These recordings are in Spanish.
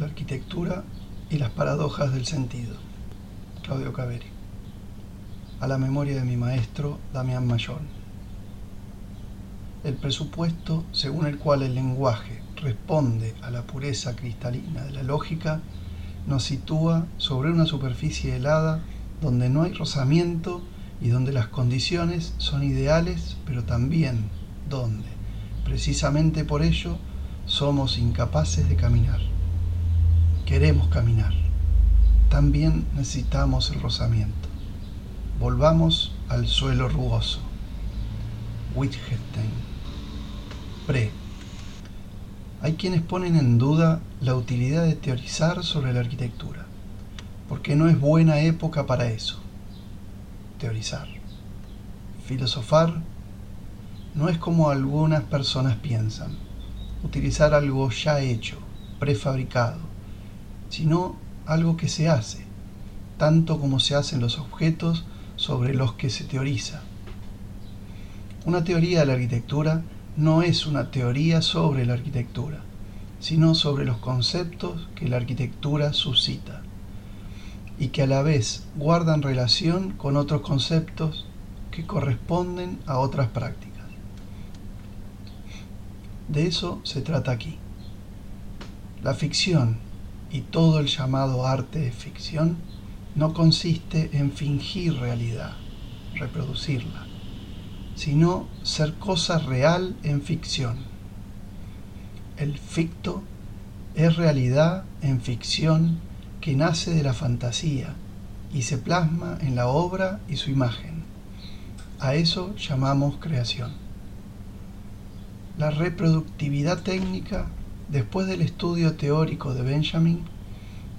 la arquitectura y las paradojas del sentido. Claudio Caveri. A la memoria de mi maestro Damián Mayón. El presupuesto según el cual el lenguaje responde a la pureza cristalina de la lógica nos sitúa sobre una superficie helada donde no hay rozamiento y donde las condiciones son ideales, pero también donde, precisamente por ello, somos incapaces de caminar. Queremos caminar. También necesitamos el rozamiento. Volvamos al suelo rugoso. Wittgenstein. Pre. Hay quienes ponen en duda la utilidad de teorizar sobre la arquitectura, porque no es buena época para eso. Teorizar. Filosofar no es como algunas personas piensan, utilizar algo ya hecho, prefabricado, sino algo que se hace, tanto como se hacen los objetos sobre los que se teoriza. Una teoría de la arquitectura no es una teoría sobre la arquitectura, sino sobre los conceptos que la arquitectura suscita y que a la vez guardan relación con otros conceptos que corresponden a otras prácticas. De eso se trata aquí. La ficción y todo el llamado arte de ficción no consiste en fingir realidad, reproducirla, sino ser cosa real en ficción. El ficto es realidad en ficción que nace de la fantasía y se plasma en la obra y su imagen. A eso llamamos creación. La reproductividad técnica, después del estudio teórico de Benjamin,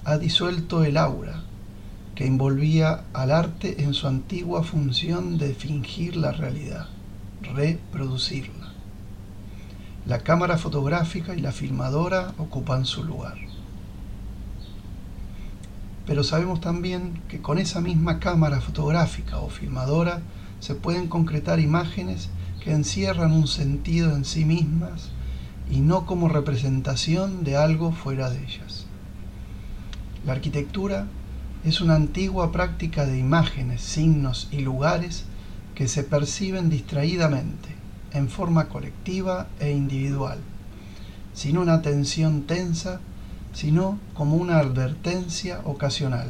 ha disuelto el aura que envolvía al arte en su antigua función de fingir la realidad, reproducirla. La cámara fotográfica y la filmadora ocupan su lugar. Pero sabemos también que con esa misma cámara fotográfica o filmadora se pueden concretar imágenes que encierran un sentido en sí mismas y no como representación de algo fuera de ellas. La arquitectura es una antigua práctica de imágenes, signos y lugares que se perciben distraídamente, en forma colectiva e individual, sin una atención tensa, sino como una advertencia ocasional.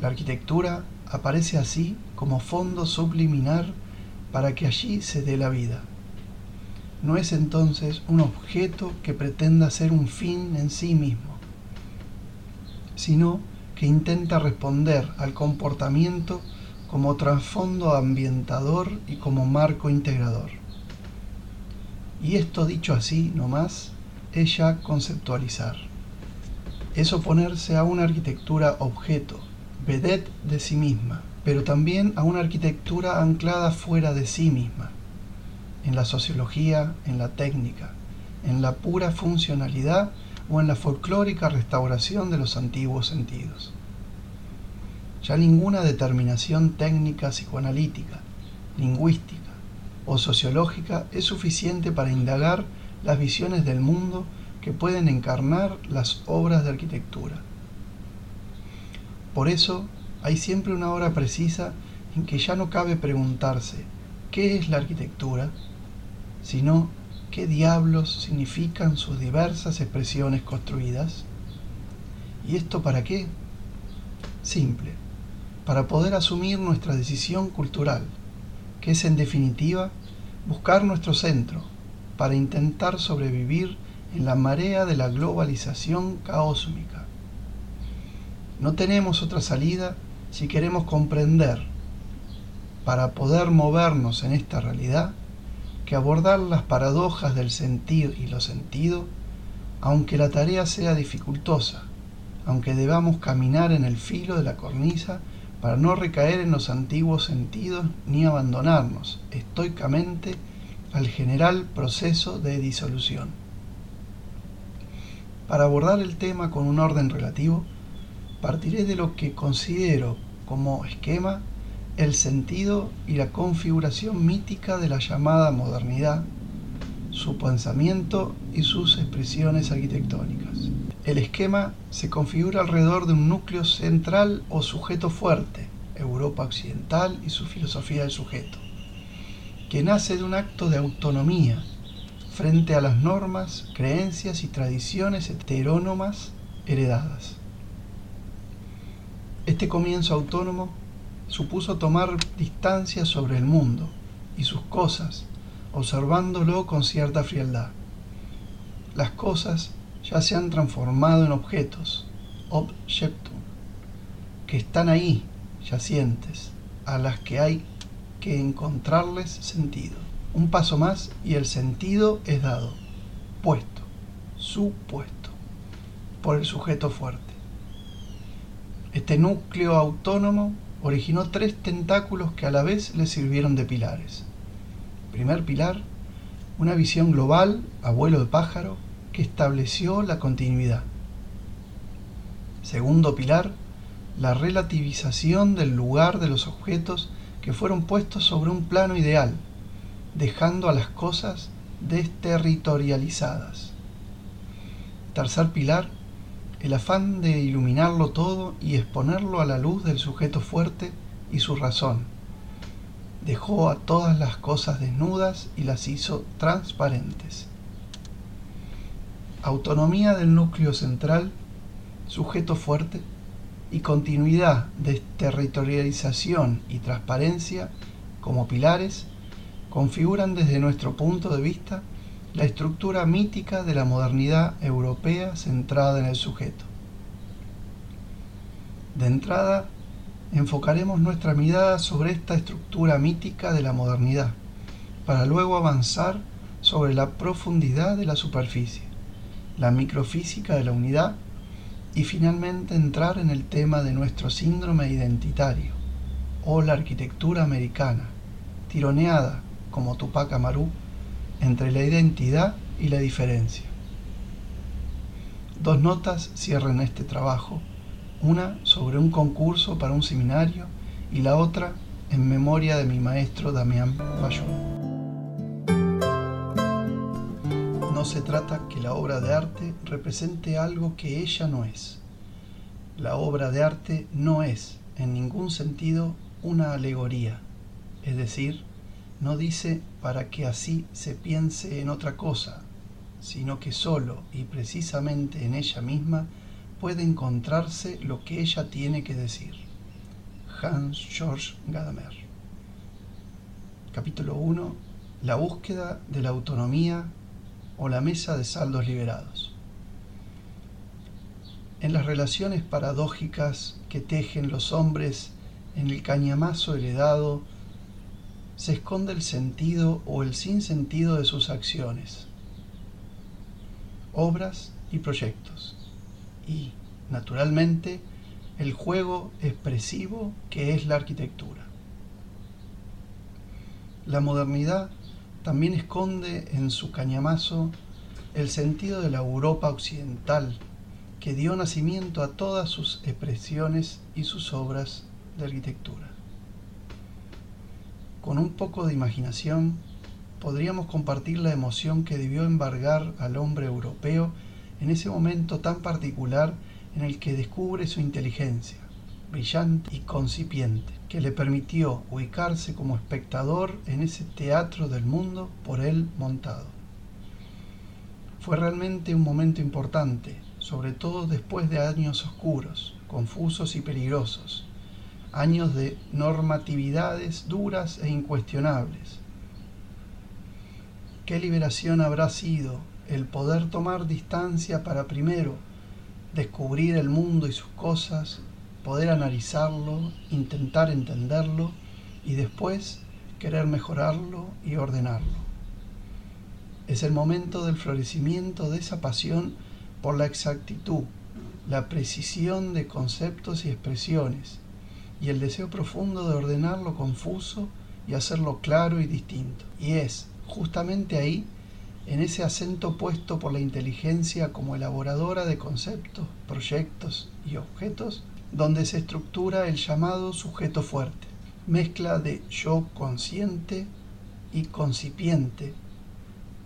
La arquitectura aparece así como fondo subliminar para que allí se dé la vida. No es entonces un objeto que pretenda ser un fin en sí mismo, sino que intenta responder al comportamiento como trasfondo ambientador y como marco integrador. Y esto dicho así nomás es ya conceptualizar. Es oponerse a una arquitectura objeto, vedette de sí misma, pero también a una arquitectura anclada fuera de sí misma, en la sociología, en la técnica, en la pura funcionalidad o en la folclórica restauración de los antiguos sentidos. Ya ninguna determinación técnica psicoanalítica, lingüística o sociológica es suficiente para indagar las visiones del mundo que pueden encarnar las obras de arquitectura. Por eso hay siempre una hora precisa en que ya no cabe preguntarse qué es la arquitectura, sino ¿Qué diablos significan sus diversas expresiones construidas? ¿Y esto para qué? Simple, para poder asumir nuestra decisión cultural, que es en definitiva buscar nuestro centro, para intentar sobrevivir en la marea de la globalización caósmica. No tenemos otra salida si queremos comprender, para poder movernos en esta realidad, que abordar las paradojas del sentir y lo sentido, aunque la tarea sea dificultosa, aunque debamos caminar en el filo de la cornisa para no recaer en los antiguos sentidos ni abandonarnos estoicamente al general proceso de disolución. Para abordar el tema con un orden relativo, partiré de lo que considero como esquema el sentido y la configuración mítica de la llamada modernidad, su pensamiento y sus expresiones arquitectónicas. El esquema se configura alrededor de un núcleo central o sujeto fuerte, Europa Occidental y su filosofía del sujeto, que nace de un acto de autonomía frente a las normas, creencias y tradiciones heterónomas heredadas. Este comienzo autónomo supuso tomar distancia sobre el mundo y sus cosas, observándolo con cierta frialdad. Las cosas ya se han transformado en objetos, objectum, que están ahí, yacientes, a las que hay que encontrarles sentido. Un paso más y el sentido es dado, puesto, supuesto, por el sujeto fuerte. Este núcleo autónomo originó tres tentáculos que a la vez le sirvieron de pilares. Primer pilar, una visión global, abuelo de pájaro, que estableció la continuidad. Segundo pilar, la relativización del lugar de los objetos que fueron puestos sobre un plano ideal, dejando a las cosas desterritorializadas. Tercer pilar, el afán de iluminarlo todo y exponerlo a la luz del sujeto fuerte y su razón. Dejó a todas las cosas desnudas y las hizo transparentes. Autonomía del núcleo central, sujeto fuerte y continuidad de territorialización y transparencia como pilares configuran desde nuestro punto de vista la estructura mítica de la modernidad europea centrada en el sujeto. De entrada, enfocaremos nuestra mirada sobre esta estructura mítica de la modernidad, para luego avanzar sobre la profundidad de la superficie, la microfísica de la unidad y finalmente entrar en el tema de nuestro síndrome identitario o la arquitectura americana, tironeada como Tupac Amaru entre la identidad y la diferencia. Dos notas cierran este trabajo, una sobre un concurso para un seminario y la otra en memoria de mi maestro Damián Bayón. No se trata que la obra de arte represente algo que ella no es. La obra de arte no es, en ningún sentido, una alegoría, es decir, no dice para que así se piense en otra cosa, sino que solo y precisamente en ella misma puede encontrarse lo que ella tiene que decir. Hans Georg Gadamer. Capítulo 1. La búsqueda de la autonomía o la mesa de saldos liberados. En las relaciones paradójicas que tejen los hombres en el cañamazo heredado se esconde el sentido o el sinsentido de sus acciones, obras y proyectos, y, naturalmente, el juego expresivo que es la arquitectura. La modernidad también esconde en su cañamazo el sentido de la Europa occidental que dio nacimiento a todas sus expresiones y sus obras de arquitectura. Con un poco de imaginación, podríamos compartir la emoción que debió embargar al hombre europeo en ese momento tan particular en el que descubre su inteligencia, brillante y concipiente, que le permitió ubicarse como espectador en ese teatro del mundo por él montado. Fue realmente un momento importante, sobre todo después de años oscuros, confusos y peligrosos, años de normatividades duras e incuestionables. ¿Qué liberación habrá sido el poder tomar distancia para primero descubrir el mundo y sus cosas, poder analizarlo, intentar entenderlo y después querer mejorarlo y ordenarlo? Es el momento del florecimiento de esa pasión por la exactitud, la precisión de conceptos y expresiones, y el deseo profundo de ordenar lo confuso y hacerlo claro y distinto. Y es justamente ahí, en ese acento puesto por la inteligencia como elaboradora de conceptos, proyectos y objetos, donde se estructura el llamado sujeto fuerte, mezcla de yo consciente y concipiente,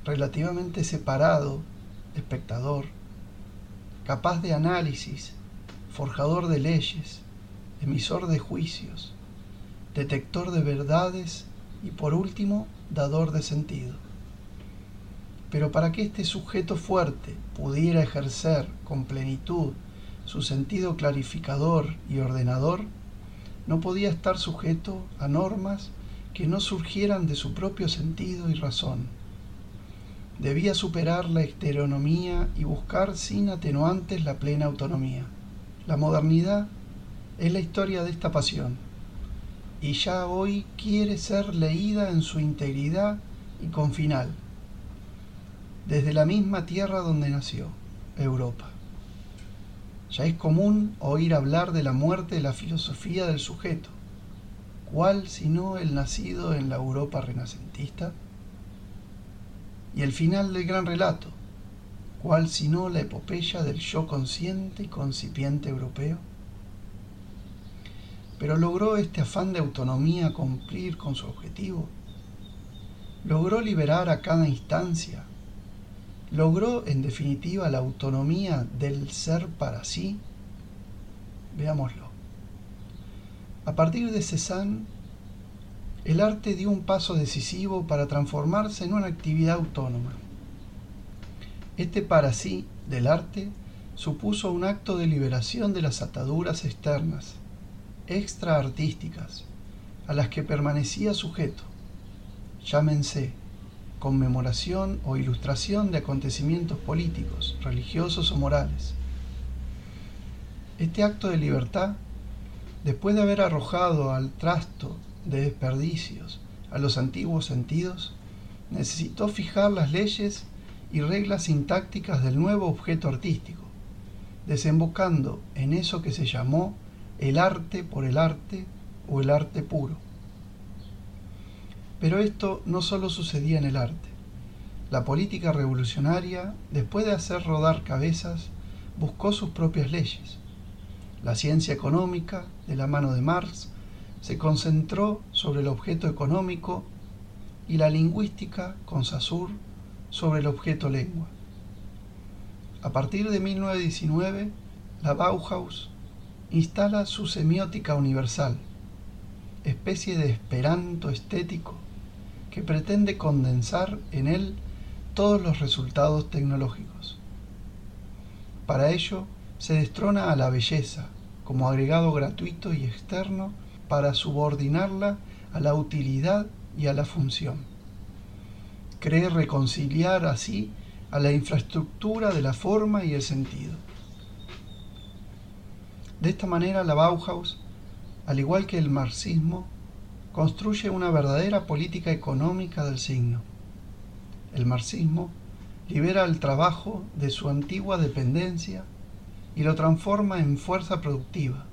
relativamente separado, espectador, capaz de análisis, forjador de leyes, emisor de juicios, detector de verdades y por último, dador de sentido. Pero para que este sujeto fuerte pudiera ejercer con plenitud su sentido clarificador y ordenador, no podía estar sujeto a normas que no surgieran de su propio sentido y razón. Debía superar la heteronomía y buscar sin atenuantes la plena autonomía. La modernidad es la historia de esta pasión y ya hoy quiere ser leída en su integridad y con final, desde la misma tierra donde nació, Europa. Ya es común oír hablar de la muerte de la filosofía del sujeto. ¿Cuál sino el nacido en la Europa renacentista? Y el final del gran relato. ¿Cuál sino la epopeya del yo consciente y concipiente europeo? Pero logró este afán de autonomía cumplir con su objetivo. Logró liberar a cada instancia logró en definitiva la autonomía del ser para sí? Veámoslo. A partir de Cézanne, el arte dio un paso decisivo para transformarse en una actividad autónoma. Este para sí del arte supuso un acto de liberación de las ataduras externas, extraartísticas, a las que permanecía sujeto. Llámense conmemoración o ilustración de acontecimientos políticos, religiosos o morales. Este acto de libertad, después de haber arrojado al trasto de desperdicios a los antiguos sentidos, necesitó fijar las leyes y reglas sintácticas del nuevo objeto artístico, desembocando en eso que se llamó el arte por el arte o el arte puro. Pero esto no solo sucedía en el arte. La política revolucionaria, después de hacer rodar cabezas, buscó sus propias leyes. La ciencia económica, de la mano de Marx, se concentró sobre el objeto económico y la lingüística, con Saussure, sobre el objeto lengua. A partir de 1919, la Bauhaus instala su semiótica universal, especie de esperanto estético que pretende condensar en él todos los resultados tecnológicos. Para ello, se destrona a la belleza como agregado gratuito y externo para subordinarla a la utilidad y a la función. Cree reconciliar así a la infraestructura de la forma y el sentido. De esta manera la Bauhaus, al igual que el marxismo, construye una verdadera política económica del signo. El marxismo libera el trabajo de su antigua dependencia y lo transforma en fuerza productiva,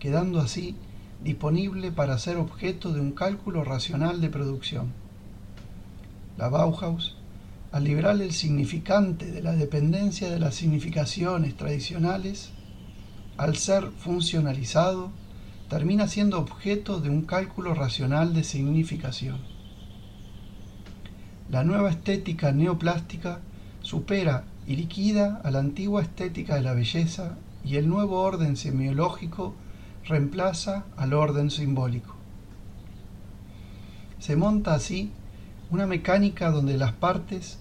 quedando así disponible para ser objeto de un cálculo racional de producción. La Bauhaus, al liberar el significante de la dependencia de las significaciones tradicionales, al ser funcionalizado, termina siendo objeto de un cálculo racional de significación. La nueva estética neoplástica supera y liquida a la antigua estética de la belleza y el nuevo orden semiológico reemplaza al orden simbólico. Se monta así una mecánica donde las partes,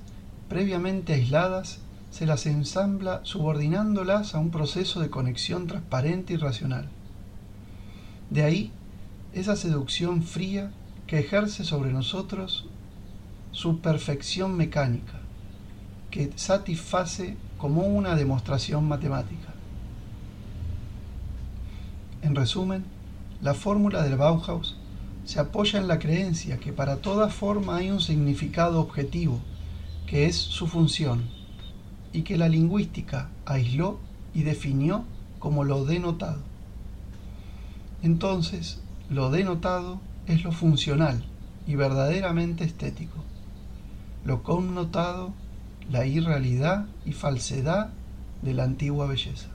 previamente aisladas, se las ensambla subordinándolas a un proceso de conexión transparente y racional. De ahí esa seducción fría que ejerce sobre nosotros su perfección mecánica, que satisface como una demostración matemática. En resumen, la fórmula del Bauhaus se apoya en la creencia que para toda forma hay un significado objetivo, que es su función, y que la lingüística aisló y definió como lo denotado. Entonces, lo denotado es lo funcional y verdaderamente estético. Lo connotado, la irrealidad y falsedad de la antigua belleza.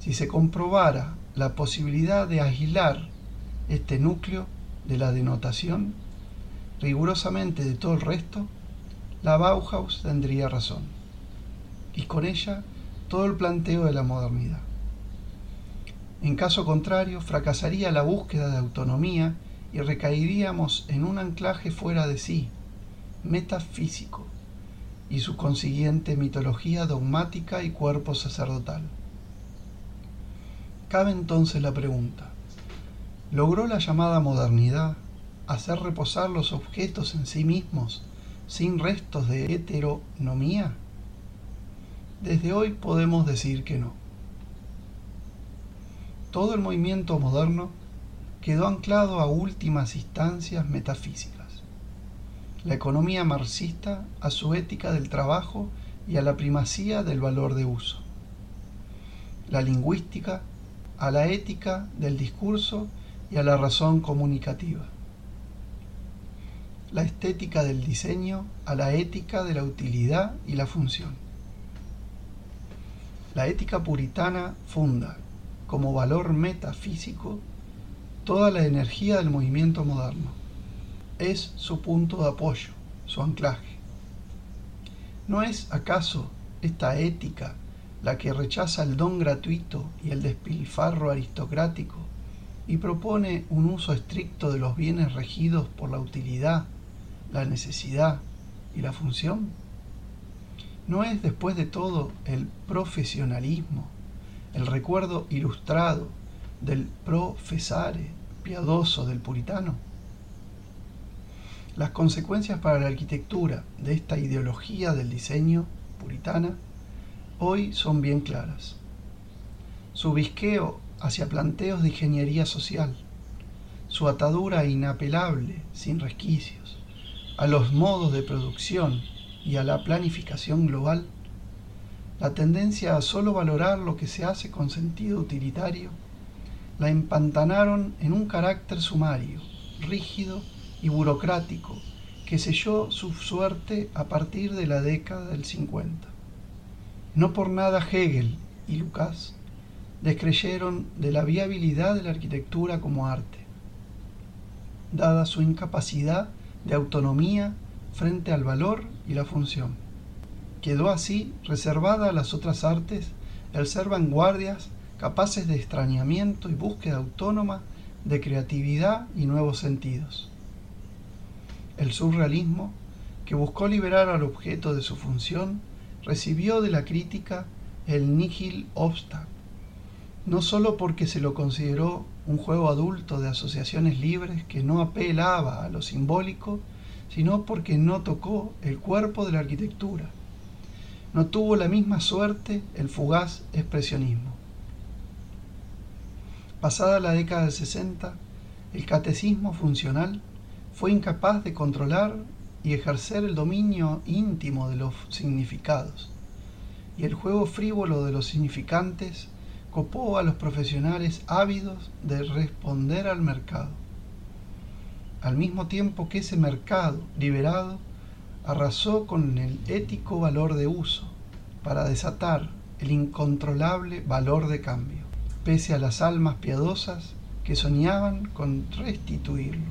Si se comprobara la posibilidad de aislar este núcleo de la denotación rigurosamente de todo el resto, la Bauhaus tendría razón. y con ella todo el planteo de la modernidad. En caso contrario, fracasaría la búsqueda de autonomía y recaeríamos en un anclaje fuera de sí, metafísico, y su consiguiente mitología dogmática y cuerpo sacerdotal. Cabe entonces la pregunta, ¿logró la llamada modernidad hacer reposar los objetos en sí mismos sin restos de heteronomía? Desde hoy podemos decir que no. Todo el movimiento moderno quedó anclado a últimas instancias metafísicas. La economía marxista a su ética del trabajo y a la primacía del valor de uso. La lingüística a la ética del discurso y a la razón comunicativa. La estética del diseño a la ética de la utilidad y la función. La ética puritana funda, como valor metafísico, toda la energía del movimiento moderno. Es su punto de apoyo, su anclaje. ¿No es acaso esta ética la que rechaza el don gratuito y el despilfarro aristocrático y propone un uso estricto de los bienes regidos por la utilidad, la necesidad y la función? ¿No es después de todo el profesionalismo, el recuerdo ilustrado del profesare piadoso del puritano? Las consecuencias para la arquitectura de esta ideología del diseño puritana hoy son bien claras. Su visqueo hacia planteos de ingeniería social, su atadura inapelable, sin resquicios, a los modos de producción y a la planificación global, la tendencia a solo valorar lo que se hace con sentido utilitario, la empantanaron en un carácter sumario, rígido y burocrático que selló su suerte a partir de la década del 50. No por nada Hegel y Lucas descreyeron de la viabilidad de la arquitectura como arte, dada su incapacidad de autonomía frente al valor y la función. Quedó así reservada a las otras artes el ser vanguardias capaces de extrañamiento y búsqueda autónoma de creatividad y nuevos sentidos. El surrealismo, que buscó liberar al objeto de su función, recibió de la crítica el nihil obstat, no sólo porque se lo consideró un juego adulto de asociaciones libres que no apelaba a lo simbólico, sino porque no tocó el cuerpo de la arquitectura. No tuvo la misma suerte el fugaz expresionismo. Pasada la década del 60, el catecismo funcional fue incapaz de controlar y ejercer el dominio íntimo de los significados, y el juego frívolo de los significantes copó a los profesionales ávidos de responder al mercado al mismo tiempo que ese mercado liberado arrasó con el ético valor de uso para desatar el incontrolable valor de cambio, pese a las almas piadosas que soñaban con restituirlo.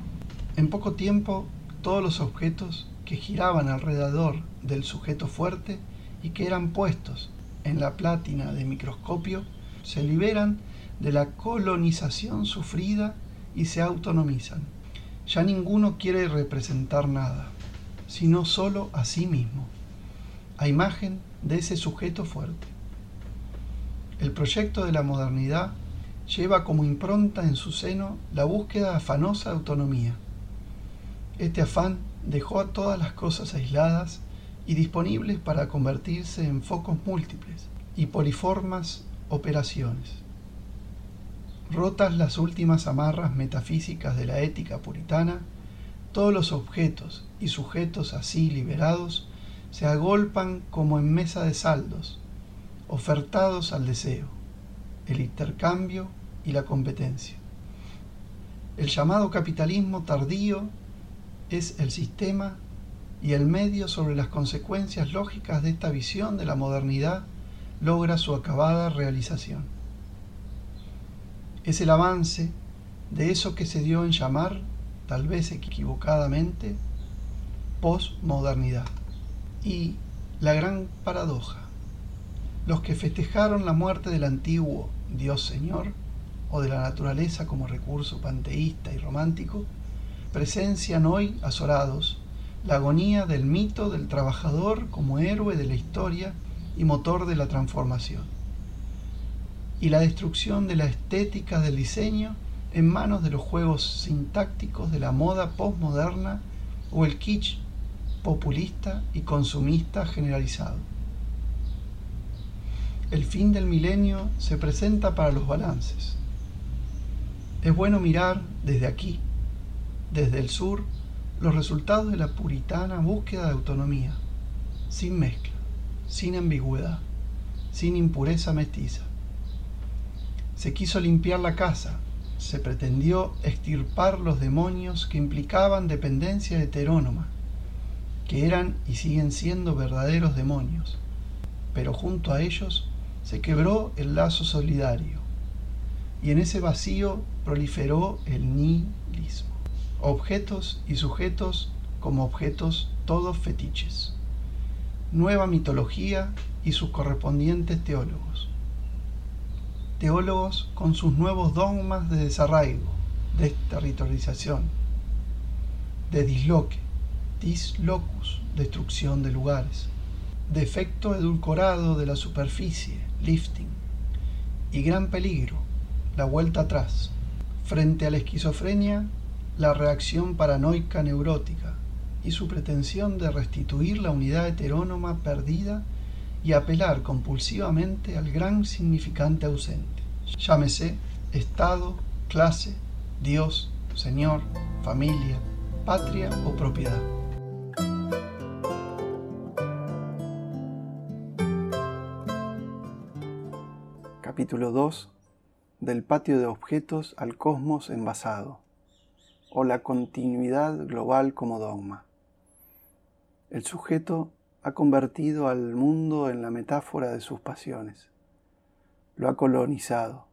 En poco tiempo, todos los objetos que giraban alrededor del sujeto fuerte y que eran puestos en la plátina de microscopio se liberan de la colonización sufrida y se autonomizan. Ya ninguno quiere representar nada, sino solo a sí mismo, a imagen de ese sujeto fuerte. El proyecto de la modernidad lleva como impronta en su seno la búsqueda afanosa de autonomía. Este afán dejó a todas las cosas aisladas y disponibles para convertirse en focos múltiples y poliformas operaciones. Rotas las últimas amarras metafísicas de la ética puritana, todos los objetos y sujetos así liberados se agolpan como en mesa de saldos, ofertados al deseo, el intercambio y la competencia. El llamado capitalismo tardío es el sistema y el medio sobre las consecuencias lógicas de esta visión de la modernidad logra su acabada realización es el avance de eso que se dio en llamar, tal vez equivocadamente, posmodernidad. Y la gran paradoja, los que festejaron la muerte del antiguo Dios Señor o de la naturaleza como recurso panteísta y romántico, presencian hoy, azorados, la agonía del mito del trabajador como héroe de la historia y motor de la transformación, y la destrucción de la estética del diseño en manos de los juegos sintácticos de la moda postmoderna o el kitsch populista y consumista generalizado. El fin del milenio se presenta para los balances. Es bueno mirar desde aquí, desde el sur, los resultados de la puritana búsqueda de autonomía, sin mezcla, sin ambigüedad, sin impureza mestiza. Se quiso limpiar la casa, se pretendió extirpar los demonios que implicaban dependencia heterónoma, que eran y siguen siendo verdaderos demonios, pero junto a ellos se quebró el lazo solidario, y en ese vacío proliferó el nihilismo. Objetos y sujetos como objetos todos fetiches. Nueva mitología y sus correspondientes teólogos. Teólogos con sus nuevos dogmas de desarraigo, desterritorialización, de disloque, dislocus, destrucción de lugares, defecto edulcorado de la superficie, lifting, y gran peligro, la vuelta atrás, frente a la esquizofrenia, la reacción paranoica neurótica y su pretensión de restituir la unidad heterónoma perdida y apelar compulsivamente al gran significante ausente. Llámese Estado, clase, Dios, Señor, familia, patria o propiedad. Capítulo 2 Del patio de objetos al cosmos envasado o la continuidad global como dogma. El sujeto ha convertido al mundo en la metáfora de sus pasiones. Lo ha colonizado,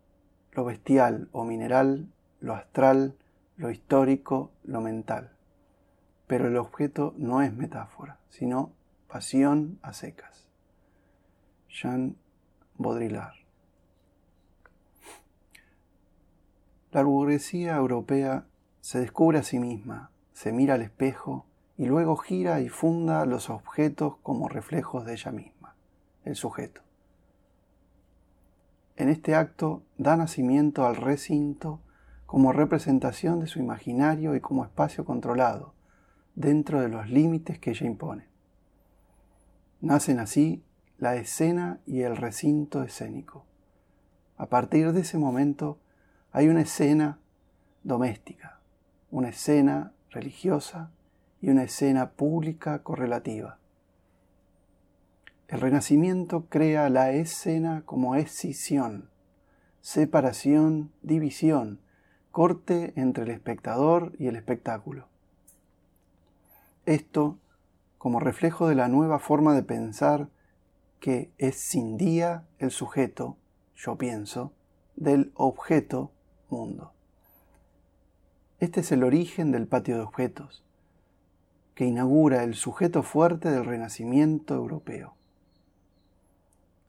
lo bestial o mineral, lo astral, lo histórico, lo mental. Pero el objeto no es metáfora, sino pasión a secas. Jean Baudrillard. La burguesía europea se descubre a sí misma, se mira al espejo y luego gira y funda los objetos como reflejos de ella misma, el sujeto. En este acto da nacimiento al recinto como representación de su imaginario y como espacio controlado, dentro de los límites que ella impone. Nacen así la escena y el recinto escénico. A partir de ese momento hay una escena doméstica, una escena religiosa, y una escena pública correlativa. El Renacimiento crea la escena como escisión, separación, división, corte entre el espectador y el espectáculo. Esto como reflejo de la nueva forma de pensar que es sin día el sujeto, yo pienso, del objeto mundo. Este es el origen del patio de objetos, que inaugura el sujeto fuerte del renacimiento europeo.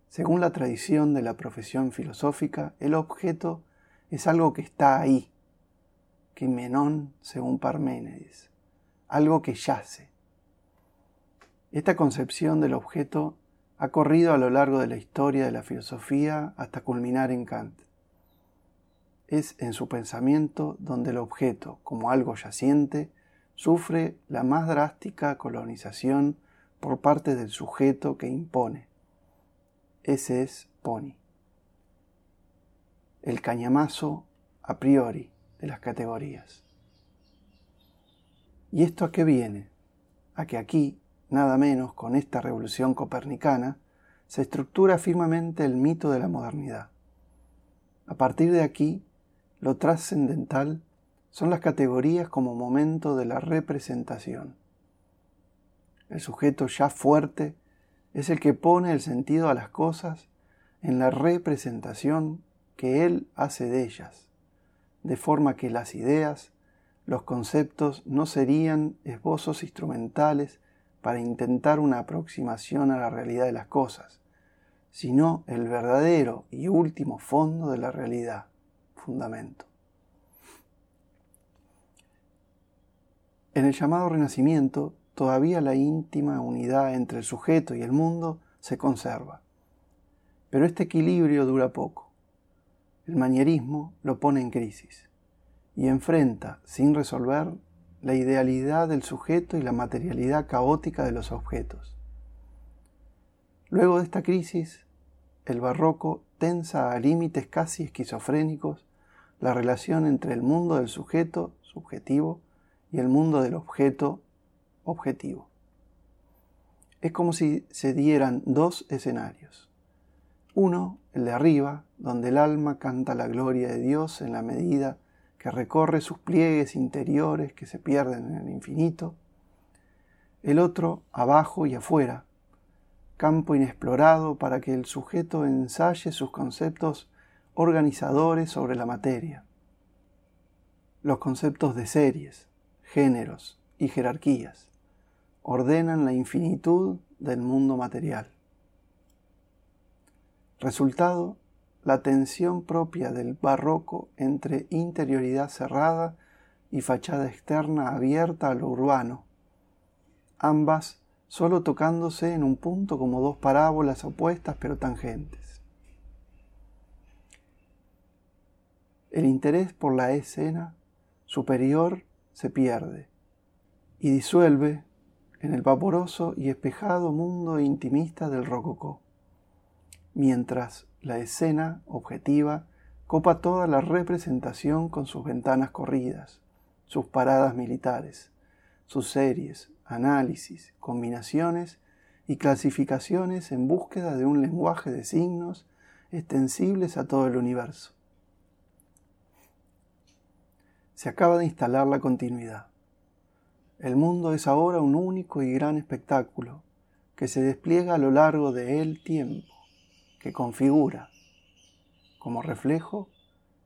Según la tradición de la profesión filosófica, el objeto es algo que está ahí, que menón según Parménides, algo que yace. Esta concepción del objeto ha corrido a lo largo de la historia de la filosofía hasta culminar en Kant. Es en su pensamiento donde el objeto, como algo yaciente, sufre la más drástica colonización por parte del sujeto que impone. Ese es Pony. El cañamazo a priori de las categorías. ¿Y esto a qué viene? A que aquí, nada menos con esta revolución copernicana, se estructura firmemente el mito de la modernidad. A partir de aquí, lo trascendental son las categorías como momento de la representación. El sujeto ya fuerte es el que pone el sentido a las cosas en la representación que él hace de ellas, de forma que las ideas, los conceptos no serían esbozos instrumentales para intentar una aproximación a la realidad de las cosas, sino el verdadero y último fondo de la realidad, fundamento. En el llamado Renacimiento, todavía la íntima unidad entre el sujeto y el mundo se conserva. Pero este equilibrio dura poco. El manierismo lo pone en crisis y enfrenta, sin resolver, la idealidad del sujeto y la materialidad caótica de los objetos. Luego de esta crisis, el barroco tensa a límites casi esquizofrénicos la relación entre el mundo del sujeto subjetivo y el mundo del objeto objetivo. Es como si se dieran dos escenarios. Uno, el de arriba, donde el alma canta la gloria de Dios en la medida que recorre sus pliegues interiores que se pierden en el infinito. El otro, abajo y afuera, campo inexplorado para que el sujeto ensaye sus conceptos organizadores sobre la materia. Los conceptos de series, géneros y jerarquías ordenan la infinitud del mundo material. Resultado, la tensión propia del barroco entre interioridad cerrada y fachada externa abierta a lo urbano, ambas solo tocándose en un punto como dos parábolas opuestas pero tangentes. El interés por la escena superior se pierde y disuelve en el vaporoso y espejado mundo intimista del rococó, mientras la escena objetiva copa toda la representación con sus ventanas corridas, sus paradas militares, sus series, análisis, combinaciones y clasificaciones en búsqueda de un lenguaje de signos extensibles a todo el universo. Se acaba de instalar la continuidad. El mundo es ahora un único y gran espectáculo que se despliega a lo largo de el tiempo, que configura, como reflejo,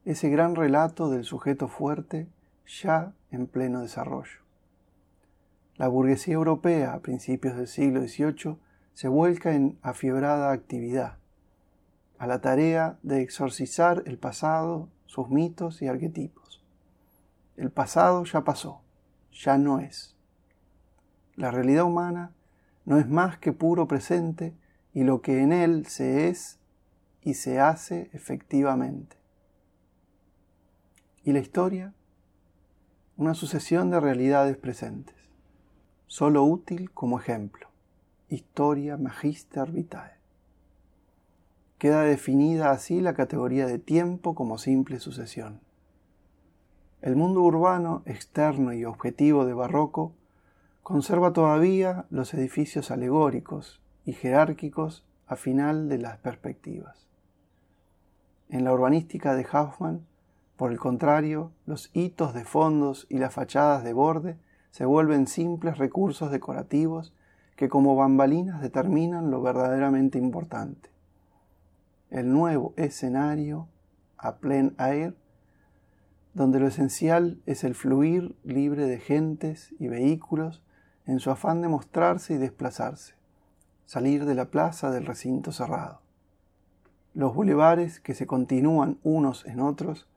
ese gran relato del sujeto fuerte ya en pleno desarrollo. La burguesía europea a principios del siglo XVIII se vuelca en afiebrada actividad, a la tarea de exorcizar el pasado, sus mitos y arquetipos. El pasado ya pasó, ya no es. La realidad humana no es más que puro presente y lo que en él se es y se hace efectivamente. ¿Y la historia? Una sucesión de realidades presentes, solo útil como ejemplo. Historia Magister Vitae. Queda definida así la categoría de tiempo como simple sucesión. El mundo urbano, externo y objetivo de Barroco conserva todavía los edificios alegóricos y jerárquicos a final de las perspectivas. En la urbanística de Hoffman, por el contrario, los hitos de fondos y las fachadas de borde se vuelven simples recursos decorativos que como bambalinas determinan lo verdaderamente importante. El nuevo escenario a plein air, donde lo esencial es el fluir libre de gentes y vehículos en su afán de mostrarse y desplazarse, salir de la plaza del recinto cerrado. Los bulevares que se continúan unos en otros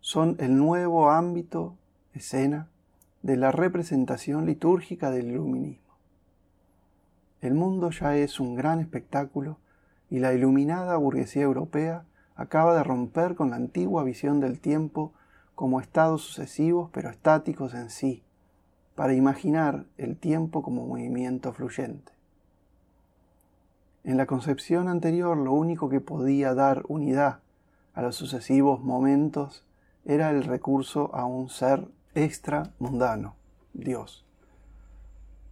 son el nuevo ámbito, escena, de la representación litúrgica del iluminismo. El mundo ya es un gran espectáculo y la iluminada burguesía europea acaba de romper con la antigua visión del tiempo como estados sucesivos pero estáticos en sí, para imaginar el tiempo como movimiento fluyente. En la concepción anterior lo único que podía dar unidad a los sucesivos momentos era el recurso a un ser extra mundano, Dios,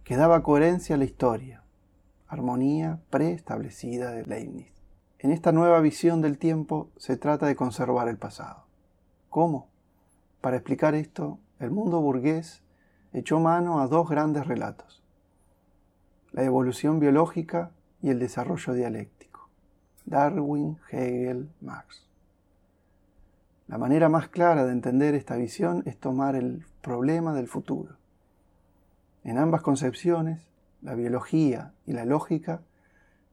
que daba coherencia a la historia, armonía preestablecida de Leibniz. En esta nueva visión del tiempo se trata de conservar el pasado. ¿Cómo? Para explicar esto, el mundo burgués echó mano a dos grandes relatos, la evolución biológica y el desarrollo dialéctico. Darwin, Hegel, Marx. La manera más clara de entender esta visión es tomar el problema del futuro. En ambas concepciones, la biología y la lógica,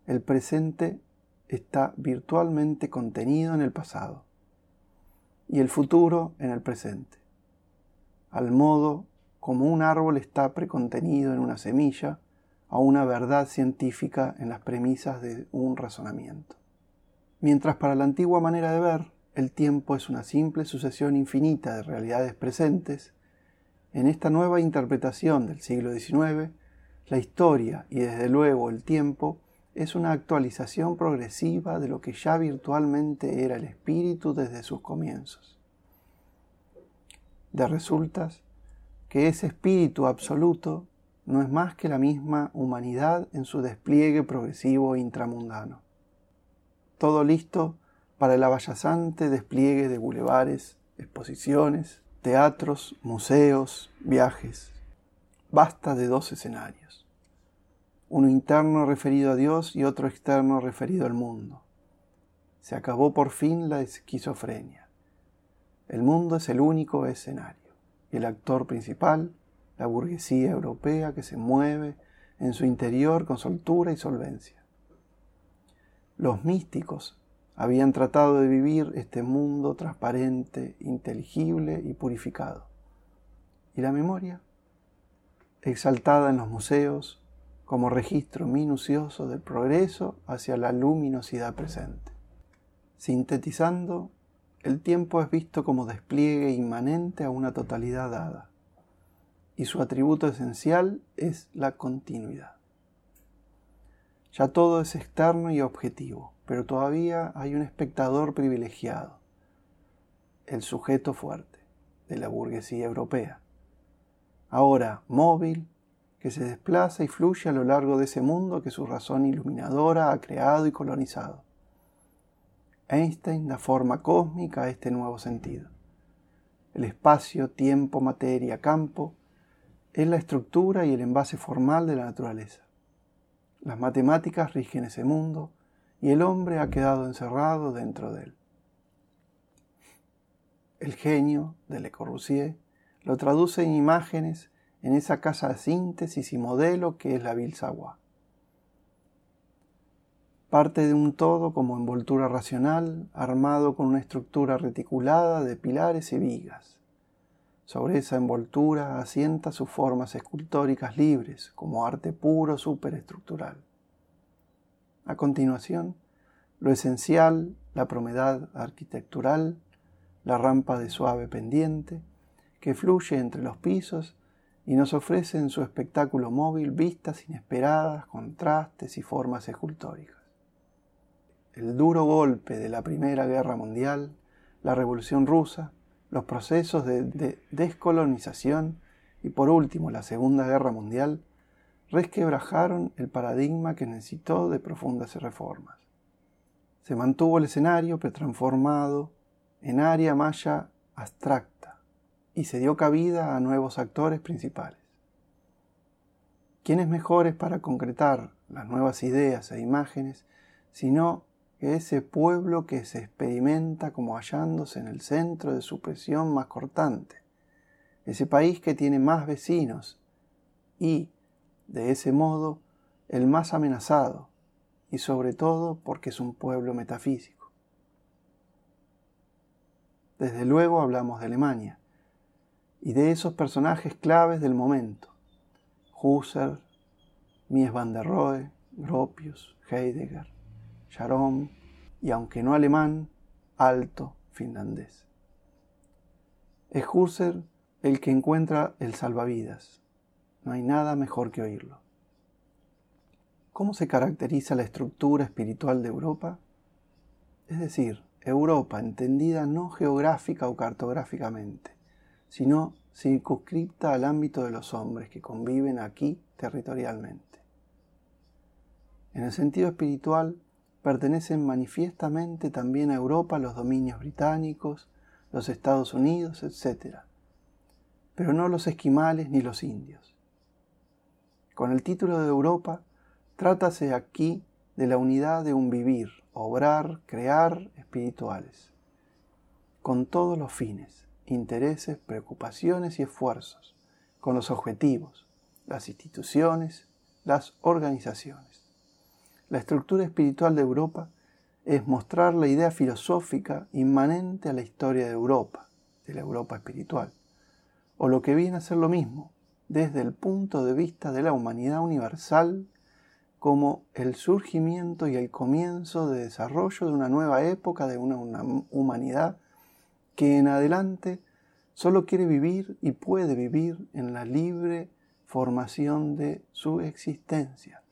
el presente está virtualmente contenido en el pasado y el futuro en el presente, al modo como un árbol está precontenido en una semilla a una verdad científica en las premisas de un razonamiento. Mientras para la antigua manera de ver, el tiempo es una simple sucesión infinita de realidades presentes, en esta nueva interpretación del siglo XIX, la historia y desde luego el tiempo es una actualización progresiva de lo que ya virtualmente era el espíritu desde sus comienzos. De resultas que ese espíritu absoluto no es más que la misma humanidad en su despliegue progresivo intramundano. Todo listo para el abayazante despliegue de bulevares, exposiciones, teatros, museos, viajes. Basta de dos escenarios. Uno interno referido a Dios y otro externo referido al mundo. Se acabó por fin la esquizofrenia. El mundo es el único escenario y el actor principal la burguesía europea que se mueve en su interior con soltura y solvencia. Los místicos habían tratado de vivir este mundo transparente, inteligible y purificado. ¿Y la memoria? Exaltada en los museos como registro minucioso del progreso hacia la luminosidad presente. Sintetizando, el tiempo es visto como despliegue inmanente a una totalidad dada y su atributo esencial es la continuidad. Ya todo es externo y objetivo, pero todavía hay un espectador privilegiado, el sujeto fuerte de la burguesía europea. Ahora móvil, que se desplaza y fluye a lo largo de ese mundo que su razón iluminadora ha creado y colonizado. Einstein da forma cósmica a este nuevo sentido. El espacio, tiempo, materia, campo es la estructura y el envase formal de la naturaleza. Las matemáticas rigen ese mundo y el hombre ha quedado encerrado dentro de él. El genio de Le Corbusier lo traduce en imágenes en esa casa de síntesis y modelo que es la Savoie. Parte de un todo como envoltura racional, armado con una estructura reticulada de pilares y vigas sobre esa envoltura asienta sus formas escultóricas libres, como arte puro superestructural. A continuación, lo esencial, la promedad arquitectural, la rampa de suave pendiente, que fluye entre los pisos y nos ofrece en su espectáculo móvil vistas inesperadas, contrastes y formas escultóricas. El duro golpe de la Primera Guerra Mundial, la Revolución Rusa, los procesos de, descolonización y por último la Segunda Guerra Mundial resquebrajaron el paradigma que necesitó de profundas reformas. Se mantuvo el escenario pero transformado en área maya abstracta y se dio cabida a nuevos actores principales. ¿Quiénes mejores para concretar las nuevas ideas e imágenes sino que ese pueblo que se experimenta como hallándose en el centro de su presión más cortante, ese país que tiene más vecinos y, de ese modo, el más amenazado, y sobre todo porque es un pueblo metafísico. Desde luego hablamos de Alemania y de esos personajes claves del momento, Husserl, Mies van der Rohe, Gropius, Heidegger, Sharon y aunque no alemán, alto finlandés. Es Husserl el que encuentra el salvavidas. No hay nada mejor que oírlo. ¿Cómo se caracteriza la estructura espiritual de Europa? Es decir, Europa entendida no geográfica o cartográficamente, sino circunscripta al ámbito de los hombres que conviven aquí territorialmente. En el sentido espiritual, pertenecen manifiestamente también a Europa los dominios británicos, los Estados Unidos, etc., pero no los esquimales ni los indios. Con el título de Europa, trátase aquí de la unidad de un vivir, obrar, crear espirituales, con todos los fines, intereses, preocupaciones y esfuerzos, con los objetivos, las instituciones, las organizaciones. La estructura espiritual de Europa es mostrar la idea filosófica inmanente a la historia de Europa, de la Europa espiritual, o lo que viene a ser lo mismo, desde el punto de vista de la humanidad universal como el surgimiento y el comienzo de desarrollo de una nueva época, de una, humanidad que en adelante solo quiere vivir y puede vivir en la libre formación de su existencia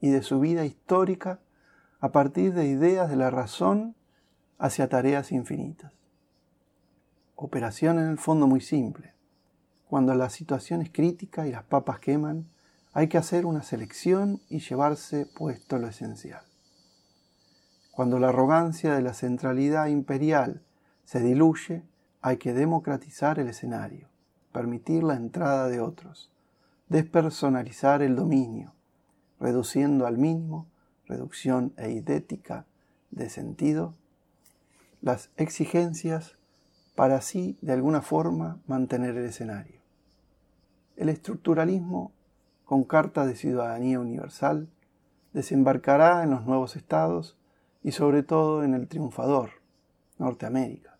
y de su vida histórica a partir de ideas de la razón hacia tareas infinitas. Operación en el fondo muy simple. Cuando la situación es crítica y las papas queman, hay que hacer una selección y llevarse puesto lo esencial. Cuando la arrogancia de la centralidad imperial se diluye, hay que democratizar el escenario, permitir la entrada de otros, despersonalizar el dominio, reduciendo al mínimo, reducción eidética de sentido, las exigencias para así de alguna forma mantener el escenario. El estructuralismo con Carta de Ciudadanía Universal, desembarcará en los nuevos estados y sobre todo en el triunfador, Norteamérica.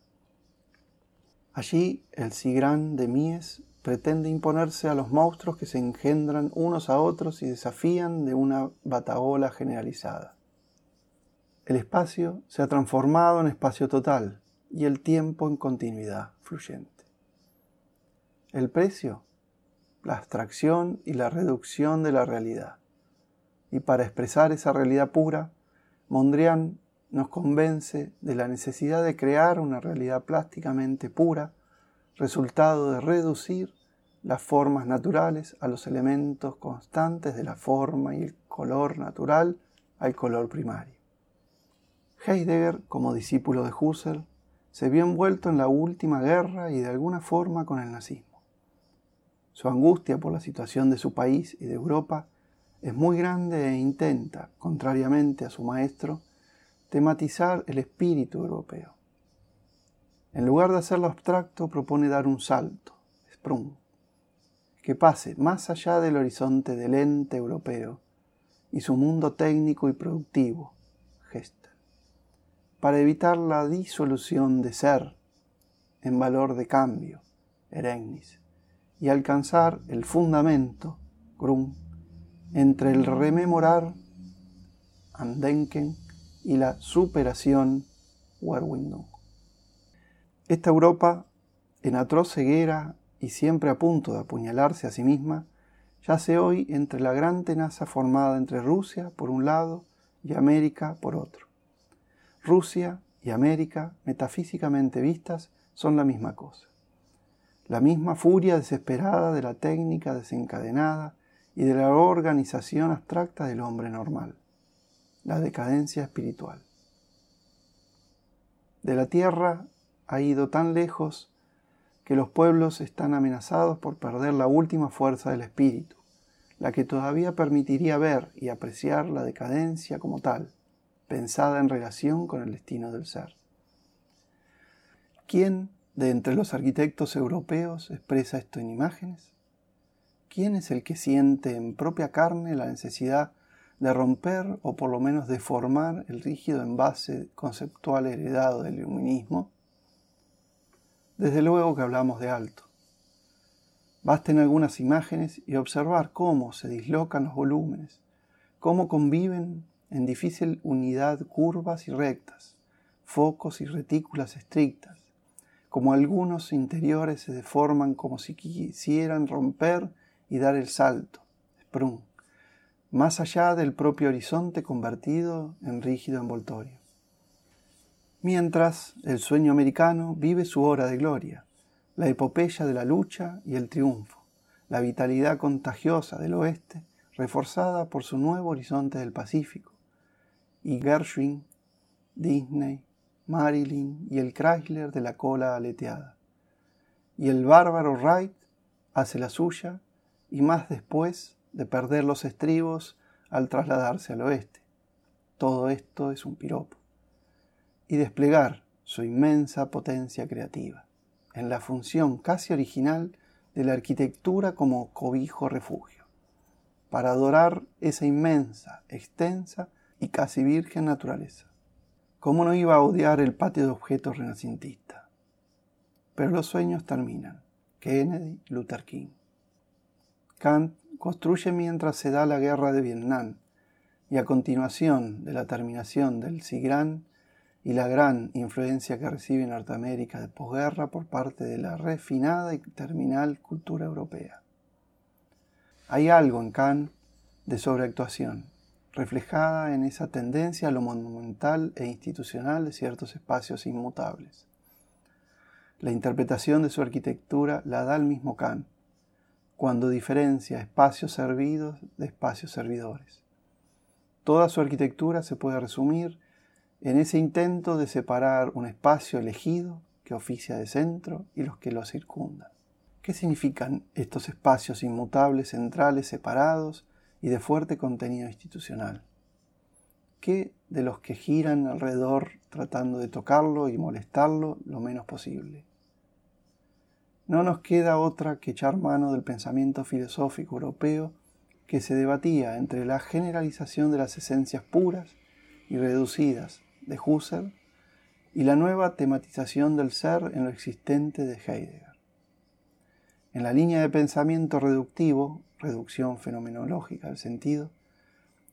Allí el Sigrán de Mies pretende imponerse a los monstruos que se engendran unos a otros y desafían de una bataola generalizada. El espacio se ha transformado en espacio total y el tiempo en continuidad fluyente. El precio la abstracción y la reducción de la realidad. Y para expresar esa realidad pura, Mondrian nos convence de la necesidad de crear una realidad plásticamente pura, resultado de reducir las formas naturales a los elementos constantes de la forma y el color natural al color primario. Heidegger, como discípulo de Husserl, se vio envuelto en la última guerra y de alguna forma con el nazismo. Su angustia por la situación de su país y de Europa es muy grande e intenta, contrariamente a su maestro, tematizar el espíritu europeo. En lugar de hacerlo abstracto, propone dar un salto, sprung, que pase más allá del horizonte del ente europeo y su mundo técnico y productivo, Gesta, para evitar la disolución de ser en valor de cambio, Erengnis, y alcanzar el fundamento, Grum, entre el rememorar, Andenken, y la superación, Werwindung. Esta Europa, en atroz ceguera y siempre a punto de apuñalarse a sí misma, yace hoy entre la gran tenaza formada entre Rusia por un lado y América por otro. Rusia y América, metafísicamente vistas, son la misma cosa la misma furia desesperada de la técnica desencadenada y de la organización abstracta del hombre normal, la decadencia espiritual. De la tierra ha ido tan lejos que los pueblos están amenazados por perder la última fuerza del espíritu, la que todavía permitiría ver y apreciar la decadencia como tal, pensada en relación con el destino del ser. ¿Quién de entre los arquitectos europeos expresa esto en imágenes? ¿Quién es el que siente en propia carne la necesidad de romper o por lo menos deformar el rígido envase conceptual heredado del iluminismo? Desde luego que hablamos de alto. Basten algunas imágenes y observar cómo se dislocan los volúmenes, cómo conviven en difícil unidad curvas y rectas, focos y retículas estrictas, como algunos interiores se deforman como si quisieran romper y dar el salto, sprung, más allá del propio horizonte convertido en rígido envoltorio. Mientras el sueño americano vive su hora de gloria, la epopeya de la lucha y el triunfo, la vitalidad contagiosa del oeste, reforzada por su nuevo horizonte del Pacífico, y Gershwin, Disney, Marilyn y el Chrysler de la cola aleteada. Y el bárbaro Wright hace la suya y más después de perder los estribos al trasladarse al oeste. Todo esto es un piropo. Y desplegar su inmensa potencia creativa en la función casi original de la arquitectura como cobijo refugio, para adorar esa inmensa, extensa y casi virgen naturaleza ¿Cómo no iba a odiar el patio de objetos renacentista? Pero los sueños terminan. Kennedy, Luther King. Kant construye mientras se da la guerra de Vietnam y a continuación de la terminación del SIGRAN y la gran influencia que recibe Norteamérica de posguerra por parte de la refinada y terminal cultura europea. Hay algo en Kant de sobreactuación, reflejada en esa tendencia a lo monumental e institucional de ciertos espacios inmutables. La interpretación de su arquitectura la da el mismo Kant, cuando diferencia espacios servidos de espacios servidores. Toda su arquitectura se puede resumir en ese intento de separar un espacio elegido que oficia de centro y los que lo circundan. ¿Qué significan estos espacios inmutables centrales separados y de fuerte contenido institucional. ¿Qué de los que giran alrededor tratando de tocarlo y molestarlo lo menos posible? No nos queda otra que echar mano del pensamiento filosófico europeo que se debatía entre la generalización de las esencias puras y reducidas de Husserl y la nueva tematización del ser en lo existente de Heidegger. En la línea de pensamiento reductivo, reducción fenomenológica del sentido,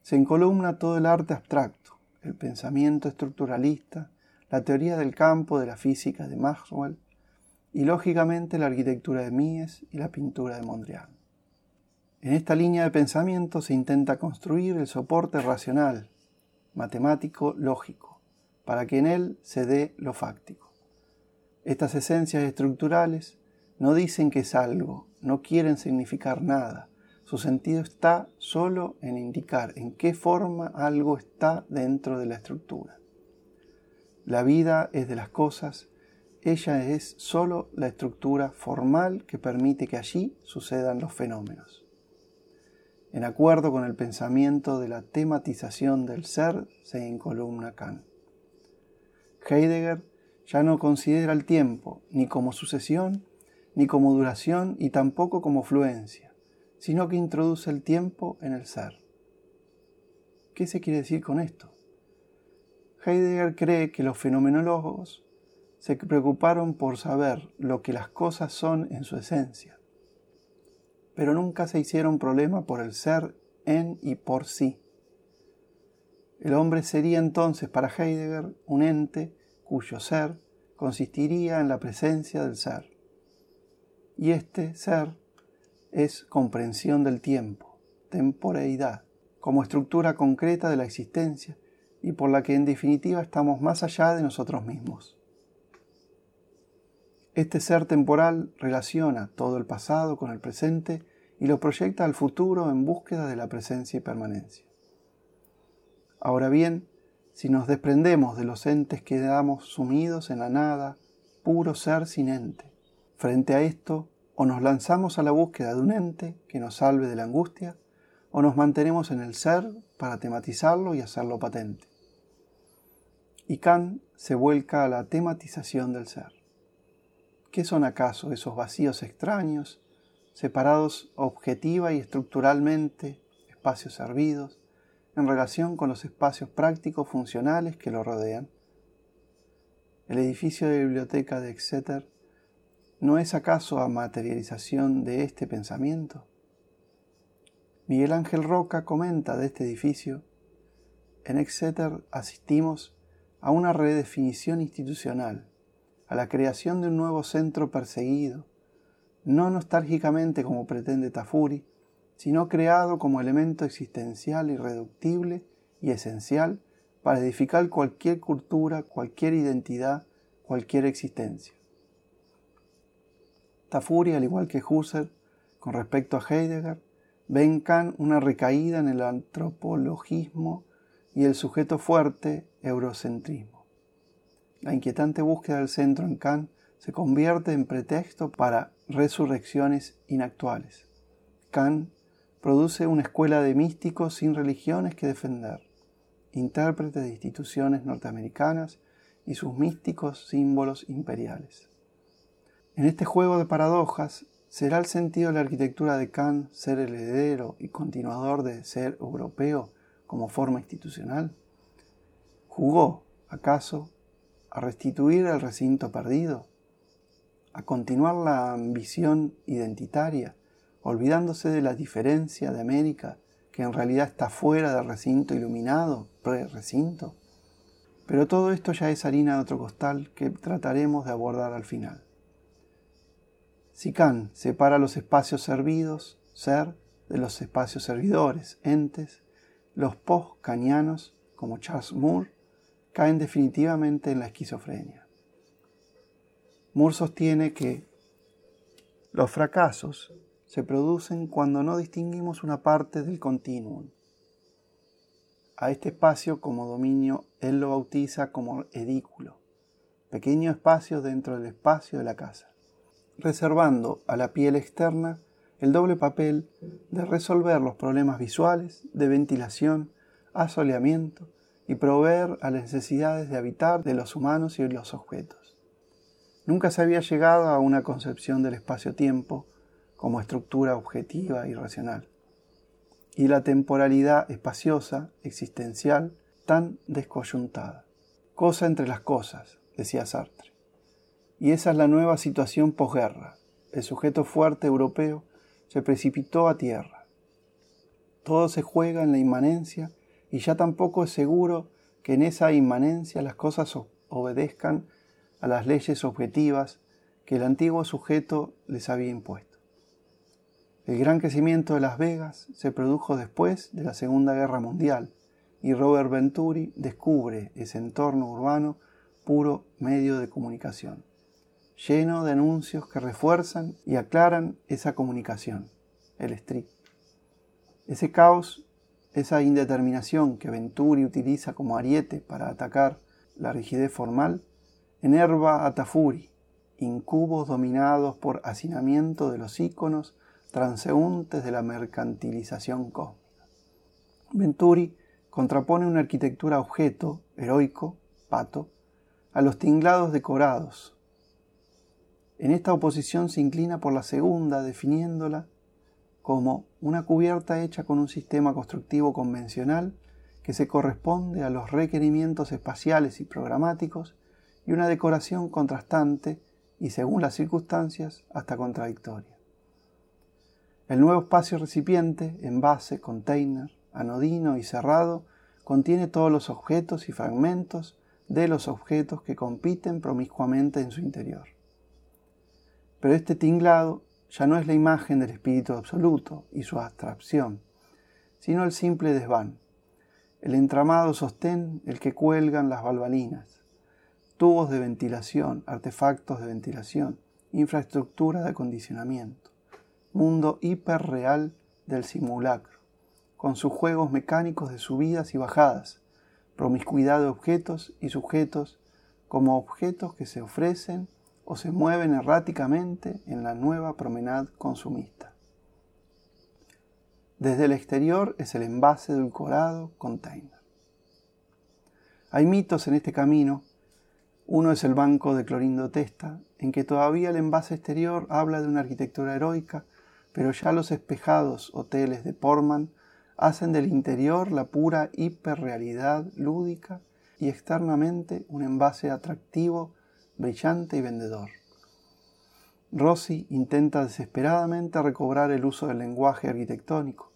se encolumna todo el arte abstracto, el pensamiento estructuralista, la teoría del campo de la física de Maxwell y lógicamente la arquitectura de Mies y la pintura de Mondrian. En esta línea de pensamiento se intenta construir el soporte racional, matemático, lógico, para que en él se dé lo fáctico. Estas esencias estructurales no dicen que es algo, no quieren significar nada, su sentido está solo en indicar en qué forma algo está dentro de la estructura. La vida es de las cosas, ella es solo la estructura formal que permite que allí sucedan los fenómenos. En acuerdo con el pensamiento de la tematización del ser, se encolumna Kant. Heidegger ya no considera el tiempo ni como sucesión, ni como duración y tampoco como fluencia sino que introduce el tiempo en el ser. ¿Qué se quiere decir con esto? Heidegger cree que los fenomenólogos se preocuparon por saber lo que las cosas son en su esencia, pero nunca se hicieron problema por el ser en y por sí. El hombre sería entonces para Heidegger un ente cuyo ser consistiría en la presencia del ser. Y este ser es comprensión del tiempo, temporeidad, como estructura concreta de la existencia y por la que en definitiva estamos más allá de nosotros mismos. Este ser temporal relaciona todo el pasado con el presente y lo proyecta al futuro en búsqueda de la presencia y permanencia. Ahora bien, si nos desprendemos de los entes quedamos sumidos en la nada, puro ser sin ente. Frente a esto, o nos lanzamos a la búsqueda de un ente que nos salve de la angustia, o nos mantenemos en el ser para tematizarlo y hacerlo patente. Y Kant se vuelca a la tematización del ser. ¿Qué son acaso esos vacíos extraños, separados objetiva y estructuralmente, espacios servidos, en relación con los espacios prácticos funcionales que lo rodean? El edificio de biblioteca de Exeter ¿No es acaso a materialización de este pensamiento? Miguel Ángel Roca comenta de este edificio, en Exeter asistimos a una redefinición institucional, a la creación de un nuevo centro perseguido, no nostálgicamente como pretende Tafuri, sino creado como elemento existencial irreductible y esencial para edificar cualquier cultura, cualquier identidad, cualquier existencia. Tafuri, al igual que Husserl, con respecto a Heidegger, ve en Kant una recaída en el antropologismo y el sujeto fuerte eurocentrismo. La inquietante búsqueda del centro en Kant se convierte en pretexto para resurrecciones inactuales. Kant produce una escuela de místicos sin religiones que defender, intérprete de instituciones norteamericanas y sus místicos símbolos imperiales. En este juego de paradojas, ¿será el sentido de la arquitectura de Kant ser el heredero y continuador de ser europeo como forma institucional? Jugó ¿Acaso a restituir el recinto perdido? ¿A continuar la ambición identitaria, olvidándose de la diferencia de América que en realidad está fuera del recinto iluminado, pre-recinto? Pero todo esto ya es harina de otro costal que trataremos de abordar al final. Si separa los espacios servidos, ser, de los espacios servidores, entes, los post-canianos, como Charles Moore, caen definitivamente en la esquizofrenia. Moore sostiene que los fracasos se producen cuando no distinguimos una parte del continuum. A este espacio como dominio él lo bautiza como edículo, pequeño espacio dentro del espacio de la casa, reservando a la piel externa el doble papel de resolver los problemas visuales, de ventilación, asoleamiento y proveer a las necesidades de habitar de los humanos y los objetos. Nunca se había llegado a una concepción del espacio-tiempo como estructura objetiva y racional, y la temporalidad espaciosa, existencial, tan descoyuntada. Cosa entre las cosas, decía Sartre. Y esa es la nueva situación posguerra. El sujeto fuerte europeo se precipitó a tierra. Todo se juega en la inmanencia y ya tampoco es seguro que en esa inmanencia las cosas obedezcan a las leyes objetivas que el antiguo sujeto les había impuesto. El gran crecimiento de Las Vegas se produjo después de la Segunda Guerra Mundial y Robert Venturi descubre ese entorno urbano puro medio de comunicación, lleno de anuncios que refuerzan y aclaran esa comunicación, el street. Ese caos esa indeterminación que Venturi utiliza como ariete para atacar la rigidez formal, enerva a Tafuri, incubos dominados por hacinamiento de los íconos transeúntes de la mercantilización cósmica. Venturi contrapone una arquitectura objeto, heroico, pato, a los tinglados decorados. En esta oposición se inclina por la segunda, definiéndola como una cubierta hecha con un sistema constructivo convencional que se corresponde a los requerimientos espaciales y programáticos y una decoración contrastante y según las circunstancias hasta contradictoria. El nuevo espacio recipiente, envase, container, anodino y cerrado contiene todos los objetos y fragmentos de los objetos que compiten promiscuamente en su interior. Pero este tinglado ya no es la imagen del espíritu absoluto y su abstracción, sino el simple desván, el entramado sostén el que cuelgan las balbalinas, tubos de ventilación, artefactos de ventilación, infraestructura de acondicionamiento, mundo hiperreal del simulacro, con sus juegos mecánicos de subidas y bajadas, promiscuidad de objetos y sujetos como objetos que se ofrecen o se mueven erráticamente en la nueva promenade consumista. Desde el exterior es el envase edulcorado container. Hay mitos en este camino. Uno es el banco de Clorindo Testa, en que todavía el envase exterior habla de una arquitectura heroica, pero ya los espejados hoteles de Portman hacen del interior la pura hiperrealidad lúdica y externamente un envase atractivo brillante y vendedor. Rossi intenta desesperadamente recobrar el uso del lenguaje arquitectónico,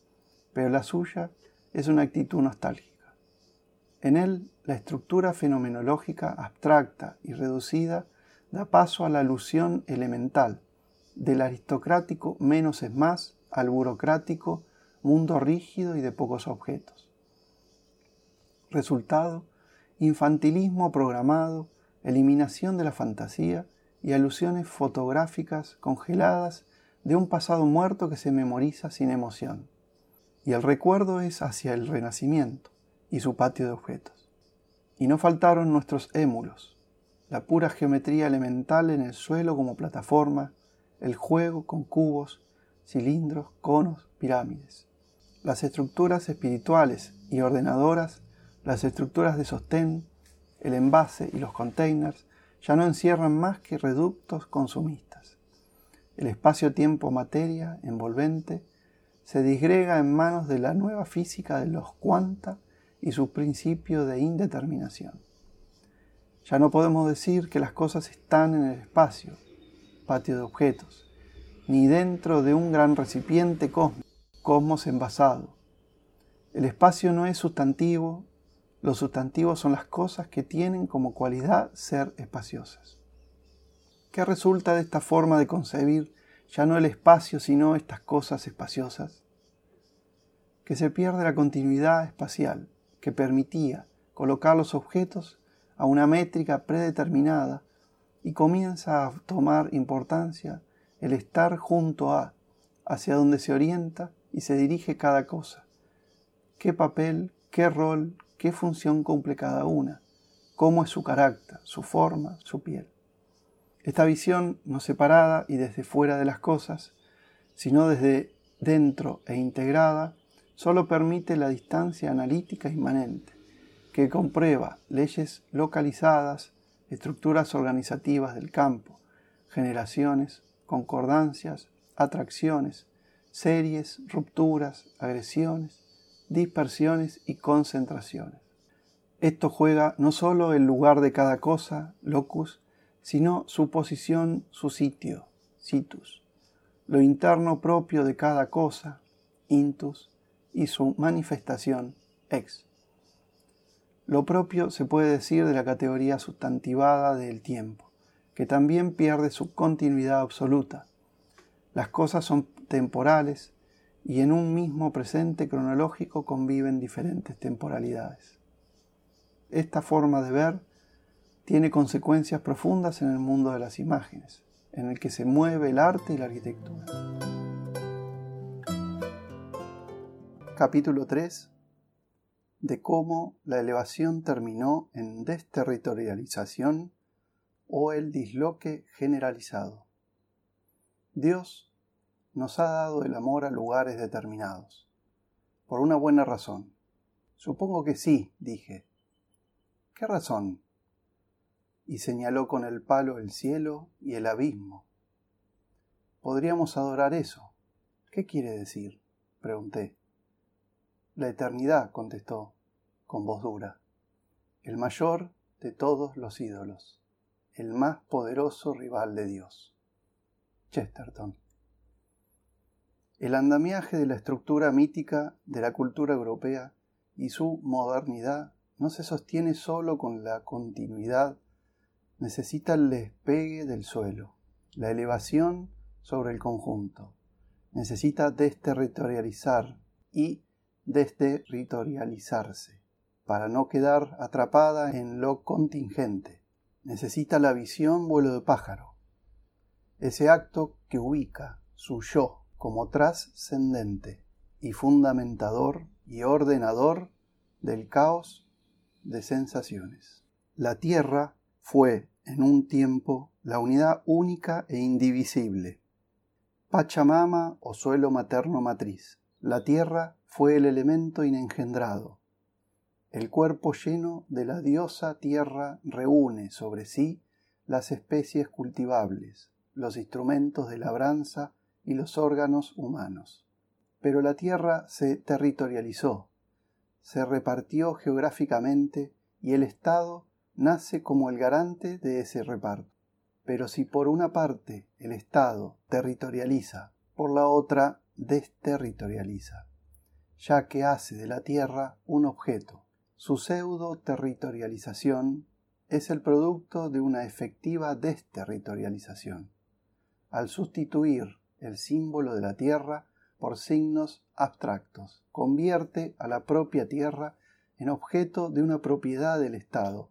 pero la suya es una actitud nostálgica. En él, la estructura fenomenológica abstracta y reducida da paso a la alusión elemental, del aristocrático menos es más al burocrático mundo rígido y de pocos objetos. Resultado, infantilismo programado eliminación de la fantasía y alusiones fotográficas congeladas de un pasado muerto que se memoriza sin emoción. Y el recuerdo es hacia el renacimiento y su patio de objetos. Y no faltaron nuestros émulos, la pura geometría elemental en el suelo como plataforma, el juego con cubos, cilindros, conos, pirámides. Las estructuras espirituales y ordenadoras, las estructuras de sostén, el envase y los containers ya no encierran más que reductos consumistas. El espacio-tiempo-materia envolvente se disgrega en manos de la nueva física de los cuanta y su principio de indeterminación. Ya no podemos decir que las cosas están en el espacio, patio de objetos, ni dentro de un gran recipiente cósmico, cosmos envasado. El espacio no es sustantivo, los sustantivos son las cosas que tienen como cualidad ser espaciosas. ¿Qué resulta de esta forma de concebir ya no el espacio, sino estas cosas espaciosas? Que se pierde la continuidad espacial que permitía colocar los objetos a una métrica predeterminada y comienza a tomar importancia el estar junto a, hacia donde se orienta y se dirige cada cosa. ¿Qué papel, qué rol, qué función cumple cada una? ¿Cómo es su carácter, su forma, su piel? Esta visión no separada y desde fuera de las cosas, sino desde dentro e integrada, solo permite la distancia analítica inmanente, que comprueba leyes localizadas, estructuras organizativas del campo, generaciones, concordancias, atracciones, series, rupturas, agresiones, dispersiones y concentraciones. Esto juega no solo el lugar de cada cosa, locus, sino su posición, su sitio, situs, lo interno propio de cada cosa, intus, y su manifestación, ex. Lo propio se puede decir de la categoría sustantivada del tiempo, que también pierde su continuidad absoluta. Las cosas son temporales y en un mismo presente cronológico conviven diferentes temporalidades. Esta forma de ver tiene consecuencias profundas en el mundo de las imágenes, en el que se mueve el arte y la arquitectura. Capítulo 3 de cómo la elevación terminó en desterritorialización o el disloque generalizado. Dios nos ha dado el amor a lugares determinados, por una buena razón. Supongo que sí, dije. ¿Qué razón? Y señaló con el palo el cielo y el abismo. Podríamos adorar eso. ¿Qué quiere decir? pregunté. La eternidad, contestó, con voz dura, el mayor de todos los ídolos, el más poderoso rival de Dios. Chesterton. El andamiaje de la estructura mítica de la cultura europea y su modernidad no se sostiene solo con la continuidad, necesita el despegue del suelo, la elevación sobre el conjunto, necesita desterritorializar y desterritorializarse, para no quedar atrapada en lo contingente. Necesita la visión vuelo de pájaro, ese acto que ubica su yo como trascendente y fundamentador y ordenador del caos de sensaciones. La Tierra fue en un tiempo la unidad única e indivisible. Pachamama o suelo materno matriz. La Tierra fue el elemento inengendrado. El cuerpo lleno de la diosa tierra reúne sobre sí las especies cultivables, los instrumentos de labranza y los órganos humanos. Pero la tierra se territorializó, se repartió geográficamente y el Estado nace como el garante de ese reparto. Pero si por una parte el Estado territorializa, por la otra desterritorializa ya que hace de la Tierra un objeto. Su pseudo-territorialización es el producto de una efectiva desterritorialización, al sustituir el símbolo de la Tierra por signos abstractos, convierte a la propia Tierra en objeto de una propiedad del Estado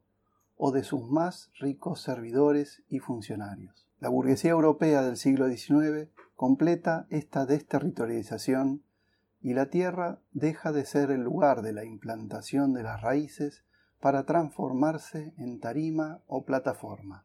o de sus más ricos servidores y funcionarios. La burguesía europea del siglo XIX completa esta desterritorialización y la tierra deja de ser el lugar de la implantación de las raíces para transformarse en tarima o plataforma.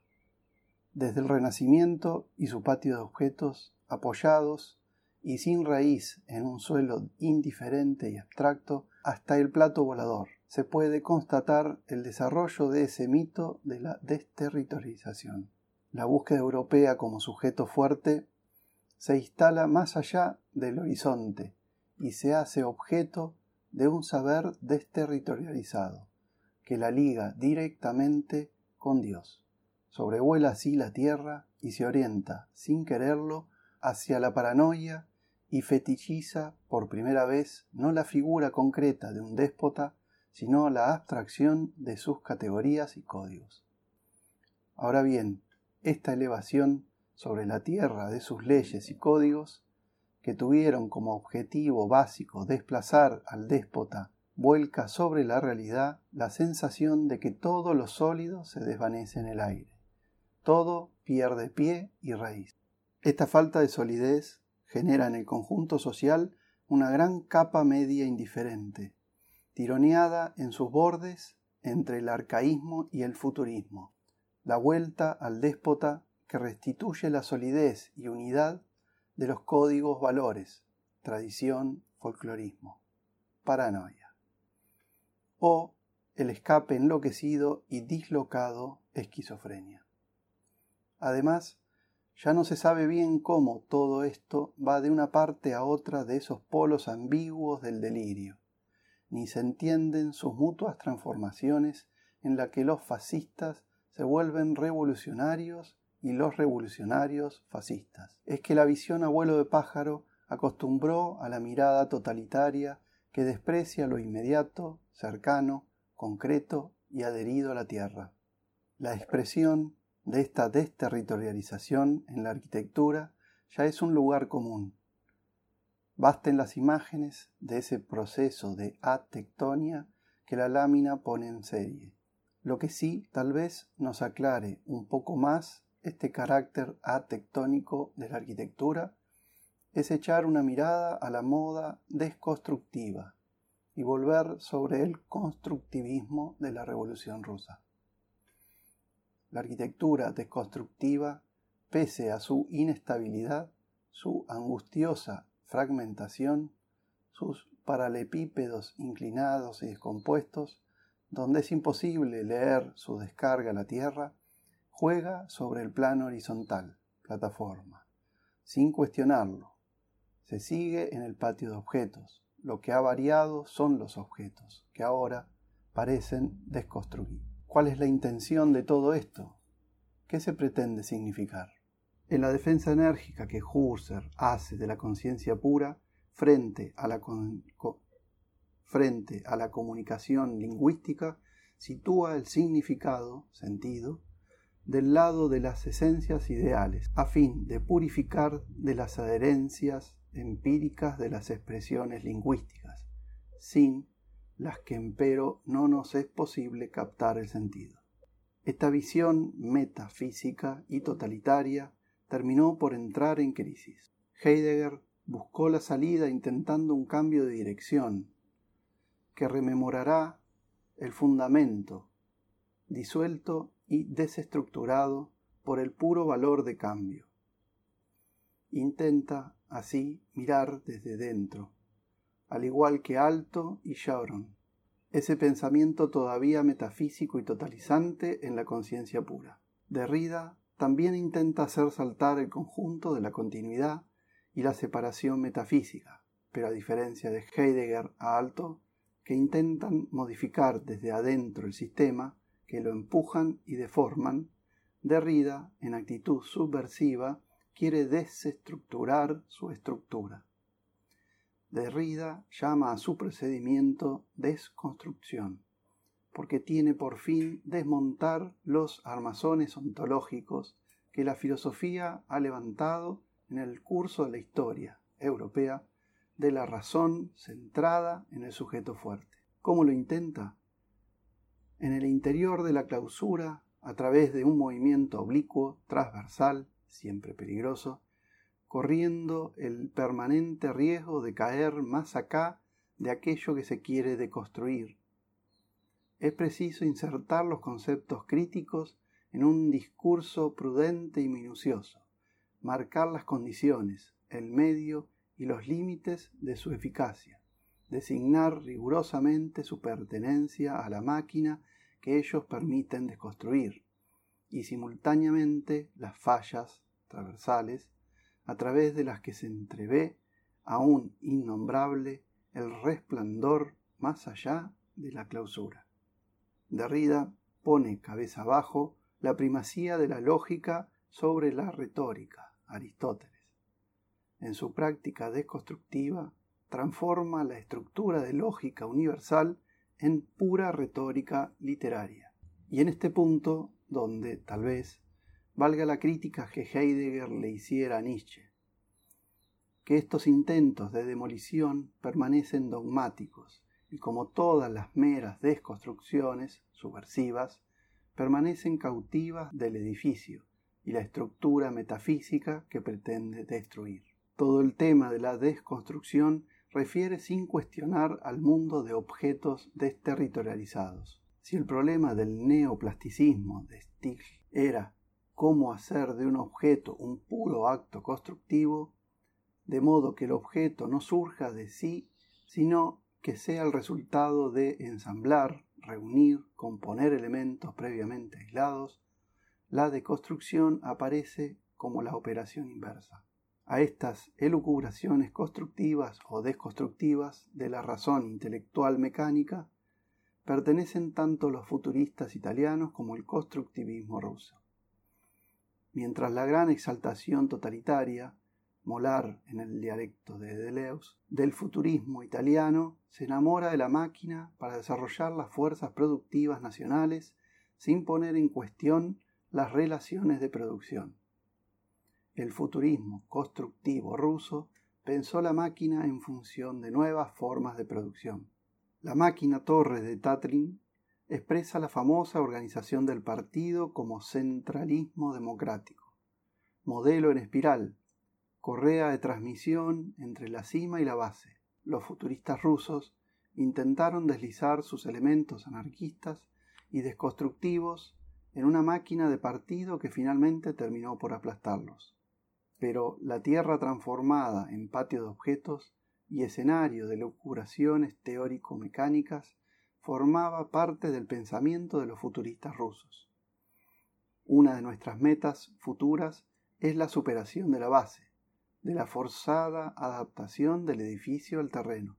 Desde el Renacimiento y su patio de objetos apoyados y sin raíz en un suelo indiferente y abstracto hasta el plato volador, se puede constatar el desarrollo de ese mito de la desterritorialización. La búsqueda europea como sujeto fuerte se instala más allá del horizonte y se hace objeto de un saber desterritorializado, que la liga directamente con Dios. Sobrevuela así la tierra y se orienta, sin quererlo, hacia la paranoia y fetichiza por primera vez no la figura concreta de un déspota, sino la abstracción de sus categorías y códigos. Ahora bien, esta elevación sobre la tierra de sus leyes y códigos, que tuvieron como objetivo básico desplazar al déspota, vuelca sobre la realidad la sensación de que todo lo sólido se desvanece en el aire, todo pierde pie y raíz. Esta falta de solidez genera en el conjunto social una gran capa media indiferente, tironeada en sus bordes entre el arcaísmo y el futurismo, la vuelta al déspota que restituye la solidez y unidad de los códigos valores, tradición, folclorismo, paranoia. O el escape enloquecido y dislocado esquizofrenia. Además, ya no se sabe bien cómo todo esto va de una parte a otra de esos polos ambiguos del delirio, ni se entienden sus mutuas transformaciones en la que los fascistas se vuelven revolucionarios y los revolucionarios fascistas. Es que la visión abuelo de pájaro acostumbró a la mirada totalitaria que desprecia lo inmediato, cercano, concreto y adherido a la tierra. La expresión de esta desterritorialización en la arquitectura ya es un lugar común. Basten las imágenes de ese proceso de atectonia que la lámina pone en serie. Lo que sí tal vez nos aclare un poco más este carácter atectónico de la arquitectura es echar una mirada a la moda desconstructiva y volver sobre el constructivismo de la Revolución rusa. La arquitectura desconstructiva, pese a su inestabilidad, su angustiosa fragmentación, sus paralepípedos inclinados y descompuestos, donde es imposible leer su descarga a la tierra, juega sobre el plano horizontal, plataforma, sin cuestionarlo. Se sigue en el patio de objetos. Lo que ha variado son los objetos, que ahora parecen desconstruir. ¿Cuál es la intención de todo esto? ¿Qué se pretende significar? En la defensa enérgica que Husserl hace de la conciencia pura frente a la, frente a la comunicación lingüística, sitúa el significado, sentido, del lado de las esencias ideales, a fin de purificar de las adherencias empíricas de las expresiones lingüísticas, sin las que empero no nos es posible captar el sentido. Esta visión metafísica y totalitaria terminó por entrar en crisis. Heidegger buscó la salida intentando un cambio de dirección que rememorará el fundamento disuelto y desestructurado por el puro valor de cambio. Intenta, así, mirar desde dentro, al igual que Alto y Shauron, ese pensamiento todavía metafísico y totalizante en la conciencia pura. Derrida también intenta hacer saltar el conjunto de la continuidad y la separación metafísica, pero a diferencia de Heidegger a Alto, que intentan modificar desde adentro el sistema, que lo empujan y deforman, Derrida, en actitud subversiva, quiere desestructurar su estructura. Derrida llama a su procedimiento desconstrucción, porque tiene por fin desmontar los armazones ontológicos que la filosofía ha levantado en el curso de la historia europea de la razón centrada en el sujeto fuerte. ¿Cómo lo intenta? en el interior de la clausura, a través de un movimiento oblicuo, transversal, siempre peligroso, corriendo el permanente riesgo de caer más acá de aquello que se quiere deconstruir. Es preciso insertar los conceptos críticos en un discurso prudente y minucioso, marcar las condiciones, el medio y los límites de su eficacia, designar rigurosamente su pertenencia a la máquina que ellos permiten desconstruir, y simultáneamente las fallas transversales a través de las que se entrevé aún innombrable el resplandor más allá de la clausura. Derrida pone cabeza abajo la primacía de la lógica sobre la retórica, Aristóteles. En su práctica desconstructiva, transforma la estructura de lógica universal en pura retórica literaria. Y en este punto, donde, tal vez, valga la crítica que Heidegger le hiciera a Nietzsche, que estos intentos de demolición permanecen dogmáticos y como todas las meras desconstrucciones subversivas, permanecen cautivas del edificio y la estructura metafísica que pretende destruir. Todo el tema de la desconstrucción refiere sin cuestionar al mundo de objetos desterritorializados. Si el problema del neoplasticismo de Stigl era cómo hacer de un objeto un puro acto constructivo, de modo que el objeto no surja de sí, sino que sea el resultado de ensamblar, reunir, componer elementos previamente aislados, la deconstrucción aparece como la operación inversa. A estas elucubraciones constructivas o desconstructivas de la razón intelectual mecánica pertenecen tanto los futuristas italianos como el constructivismo ruso. Mientras la gran exaltación totalitaria Molar, en el dialecto de Deleuze, del futurismo italiano, se enamora de la máquina para desarrollar las fuerzas productivas nacionales sin poner en cuestión las relaciones de producción. El futurismo constructivo ruso pensó la máquina en función de nuevas formas de producción. La máquina Torres de Tatrin expresa la famosa organización del partido como centralismo democrático, modelo en espiral, correa de transmisión entre la cima y la base. Los futuristas rusos intentaron deslizar sus elementos anarquistas y desconstructivos en una máquina de partido que finalmente terminó por aplastarlos. Pero la Tierra transformada en patio de objetos y escenario de locuraciones teórico-mecánicas formaba parte del pensamiento de los futuristas rusos. Una de nuestras metas futuras es la superación de la base, de la forzada adaptación del edificio al terreno.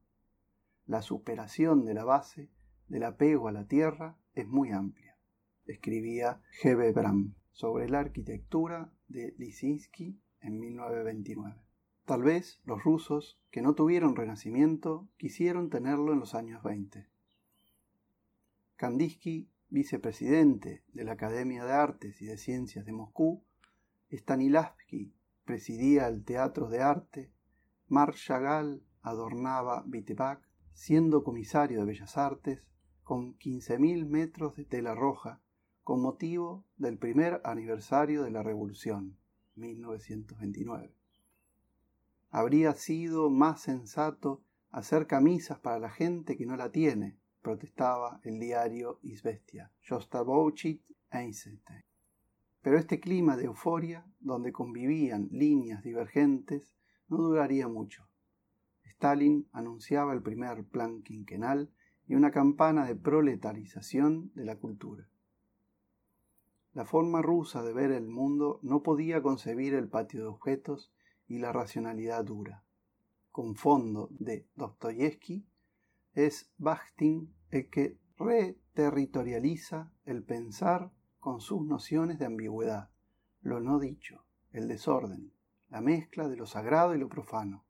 La superación de la base del apego a la tierra es muy amplia, escribía G. B. Bram sobre la arquitectura de Lisinski en 1929. Tal vez los rusos, que no tuvieron renacimiento, quisieron tenerlo en los años 20. Kandinsky, vicepresidente de la Academia de Artes y de Ciencias de Moscú, Stanislavski, presidía el Teatro de Arte, Marc Chagall adornaba Vitebac, siendo comisario de Bellas Artes, con 15.000 metros de tela roja, con motivo del primer aniversario de la Revolución, 1929. Habría sido más sensato hacer camisas para la gente que no la tiene, protestaba el diario Isbestia, Shostakovich Einstein. Pero este clima de euforia, donde convivían líneas divergentes, no duraría mucho. Stalin anunciaba el primer plan quinquenal y una campana de proletarización de la cultura. La forma rusa de ver el mundo no podía concebir el patio de objetos y la racionalidad dura. Con fondo de Dostoyevsky, es Bakhtin el que reterritorializa el pensar con sus nociones de ambigüedad, lo no dicho, el desorden, la mezcla de lo sagrado y lo profano,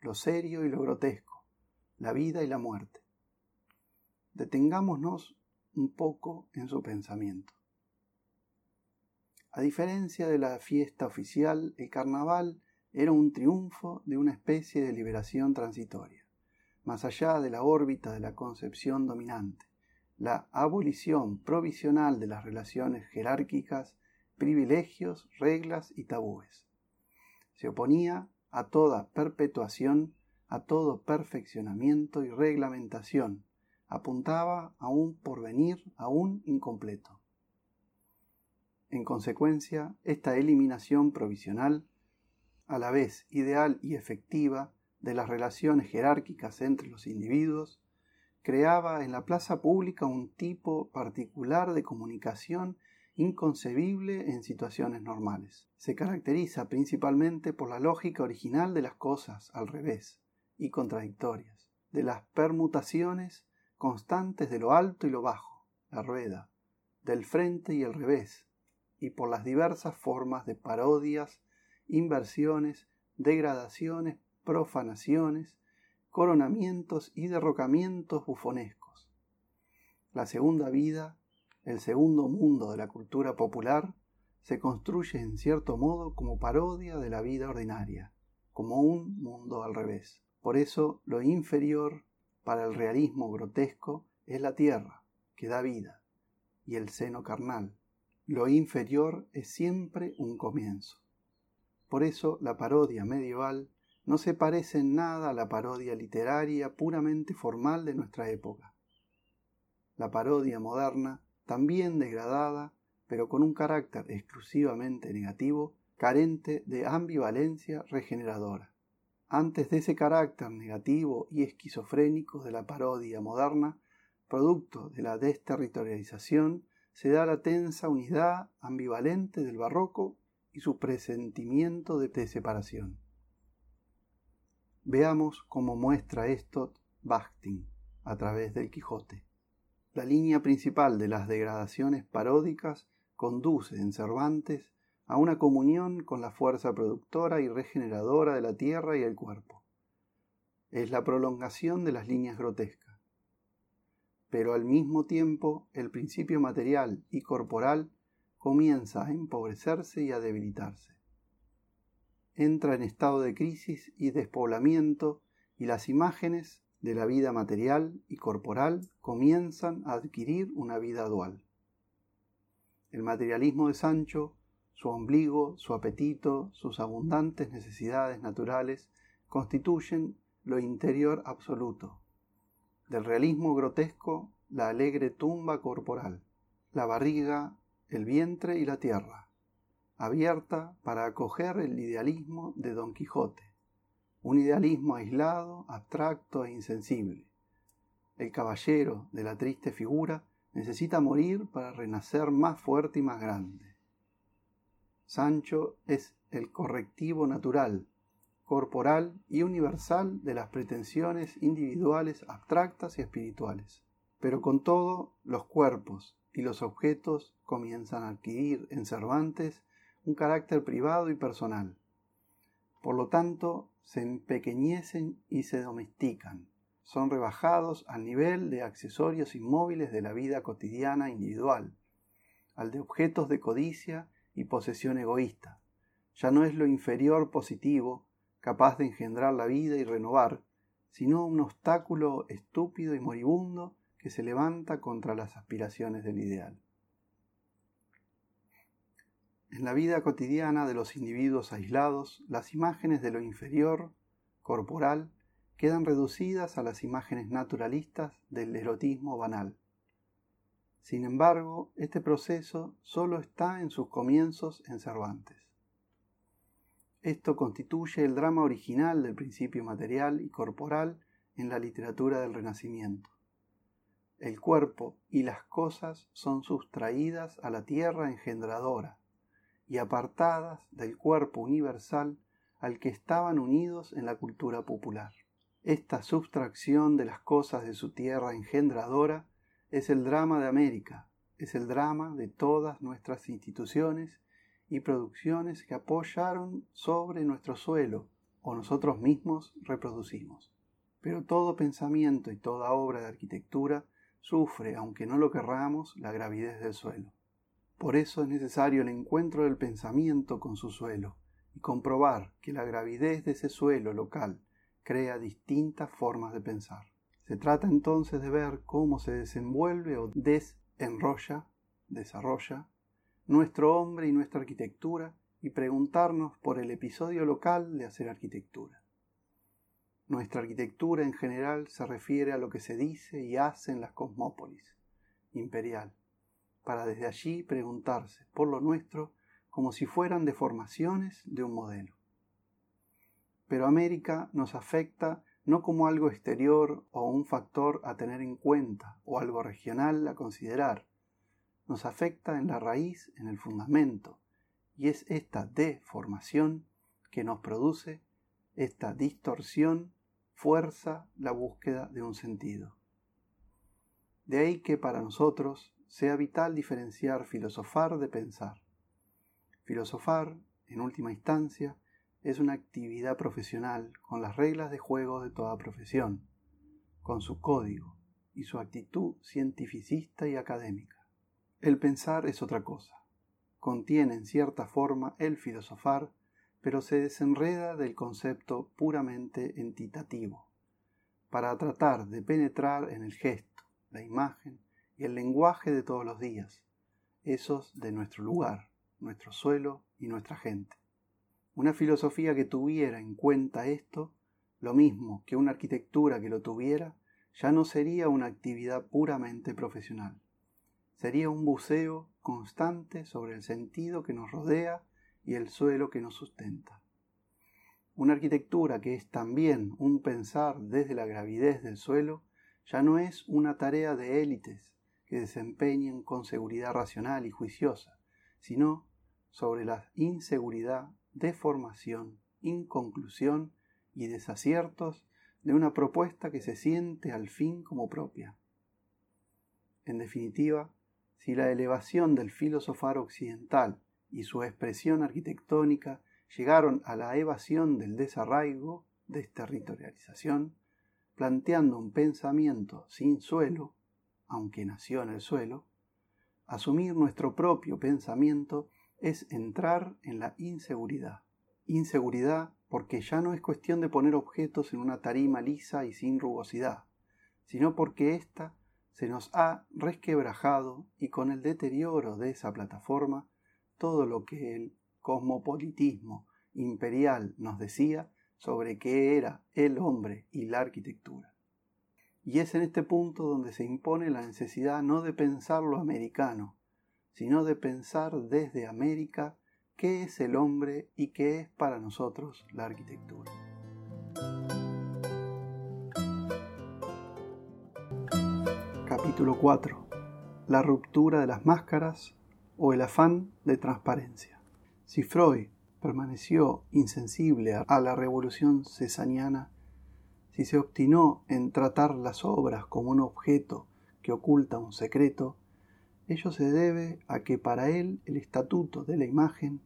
lo serio y lo grotesco, la vida y la muerte. Detengámonos un poco en su pensamiento. A diferencia de la fiesta oficial, el carnaval era un triunfo de una especie de liberación transitoria, más allá de la órbita de la concepción dominante la abolición provisional de las relaciones jerárquicas, privilegios, reglas y tabúes. Se oponía a toda perpetuación, a todo perfeccionamiento y reglamentación, apuntaba a un porvenir aún incompleto. En consecuencia, esta eliminación provisional, a la vez ideal y efectiva, de las relaciones jerárquicas entre los individuos, creaba en la plaza pública un tipo particular de comunicación inconcebible en situaciones normales. Se caracteriza principalmente por la lógica original de las cosas al revés y contradictorias, de las permutaciones constantes de lo alto y lo bajo, la rueda, del frente y el revés, y por las diversas formas de parodias, inversiones, degradaciones, profanaciones, coronamientos y derrocamientos bufonescos. La segunda vida, el segundo mundo de la cultura popular, se construye en cierto modo como parodia de la vida ordinaria, como un mundo al revés. Por eso lo inferior para el realismo grotesco es la tierra, que da vida, y el seno carnal. Lo inferior es siempre un comienzo. Por eso la parodia medieval no se parece en nada a la parodia literaria puramente formal de nuestra época. La parodia moderna, también degradada, pero con un carácter exclusivamente negativo, carente de ambivalencia regeneradora. Antes de ese carácter negativo y esquizofrénico de la parodia moderna, producto de la desterritorialización, se da la tensa unidad ambivalente del barroco y su presentimiento de, separación. Veamos cómo muestra esto Bakhtin a través del Quijote. La línea principal de las degradaciones paródicas conduce en Cervantes a una comunión con la fuerza productora y regeneradora de la tierra y el cuerpo. Es la prolongación de las líneas grotescas. Pero al mismo tiempo el principio material y corporal comienza a empobrecerse y a debilitarse. Entra en estado de crisis y despoblamiento y las imágenes de la vida material y corporal comienzan a adquirir una vida dual. El materialismo de Sancho, su ombligo, su apetito, sus abundantes necesidades naturales constituyen lo interior absoluto. Del realismo grotesco, la alegre tumba corporal, la barriga, el vientre y la tierra, abierta para acoger el idealismo de Don Quijote, un idealismo aislado, abstracto e insensible. El caballero de la triste figura necesita morir para renacer más fuerte y más grande. Sancho es el correctivo natural, corporal y universal de las pretensiones individuales abstractas y espirituales. Pero con todo, los cuerpos y los objetos comienzan a adquirir en Cervantes un carácter privado y personal. Por lo tanto, se empequeñecen y se domestican son rebajados al nivel de accesorios inmóviles de la vida cotidiana individual, al de objetos de codicia y posesión egoísta. Ya no es lo inferior positivo, capaz de engendrar la vida y renovar, sino un obstáculo estúpido y moribundo que se levanta contra las aspiraciones del ideal. En la vida cotidiana de los individuos aislados, las imágenes de lo inferior, corporal, quedan reducidas a las imágenes naturalistas del erotismo banal. Sin embargo, este proceso solo está en sus comienzos en Cervantes. Esto constituye el drama original del principio material y corporal en la literatura del Renacimiento. El cuerpo y las cosas son sustraídas a la tierra engendradora y apartadas del cuerpo universal al que estaban unidos en la cultura popular. Esta sustracción de las cosas de su tierra engendradora es el drama de América, es el drama de todas nuestras instituciones y producciones que apoyaron sobre nuestro suelo o nosotros mismos reproducimos. Pero todo pensamiento y toda obra de arquitectura sufre, aunque no lo querramos, la gravidez del suelo. Por eso es necesario el encuentro del pensamiento con su suelo y comprobar que la gravidez de ese suelo local crea distintas formas de pensar. Se trata entonces de ver cómo se desenvuelve o desenrolla, desarrolla, nuestro hombre y nuestra arquitectura y preguntarnos por el episodio local de hacer arquitectura. Nuestra arquitectura en general se refiere a lo que se dice y hace en las cosmópolis imperial, para desde allí preguntarse por lo nuestro como si fueran deformaciones de un modelo. Pero América nos afecta no como algo exterior o un factor a tener en cuenta o algo regional a considerar. Nos afecta en la raíz, en el fundamento, y es esta deformación que nos produce, esta distorsión, fuerza la búsqueda de un sentido. De ahí que para nosotros sea vital diferenciar filosofar de pensar. Filosofar, en última instancia, es una actividad profesional con las reglas de juego de toda profesión, con su código y su actitud cientificista y académica. El pensar es otra cosa. Contiene en cierta forma el filosofar, pero se desenreda del concepto puramente entitativo, para tratar de penetrar en el gesto, la imagen y el lenguaje de todos los días, esos de nuestro lugar, nuestro suelo y nuestra gente. Una filosofía que tuviera en cuenta esto, lo mismo que una arquitectura que lo tuviera, ya no sería una actividad puramente profesional. Sería un buceo constante sobre el sentido que nos rodea y el suelo que nos sustenta. Una arquitectura que es también un pensar desde la gravidez del suelo ya no es una tarea de élites que desempeñen con seguridad racional y juiciosa, sino sobre la inseguridad deformación, inconclusión y desaciertos de una propuesta que se siente al fin como propia. En definitiva, si la elevación del filosofar occidental y su expresión arquitectónica llegaron a la evasión del desarraigo, desterritorialización, planteando un pensamiento sin suelo, aunque nació en el suelo, asumir nuestro propio pensamiento es entrar en la inseguridad. Inseguridad porque ya no es cuestión de poner objetos en una tarima lisa y sin rugosidad, sino porque ésta se nos ha resquebrajado y con el deterioro de esa plataforma todo lo que el cosmopolitismo imperial nos decía sobre qué era el hombre y la arquitectura. Y es en este punto donde se impone la necesidad no de pensar lo americano, sino de pensar desde América qué es el hombre y qué es para nosotros la arquitectura. Capítulo 4. La ruptura de las máscaras o el afán de transparencia. Si Freud permaneció insensible a la revolución cesaniana, si se obstinó en tratar las obras como un objeto que oculta un secreto, Ello se debe a que para él el estatuto de la imagen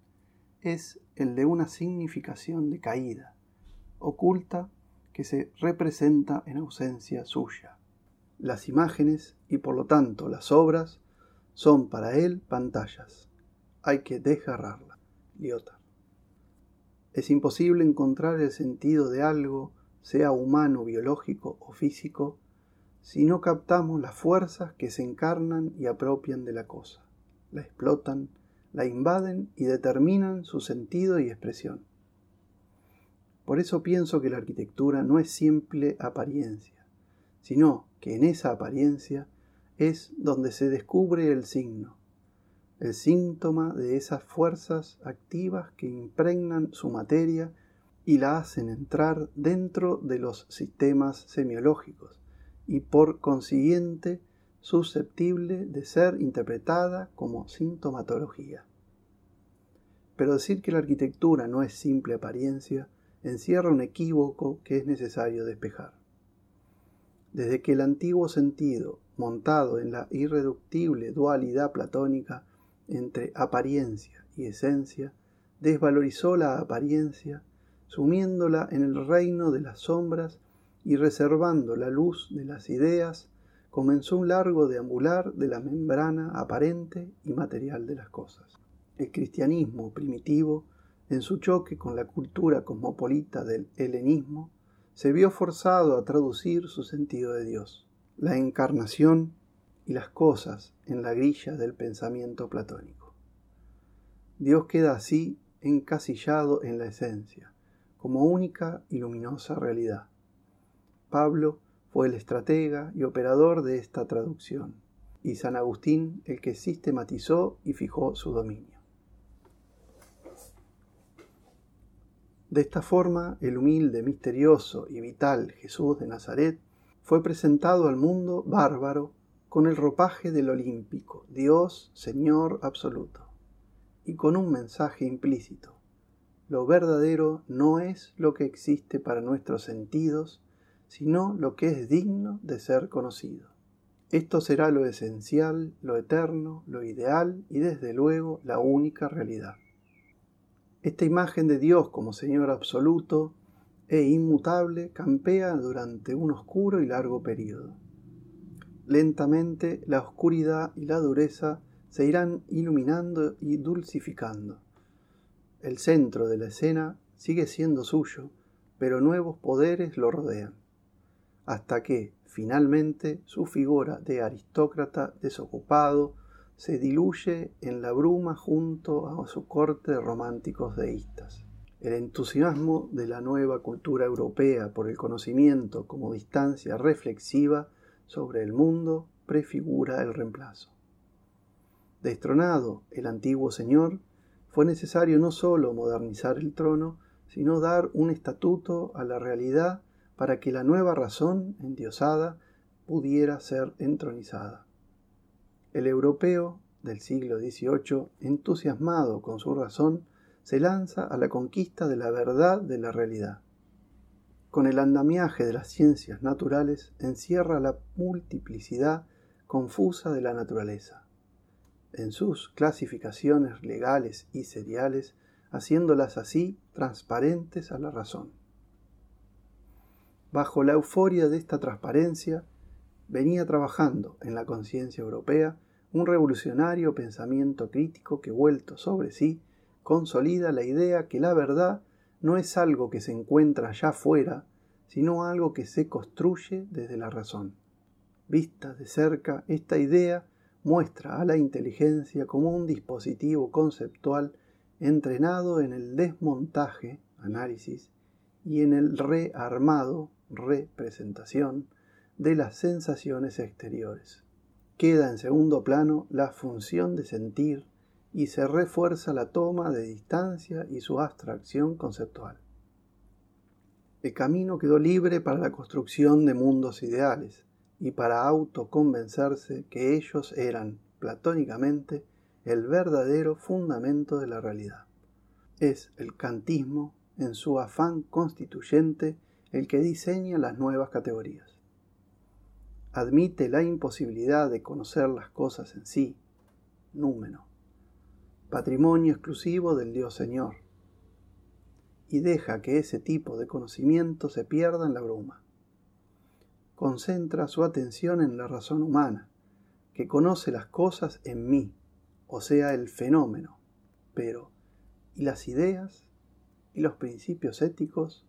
es el de una significación de caída, oculta, que se representa en ausencia suya. Las imágenes y por lo tanto las obras son para él pantallas. Hay que desgarrarlas. Lyotard. Es imposible encontrar el sentido de algo, sea humano, biológico o físico, si no captamos las fuerzas que se encarnan y apropian de la cosa, la explotan, la invaden y determinan su sentido y expresión. Por eso pienso que la arquitectura no es simple apariencia, sino que en esa apariencia es donde se descubre el signo, el síntoma de esas fuerzas activas que impregnan su materia y la hacen entrar dentro de los sistemas semiológicos, y por consiguiente susceptible de ser interpretada como sintomatología. Pero decir que la arquitectura no es simple apariencia encierra un equívoco que es necesario despejar. Desde que el antiguo sentido, montado en la irreductible dualidad platónica entre apariencia y esencia, desvalorizó la apariencia, sumiéndola en el reino de las sombras y reservando la luz de las ideas, comenzó un largo deambular de la membrana aparente y material de las cosas. El cristianismo primitivo, en su choque con la cultura cosmopolita del helenismo, se vio forzado a traducir su sentido de Dios, la encarnación y las cosas en la grilla del pensamiento platónico. Dios queda así encasillado en la esencia, como única y luminosa realidad Pablo fue el estratega y operador de esta traducción, y San Agustín el que sistematizó y fijó su dominio. De esta forma, el humilde, misterioso y vital Jesús de Nazaret fue presentado al mundo bárbaro con el ropaje del olímpico, Dios Señor absoluto, y con un mensaje implícito. Lo verdadero no es lo que existe para nuestros sentidos, sino lo que es digno de ser conocido. Esto será lo esencial, lo eterno, lo ideal y desde luego la única realidad. Esta imagen de Dios como Señor absoluto e inmutable campea durante un oscuro y largo periodo. Lentamente la oscuridad y la dureza se irán iluminando y dulcificando. El centro de la escena sigue siendo suyo, pero nuevos poderes lo rodean, hasta que, finalmente, su figura de aristócrata desocupado se diluye en la bruma junto a su corte de románticos deístas. El entusiasmo de la nueva cultura europea por el conocimiento como distancia reflexiva sobre el mundo prefigura el reemplazo. Destronado el antiguo señor, fue necesario no sólo modernizar el trono, sino dar un estatuto a la realidad para que la nueva razón endiosada pudiera ser entronizada. El europeo del siglo XVIII, entusiasmado con su razón, se lanza a la conquista de la verdad de la realidad. Con el andamiaje de las ciencias naturales encierra la multiplicidad confusa de la naturaleza, en sus clasificaciones legales y seriales, haciéndolas así transparentes a la razón. Bajo la euforia de esta transparencia, venía trabajando en la conciencia europea un revolucionario pensamiento crítico que, vuelto sobre sí, consolida la idea que la verdad no es algo que se encuentra allá afuera, sino algo que se construye desde la razón. Vista de cerca, esta idea muestra a la inteligencia como un dispositivo conceptual entrenado en el desmontaje, análisis, y en el rearmado, representación, de las sensaciones exteriores. Queda en segundo plano la función de sentir y se refuerza la toma de distancia y su abstracción conceptual. El camino quedó libre para la construcción de mundos ideales y para autoconvencerse que ellos eran, platónicamente, el verdadero fundamento de la realidad. Es el kantismo, en su afán constituyente, el que diseña las nuevas categorías. Admite la imposibilidad de conocer las cosas en sí, númeno, patrimonio exclusivo del Dios Señor, y deja que ese tipo de conocimiento se pierda en la bruma. Concentra su atención en la razón humana, que conoce las cosas en mí, o sea, el fenómeno. Pero, ¿y las ideas? ¿Y los principios éticos?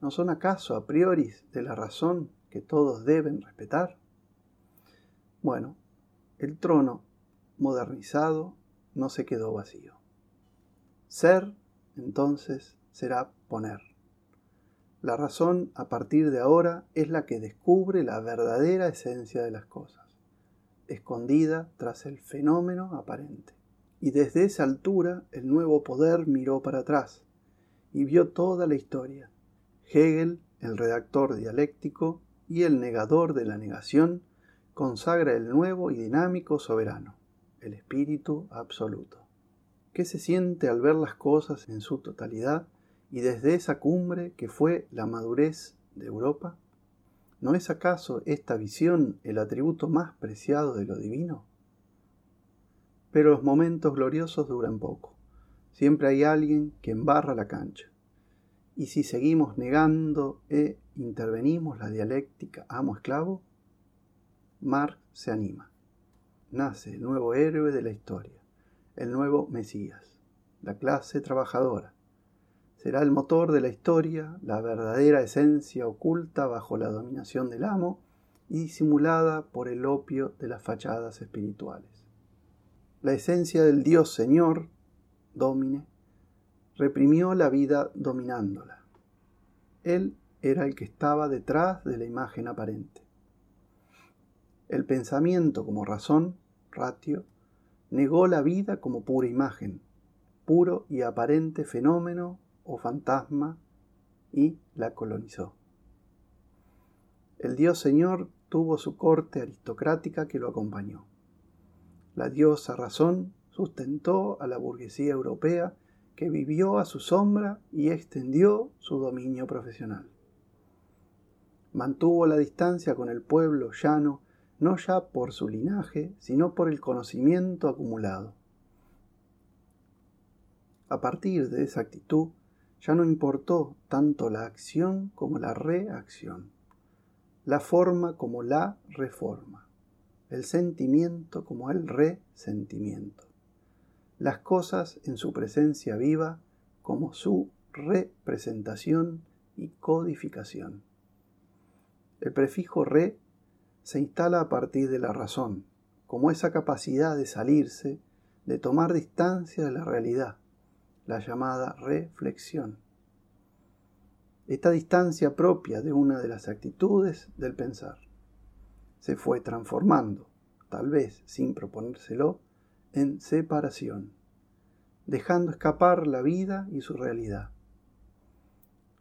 ¿No son acaso a priori de la razón que todos deben respetar? Bueno, el trono modernizado no se quedó vacío. Ser, entonces, será poner. La razón, a partir de ahora, es la que descubre la verdadera esencia de las cosas, escondida tras el fenómeno aparente. Y desde esa altura el nuevo poder miró para atrás y vio toda la historia. Hegel, el redactor dialéctico y el negador de la negación, consagra el nuevo y dinámico soberano, el espíritu absoluto. ¿Qué se siente al ver las cosas en su totalidad y desde esa cumbre que fue la madurez de Europa? ¿No es acaso esta visión el atributo más preciado de lo divino? Pero los momentos gloriosos duran poco. Siempre hay alguien que embarra la cancha. Y si seguimos negando e intervenimos la dialéctica amo-esclavo, Marx se anima. Nace el nuevo héroe de la historia, el nuevo Mesías, la clase trabajadora, será el motor de la historia, la verdadera esencia oculta bajo la dominación del amo y disimulada por el opio de las fachadas espirituales. La esencia del Dios Señor, Domine, reprimió la vida dominándola. Él era el que estaba detrás de la imagen aparente. El pensamiento como razón, ratio, negó la vida como pura imagen, puro y aparente fenómeno o fantasma y la colonizó. El dios señor tuvo su corte aristocrática que lo acompañó. La diosa razón sustentó a la burguesía europea que vivió a su sombra y extendió su dominio profesional. Mantuvo la distancia con el pueblo llano no ya por su linaje, sino por el conocimiento acumulado. A partir de esa actitud, ya no importó tanto la acción como la reacción, la forma como la reforma, el sentimiento como el resentimiento, las cosas en su presencia viva como su representación y codificación. El prefijo re se instala a partir de la razón, como esa capacidad de salirse, de tomar distancia de la realidad, la llamada reflexión. Esta distancia propia de una de las actitudes del pensar se fue transformando, tal vez sin proponérselo, en separación, dejando escapar la vida y su realidad.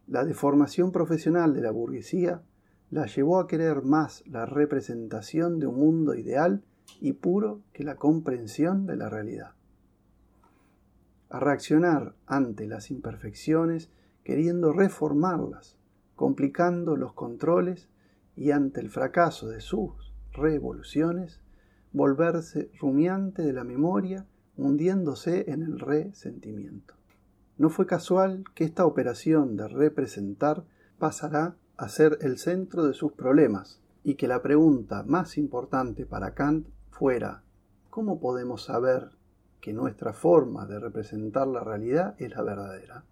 La deformación profesional de la burguesía la llevó a querer más la representación de un mundo ideal y puro que la comprensión de la realidad. A reaccionar ante las imperfecciones queriendo reformarlas, complicando los controles y ante el fracaso de sus revoluciones, volverse rumiante de la memoria, hundiéndose en el resentimiento. No fue casual que esta operación de representar pasará a ser el centro de sus problemas y que la pregunta más importante para Kant fuera ¿cómo podemos saber que nuestra forma de representar la realidad es la verdadera?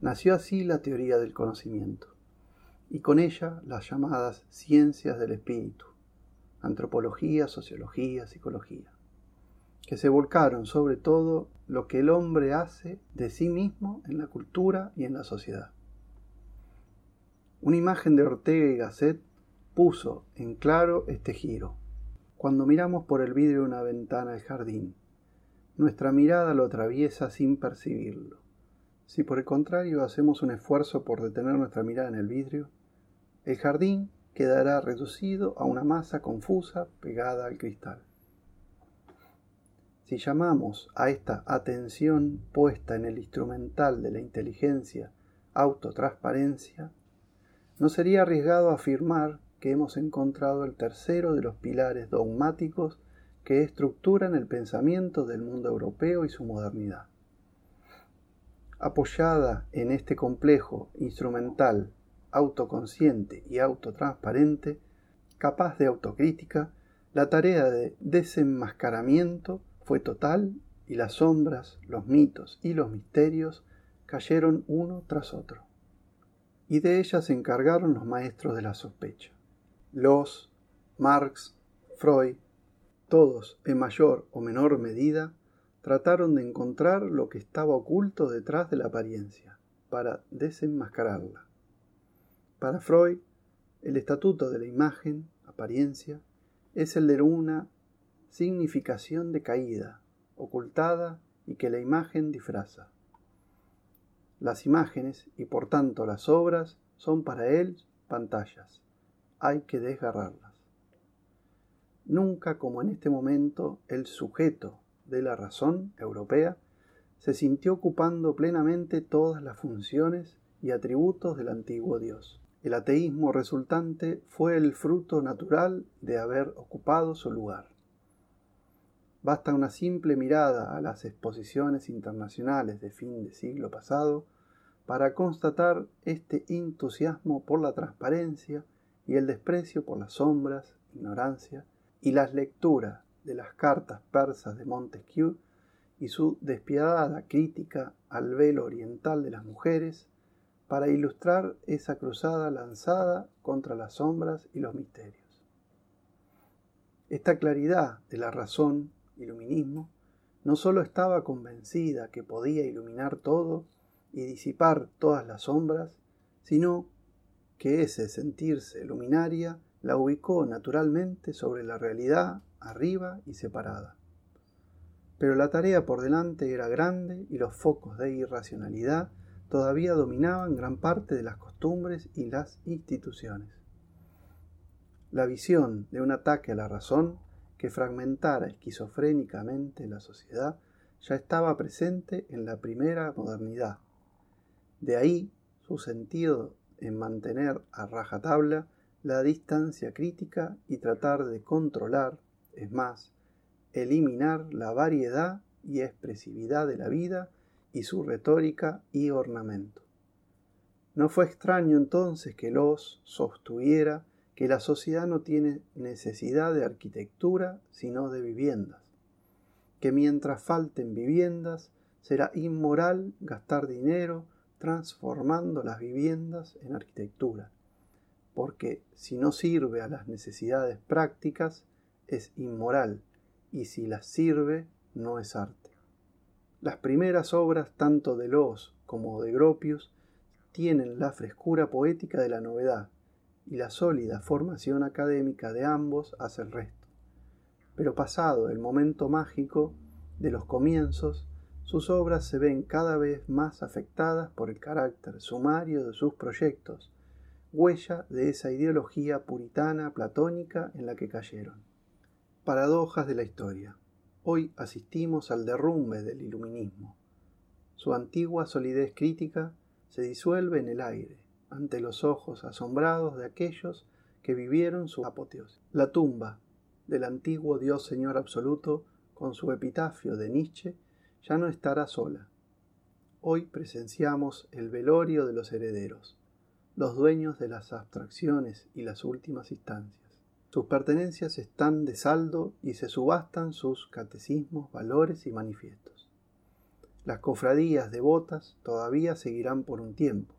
Nació así la teoría del conocimiento y con ella las llamadas ciencias del espíritu, antropología, sociología, psicología que se volcaron sobre todo lo que el hombre hace de sí mismo en la cultura y en la sociedad. Una imagen de Ortega y Gasset puso en claro este giro. Cuando miramos por el vidrio de una ventana del jardín, nuestra mirada lo atraviesa sin percibirlo. Si por el contrario hacemos un esfuerzo por detener nuestra mirada en el vidrio, el jardín quedará reducido a una masa confusa pegada al cristal. Si llamamos a esta atención puesta en el instrumental de la inteligencia autotransparencia, no sería arriesgado afirmar que hemos encontrado el tercero de los pilares dogmáticos que estructuran el pensamiento del mundo europeo y su modernidad. Apoyada en este complejo instrumental autoconsciente y autotransparente, capaz de autocrítica, la tarea de desenmascaramiento fue total y las sombras, los mitos y los misterios cayeron uno tras otro. Y de ellas se encargaron los maestros de la sospecha. Los, Marx, Freud, todos en mayor o menor medida trataron de encontrar lo que estaba oculto detrás de la apariencia, para desenmascararla. Para Freud, el estatuto de la imagen, apariencia, es el de una significación de caída, ocultada y que la imagen disfraza. Las imágenes y por tanto las obras son para él pantallas. Hay que desgarrarlas. Nunca como en este momento el sujeto de la razón europea se sintió ocupando plenamente todas las funciones y atributos del antiguo Dios. El ateísmo resultante fue el fruto natural de haber ocupado su lugar. Basta una simple mirada a las exposiciones internacionales de fin de siglo pasado para constatar este entusiasmo por la transparencia y el desprecio por las sombras, ignorancia y las lecturas de las cartas persas de Montesquieu y su despiadada crítica al velo oriental de las mujeres para ilustrar esa cruzada lanzada contra las sombras y los misterios. Esta claridad de la razón iluminismo, no sólo estaba convencida que podía iluminar todo y disipar todas las sombras, sino que ese sentirse luminaria la ubicó naturalmente sobre la realidad arriba y separada. Pero la tarea por delante era grande y los focos de irracionalidad todavía dominaban gran parte de las costumbres y las instituciones. La visión de un ataque a la razón que fragmentara esquizofrénicamente la sociedad ya estaba presente en la primera modernidad. De ahí su sentido en mantener a rajatabla la distancia crítica y tratar de controlar, es más, eliminar la variedad y expresividad de la vida y su retórica y ornamento. No fue extraño entonces que los sostuviera que la sociedad no tiene necesidad de arquitectura sino de viviendas, que mientras falten viviendas será inmoral gastar dinero transformando las viviendas en arquitectura, porque si no sirve a las necesidades prácticas es inmoral y si las sirve no es arte. Las primeras obras tanto de Los como de Gropius tienen la frescura poética de la novedad y la sólida formación académica de ambos hace el resto. Pero pasado el momento mágico de los comienzos, sus obras se ven cada vez más afectadas por el carácter sumario de sus proyectos, huella de esa ideología puritana platónica en la que cayeron. Paradojas de la historia. Hoy asistimos al derrumbe del iluminismo. Su antigua solidez crítica se disuelve en el aire, ante los ojos asombrados de aquellos que vivieron su apoteosis. La tumba del antiguo Dios Señor absoluto, con su epitafio de Nietzsche, ya no estará sola. Hoy presenciamos el velorio de los herederos, los dueños de las abstracciones y las últimas instancias. Sus pertenencias están de saldo y se subastan sus catecismos, valores y manifiestos. Las cofradías devotas todavía seguirán por un tiempo,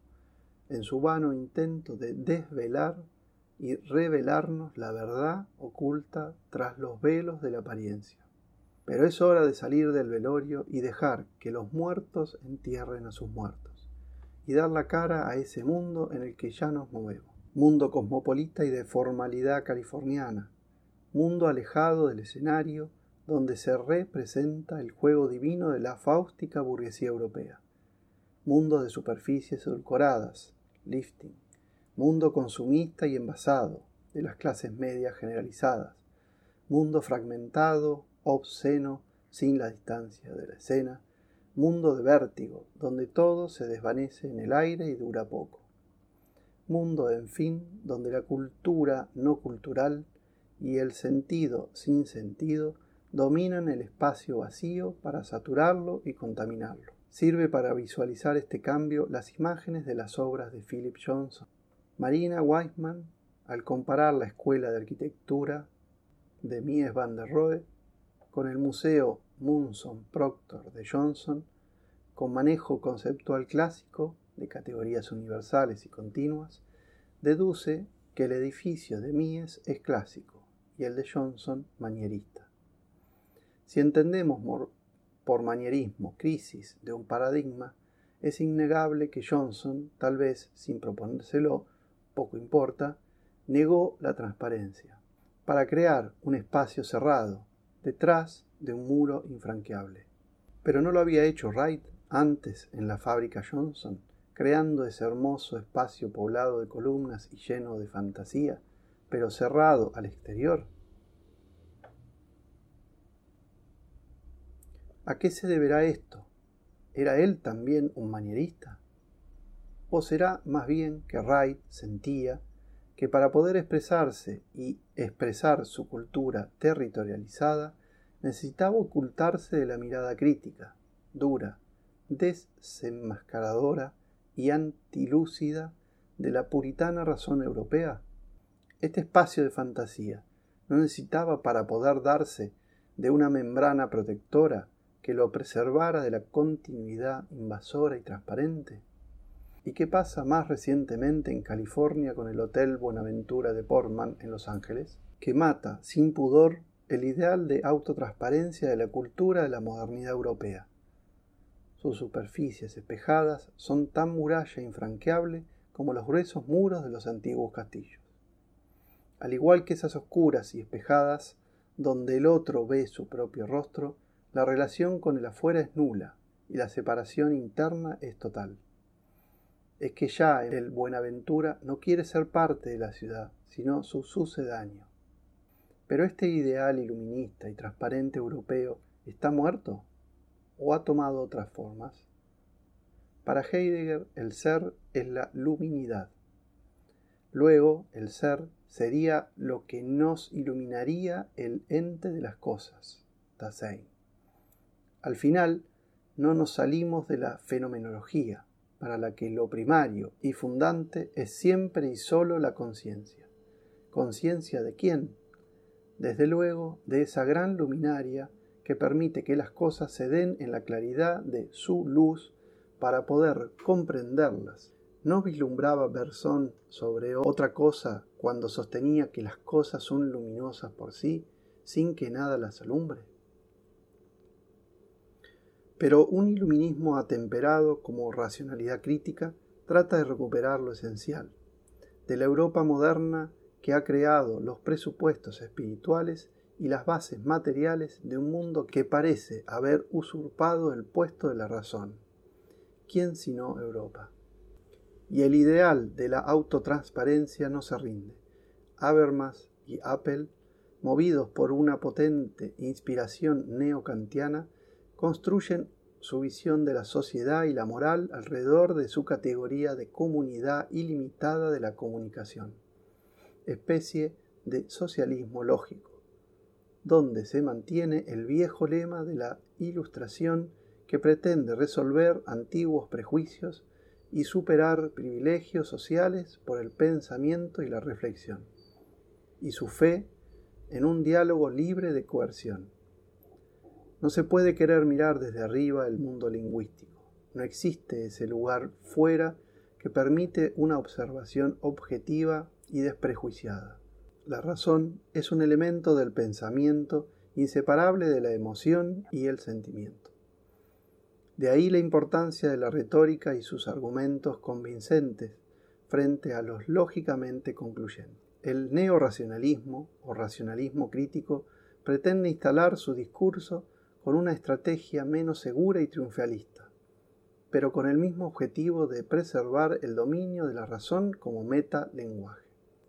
en su vano intento de desvelar y revelarnos la verdad oculta tras los velos de la apariencia. Pero es hora de salir del velorio y dejar que los muertos entierren a sus muertos, y dar la cara a ese mundo en el que ya nos movemos, mundo cosmopolita y de formalidad californiana, mundo alejado del escenario, donde se representa el juego divino de la fáustica burguesía europea. Mundo de superficies edulcoradas, lifting, mundo consumista y envasado, de las clases medias generalizadas, mundo fragmentado, obsceno, sin la distancia de la escena, mundo de vértigo, donde todo se desvanece en el aire y dura poco. Mundo, en fin, donde la cultura no cultural y el sentido sin sentido dominan el espacio vacío para saturarlo y contaminarlo. Sirve para visualizar este cambio las imágenes de las obras de Philip Johnson. Marina Weissman, al comparar la Escuela de Arquitectura de Mies van der Rohe con el Museo Munson Proctor de Johnson, con manejo conceptual clásico de categorías universales y continuas, deduce que el edificio de Mies es clásico y el de Johnson manierista. Si entendemos por manierismo crisis de un paradigma, es innegable que Johnson, tal vez sin proponérselo, poco importa, negó la transparencia para crear un espacio cerrado detrás de un muro infranqueable. Pero no lo había hecho Wright antes en la fábrica Johnson, creando ese hermoso espacio poblado de columnas y lleno de fantasía, pero cerrado al exterior. ¿A qué se deberá esto? ¿Era él también un manierista? ¿O será más bien que Wright sentía que para poder expresarse y expresar su cultura territorializada necesitaba ocultarse de la mirada crítica, dura, desenmascaradora y antilúcida de la puritana razón europea? Este espacio de fantasía no necesitaba para poder darse de una membrana protectora que lo preservara de la continuidad invasora y transparente? ¿Y qué pasa más recientemente en California con el Hotel Buenaventura de Portman en Los Ángeles? Que mata sin pudor el ideal de autotransparencia de la cultura de la modernidad europea. Sus superficies espejadas son tan muralla infranqueable como los gruesos muros de los antiguos castillos. Al igual que esas oscuras y espejadas, donde el otro ve su propio rostro, la relación con el afuera es nula y la separación interna es total. Es que ya el Buenaventura no quiere ser parte de la ciudad, sino su sucedáneo. Pero este ideal iluminista y transparente europeo está muerto o ha tomado otras formas. Para Heidegger el ser es la luminidad. Luego, el ser sería lo que nos iluminaría el ente de las cosas, Dasein. Al final, no nos salimos de la fenomenología, para la que lo primario y fundante es siempre y solo la conciencia. ¿Conciencia de quién? Desde luego, de esa gran luminaria que permite que las cosas se den en la claridad de su luz para poder comprenderlas. ¿No vislumbraba Bersón sobre otra cosa cuando sostenía que las cosas son luminosas por sí, sin que nada las alumbre? Pero un iluminismo atemperado como racionalidad crítica trata de recuperar lo esencial. De la Europa moderna que ha creado los presupuestos espirituales y las bases materiales de un mundo que parece haber usurpado el puesto de la razón. ¿Quién sino Europa? Y el ideal de la autotransparencia no se rinde. Habermas y Apple, movidos por una potente inspiración neocantiana, construyen su visión de la sociedad y la moral alrededor de su categoría de comunidad ilimitada de la comunicación especie de socialismo lógico, donde se mantiene el viejo lema de la Ilustración que pretende resolver antiguos prejuicios y superar privilegios sociales por el pensamiento y la reflexión, y su fe en un diálogo libre de coerción. No se puede querer mirar desde arriba el mundo lingüístico, no existe ese lugar fuera que permite una observación objetiva y desprejuiciada. La razón es un elemento del pensamiento inseparable de la emoción y el sentimiento. De ahí la importancia de la retórica y sus argumentos convincentes frente a los lógicamente concluyentes. El neoracionalismo o racionalismo crítico pretende instalar su discurso con una estrategia menos segura y triunfalista, pero con el mismo objetivo de preservar el dominio de la razón como meta-lenguaje.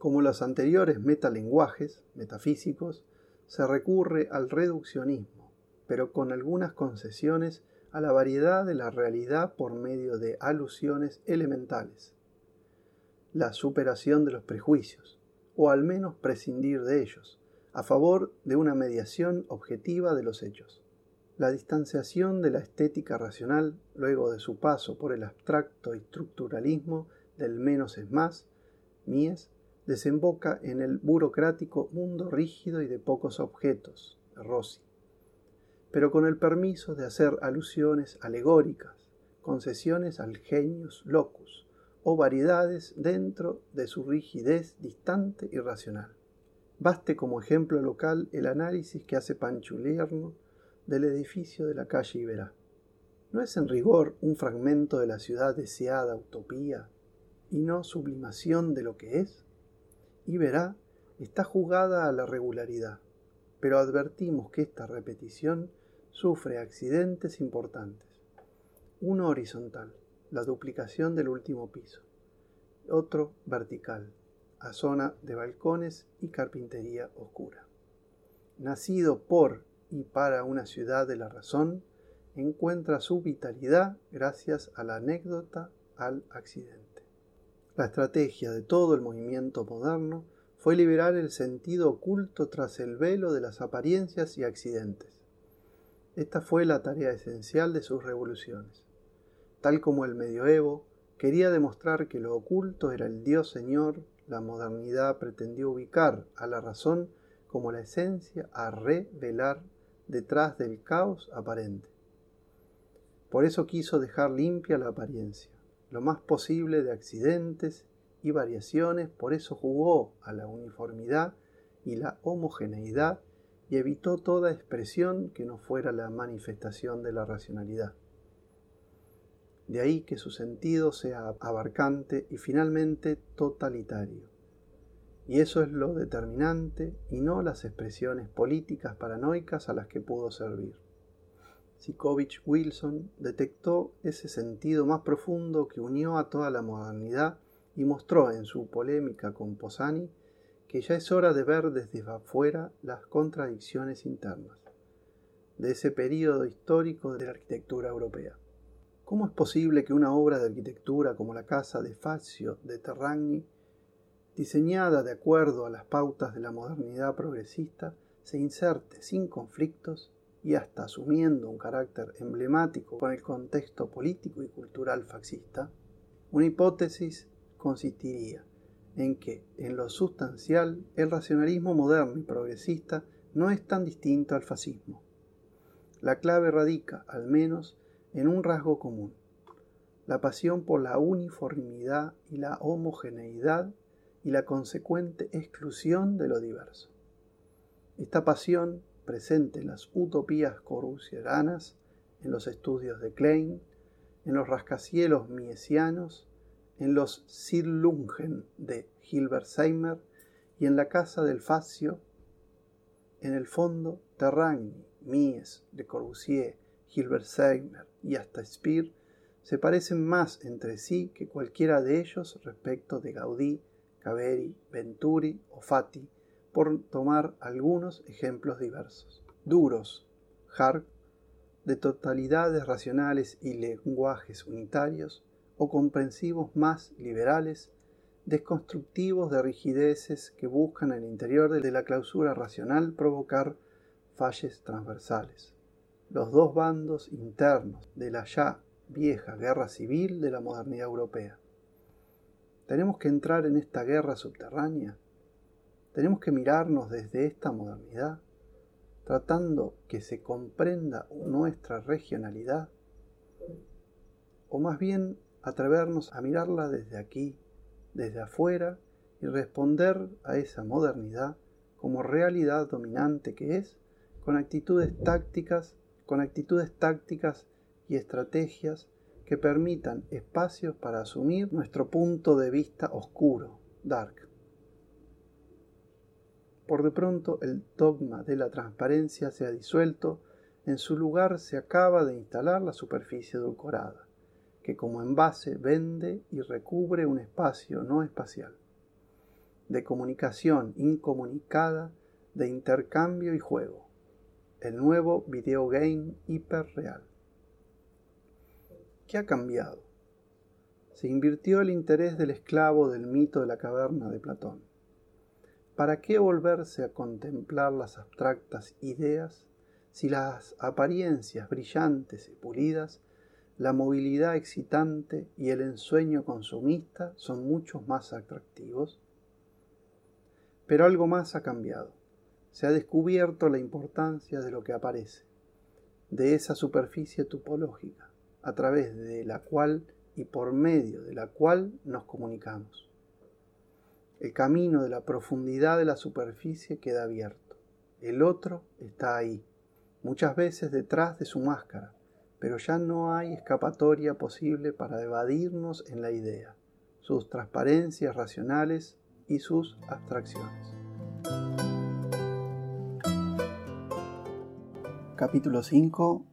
Como los anteriores metalenguajes metafísicos, se recurre al reduccionismo, pero con algunas concesiones a la variedad de la realidad por medio de alusiones elementales. La superación de los prejuicios, o al menos prescindir de ellos, a favor de una mediación objetiva de los hechos. La distanciación de la estética racional, luego de su paso por el abstracto estructuralismo del menos es más, mies, desemboca en el burocrático mundo rígido y de pocos objetos, Rossi, pero con el permiso de hacer alusiones alegóricas, concesiones al genius locus, o variedades dentro de su rigidez distante y racional. Baste como ejemplo local el análisis que hace Panchulierno del edificio de la calle Iberá. ¿No es en rigor un fragmento de la ciudad deseada utopía y no sublimación de lo que es? Y verá está jugada a la regularidad, pero advertimos que esta repetición sufre accidentes importantes. Uno horizontal, la duplicación del último piso. Otro vertical, a zona de balcones y carpintería oscura. Nacido por y para una ciudad de la razón, encuentra su vitalidad gracias a la anécdota al accidente. La estrategia de todo el movimiento moderno fue liberar el sentido oculto tras el velo de las apariencias y accidentes. Esta fue la tarea esencial de sus revoluciones. Tal como el medioevo quería demostrar que lo oculto era el Dios Señor, la modernidad pretendió ubicar a la razón como la esencia a revelar detrás del caos aparente. Por eso quiso dejar limpia la apariencia lo más posible de accidentes y variaciones, por eso jugó a la uniformidad y la homogeneidad y evitó toda expresión que no fuera la manifestación de la racionalidad. De ahí que su sentido sea abarcante y finalmente totalitario. Y eso es lo determinante y no las expresiones políticas paranoicas a las que pudo servir. Sikovich Wilson detectó ese sentido más profundo que unió a toda la modernidad y mostró en su polémica con Posani que ya es hora de ver desde afuera las contradicciones internas de ese período histórico de la arquitectura europea. ¿Cómo es posible que una obra de arquitectura como la casa de Fazio de Terragni diseñada de acuerdo a las pautas de la modernidad progresista, se inserte sin conflictos y hasta asumiendo un carácter emblemático con el contexto político y cultural fascista, una hipótesis consistiría en que, en lo sustancial, el racionalismo moderno y progresista no es tan distinto al fascismo. La clave radica, al menos, en un rasgo común, la pasión por la uniformidad y la homogeneidad y la consecuente exclusión de lo diverso. Esta pasión, presente en las utopías coruseranas, en los estudios de Klein, en los rascacielos miesianos, en los Sirlungen de Hilberseimer y en la casa del Facio, en el fondo, Terragni, Mies, Le Corbusier, Hilberseimer y hasta Speer se parecen más entre sí que cualquiera de ellos respecto de Gaudí, Caveri, Venturi o Fati, por tomar algunos ejemplos diversos. Duros, hard, de totalidades racionales y lenguajes unitarios, o comprensivos más liberales, desconstructivos de rigideces que buscan en el interior de la clausura racional provocar falles transversales. Los dos bandos internos de la ya vieja guerra civil de la modernidad europea. Tenemos que entrar en esta guerra subterránea. Tenemos que mirarnos desde esta modernidad, tratando que se comprenda nuestra regionalidad, o más bien atrevernos a mirarla desde aquí, desde afuera, y responder a esa modernidad como realidad dominante que es, con actitudes tácticas, con actitudes tácticas y estrategias que permitan espacios para asumir nuestro punto de vista oscuro, dark. Por de pronto el dogma de la transparencia se ha disuelto, en su lugar se acaba de instalar la superficie edulcorada, que como envase vende y recubre un espacio no espacial, de comunicación incomunicada, de intercambio y juego, el nuevo videogame hiperreal. ¿Qué ha cambiado? Se invirtió el interés del esclavo del mito de la caverna de Platón. ¿Para qué volverse a contemplar las abstractas ideas si las apariencias brillantes y pulidas, la movilidad excitante y el ensueño consumista son muchos más atractivos? Pero algo más ha cambiado. Se ha descubierto la importancia de lo que aparece, de esa superficie topológica a través de la cual y por medio de la cual nos comunicamos. El camino de la profundidad de la superficie queda abierto. El otro está ahí, muchas veces detrás de su máscara, pero ya no hay escapatoria posible para evadirnos en la idea, sus transparencias racionales y sus abstracciones. Capítulo 5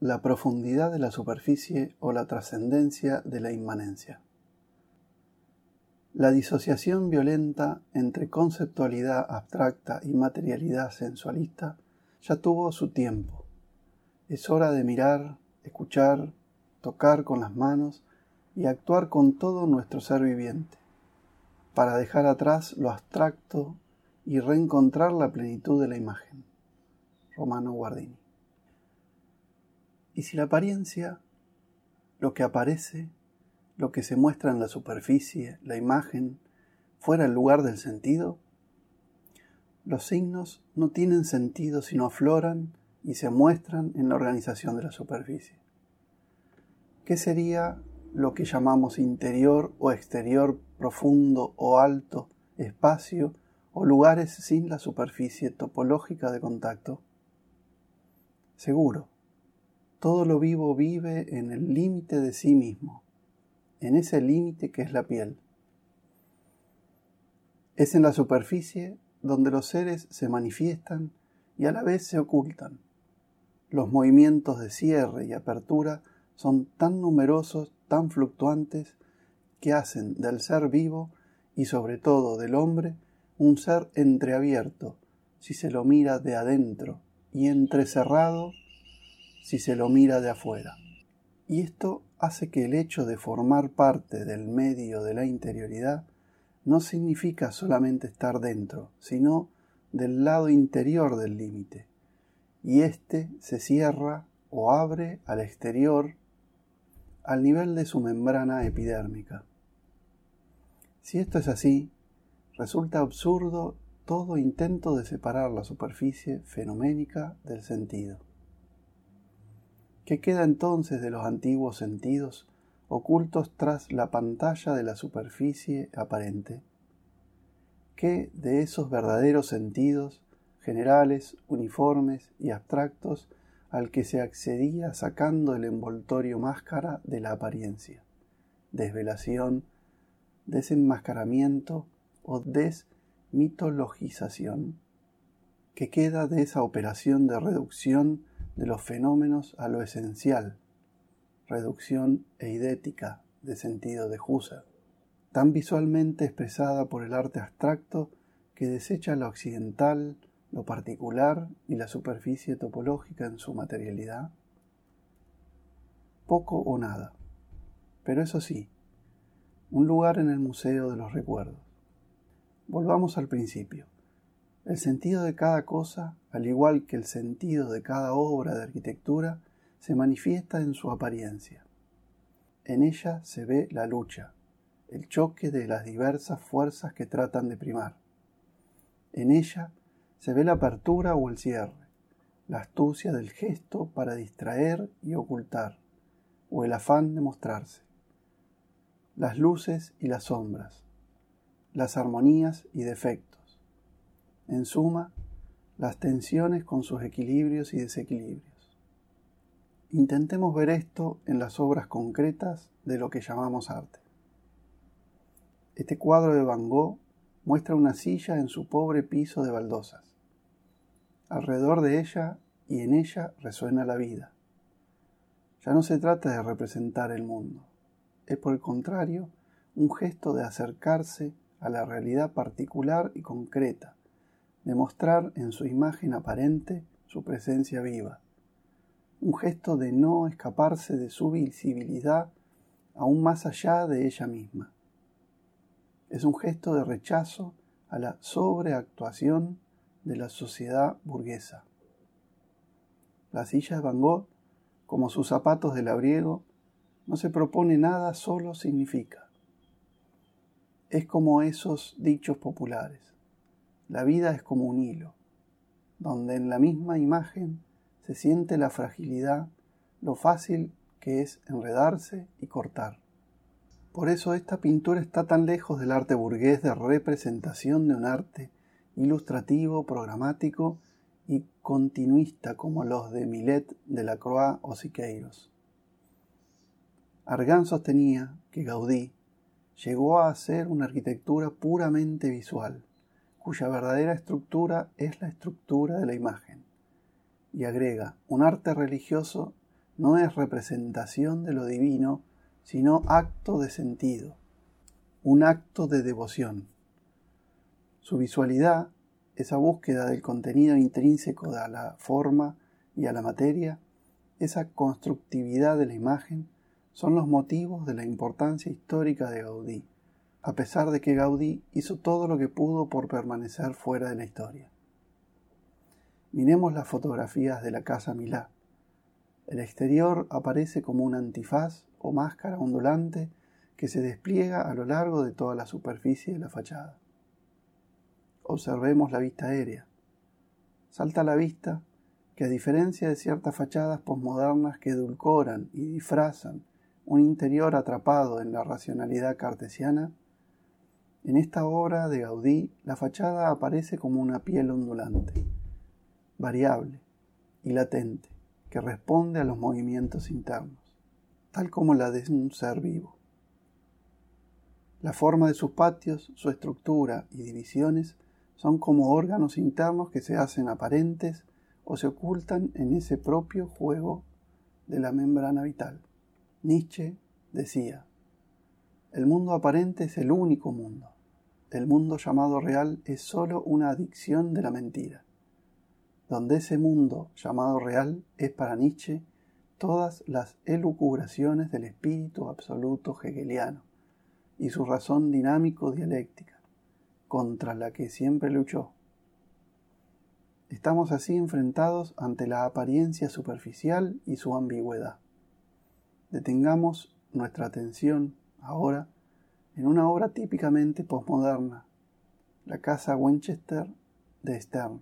la profundidad de la superficie o la trascendencia de la inmanencia. La disociación violenta entre conceptualidad abstracta y materialidad sensualista ya tuvo su tiempo. Es hora de mirar, escuchar, tocar con las manos y actuar con todo nuestro ser viviente, para dejar atrás lo abstracto y reencontrar la plenitud de la imagen. Romano Guardini. Y si la apariencia, lo que aparece, lo que se muestra en la superficie, la imagen, fuera el lugar del sentido, los signos no tienen sentido sino afloran y se muestran en la organización de la superficie. ¿Qué sería lo que llamamos interior o exterior, profundo o alto, espacio o lugares sin la superficie topológica de contacto? Seguro, todo lo vivo vive en el límite de sí mismo, en ese límite que es la piel. Es en la superficie donde los seres se manifiestan y a la vez se ocultan. Los movimientos de cierre y apertura son tan numerosos, tan fluctuantes, que hacen del ser vivo y sobre todo del hombre un ser entreabierto, si se lo mira de adentro, y entrecerrado si se lo mira de afuera. Y esto hace que el hecho de formar parte del medio de la interioridad no significa solamente estar dentro, sino del lado interior del límite, y éste se cierra o abre al exterior al nivel de su membrana epidérmica. Si esto es así, resulta absurdo todo intento de separar la superficie fenoménica del sentido. ¿Qué queda entonces de los antiguos sentidos ocultos tras la pantalla de la superficie aparente? ¿Qué de esos verdaderos sentidos, generales, uniformes y abstractos, al que se accedía sacando el envoltorio máscara de la apariencia? Desvelación, desenmascaramiento o desmitologización. ¿Qué queda de esa operación de reducción de los fenómenos a lo esencial, reducción eidética de sentido de Husserl, tan visualmente expresada por el arte abstracto que desecha lo occidental, lo particular y la superficie topológica en su materialidad? Poco o nada, pero eso sí, un lugar en el Museo de los Recuerdos. Volvamos al principio. El sentido de cada cosa, al igual que el sentido de cada obra de arquitectura, se manifiesta en su apariencia. En ella se ve la lucha, el choque de las diversas fuerzas que tratan de primar. En ella se ve la apertura o el cierre, la astucia del gesto para distraer y ocultar, o el afán de mostrarse, las luces y las sombras, las armonías y defectos en suma, las tensiones con sus equilibrios y desequilibrios. Intentemos ver esto en las obras concretas de lo que llamamos arte. Este cuadro de Van Gogh muestra una silla en su pobre piso de baldosas. Alrededor de ella y en ella resuena la vida. Ya no se trata de representar el mundo, es por el contrario un gesto de acercarse a la realidad particular y concreta, demostrar en su imagen aparente su presencia viva, un gesto de no escaparse de su visibilidad aún más allá de ella misma. Es un gesto de rechazo a la sobreactuación de la sociedad burguesa. La silla de Van Gogh, como sus zapatos de labriego, no se propone nada, solo significa. Es como esos dichos populares. La vida es como un hilo, donde en la misma imagen se siente la fragilidad, lo fácil que es enredarse y cortar. Por eso esta pintura está tan lejos del arte burgués de representación de un arte ilustrativo, programático y continuista como los de Millet, de la Croix o Siqueiros. Argan sostenía que Gaudí llegó a hacer una arquitectura puramente visual, cuya verdadera estructura es la estructura de la imagen. Y agrega, un arte religioso no es representación de lo divino, sino acto de sentido, un acto de devoción. Su visualidad, esa búsqueda del contenido intrínseco a la forma y a la materia, esa constructividad de la imagen, son los motivos de la importancia histórica de Gaudí a pesar de que Gaudí hizo todo lo que pudo por permanecer fuera de la historia. Miremos las fotografías de la casa Milá. El exterior aparece como un antifaz o máscara ondulante que se despliega a lo largo de toda la superficie de la fachada. Observemos la vista aérea. Salta a la vista que a diferencia de ciertas fachadas posmodernas que edulcoran y disfrazan un interior atrapado en la racionalidad cartesiana, en esta obra de Gaudí, la fachada aparece como una piel ondulante, variable y latente, que responde a los movimientos internos, tal como la de un ser vivo. La forma de sus patios, su estructura y divisiones son como órganos internos que se hacen aparentes o se ocultan en ese propio juego de la membrana vital. Nietzsche decía, el mundo aparente es el único mundo. El mundo llamado real es sólo una adicción de la mentira. Donde ese mundo llamado real es para Nietzsche todas las elucubraciones del espíritu absoluto hegeliano y su razón dinámico-dialéctica, contra la que siempre luchó. Estamos así enfrentados ante la apariencia superficial y su ambigüedad. Detengamos nuestra atención ahora en una obra típicamente postmoderna, la Casa Winchester de Stern.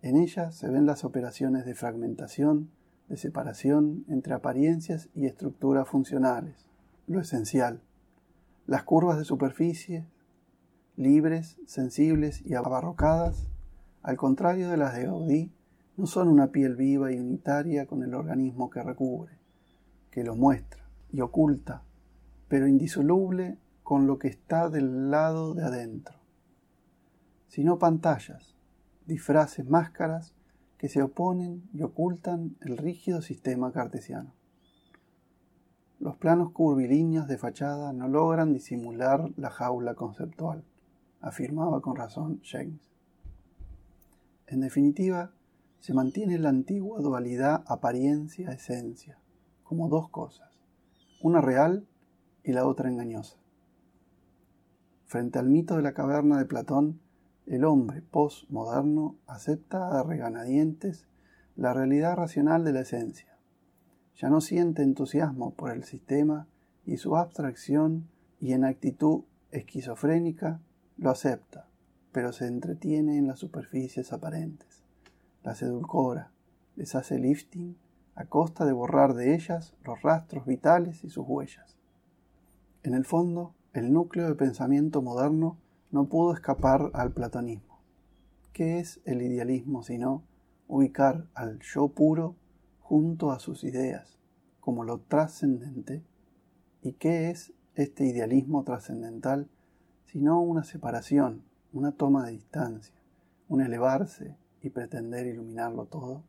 En ella se ven las operaciones de fragmentación, de separación entre apariencias y estructuras funcionales, lo esencial, las curvas de superficie, libres, sensibles y abarrocadas, al contrario de las de Gaudí, no son una piel viva y unitaria con el organismo que recubre, que lo muestra y oculta, pero indisoluble con lo que está del lado de adentro, sino pantallas, disfraces, máscaras que se oponen y ocultan el rígido sistema cartesiano. Los planos curvilíneos de fachada no logran disimular la jaula conceptual, afirmaba con razón James. En definitiva, se mantiene la antigua dualidad apariencia-esencia, como dos cosas, una real y la otra engañosa. Frente al mito de la caverna de Platón, el hombre postmoderno acepta a reganadientes la realidad racional de la esencia. Ya no siente entusiasmo por el sistema y su abstracción y en actitud esquizofrénica lo acepta, pero se entretiene en las superficies aparentes, las edulcora, les hace lifting a costa de borrar de ellas los rastros vitales y sus huellas. En el fondo, el núcleo de pensamiento moderno no pudo escapar al platonismo. ¿Qué es el idealismo sino ubicar al yo puro junto a sus ideas como lo trascendente? ¿Y qué es este idealismo trascendental sino una separación una toma de distancia, un elevarse y pretender iluminarlo todo?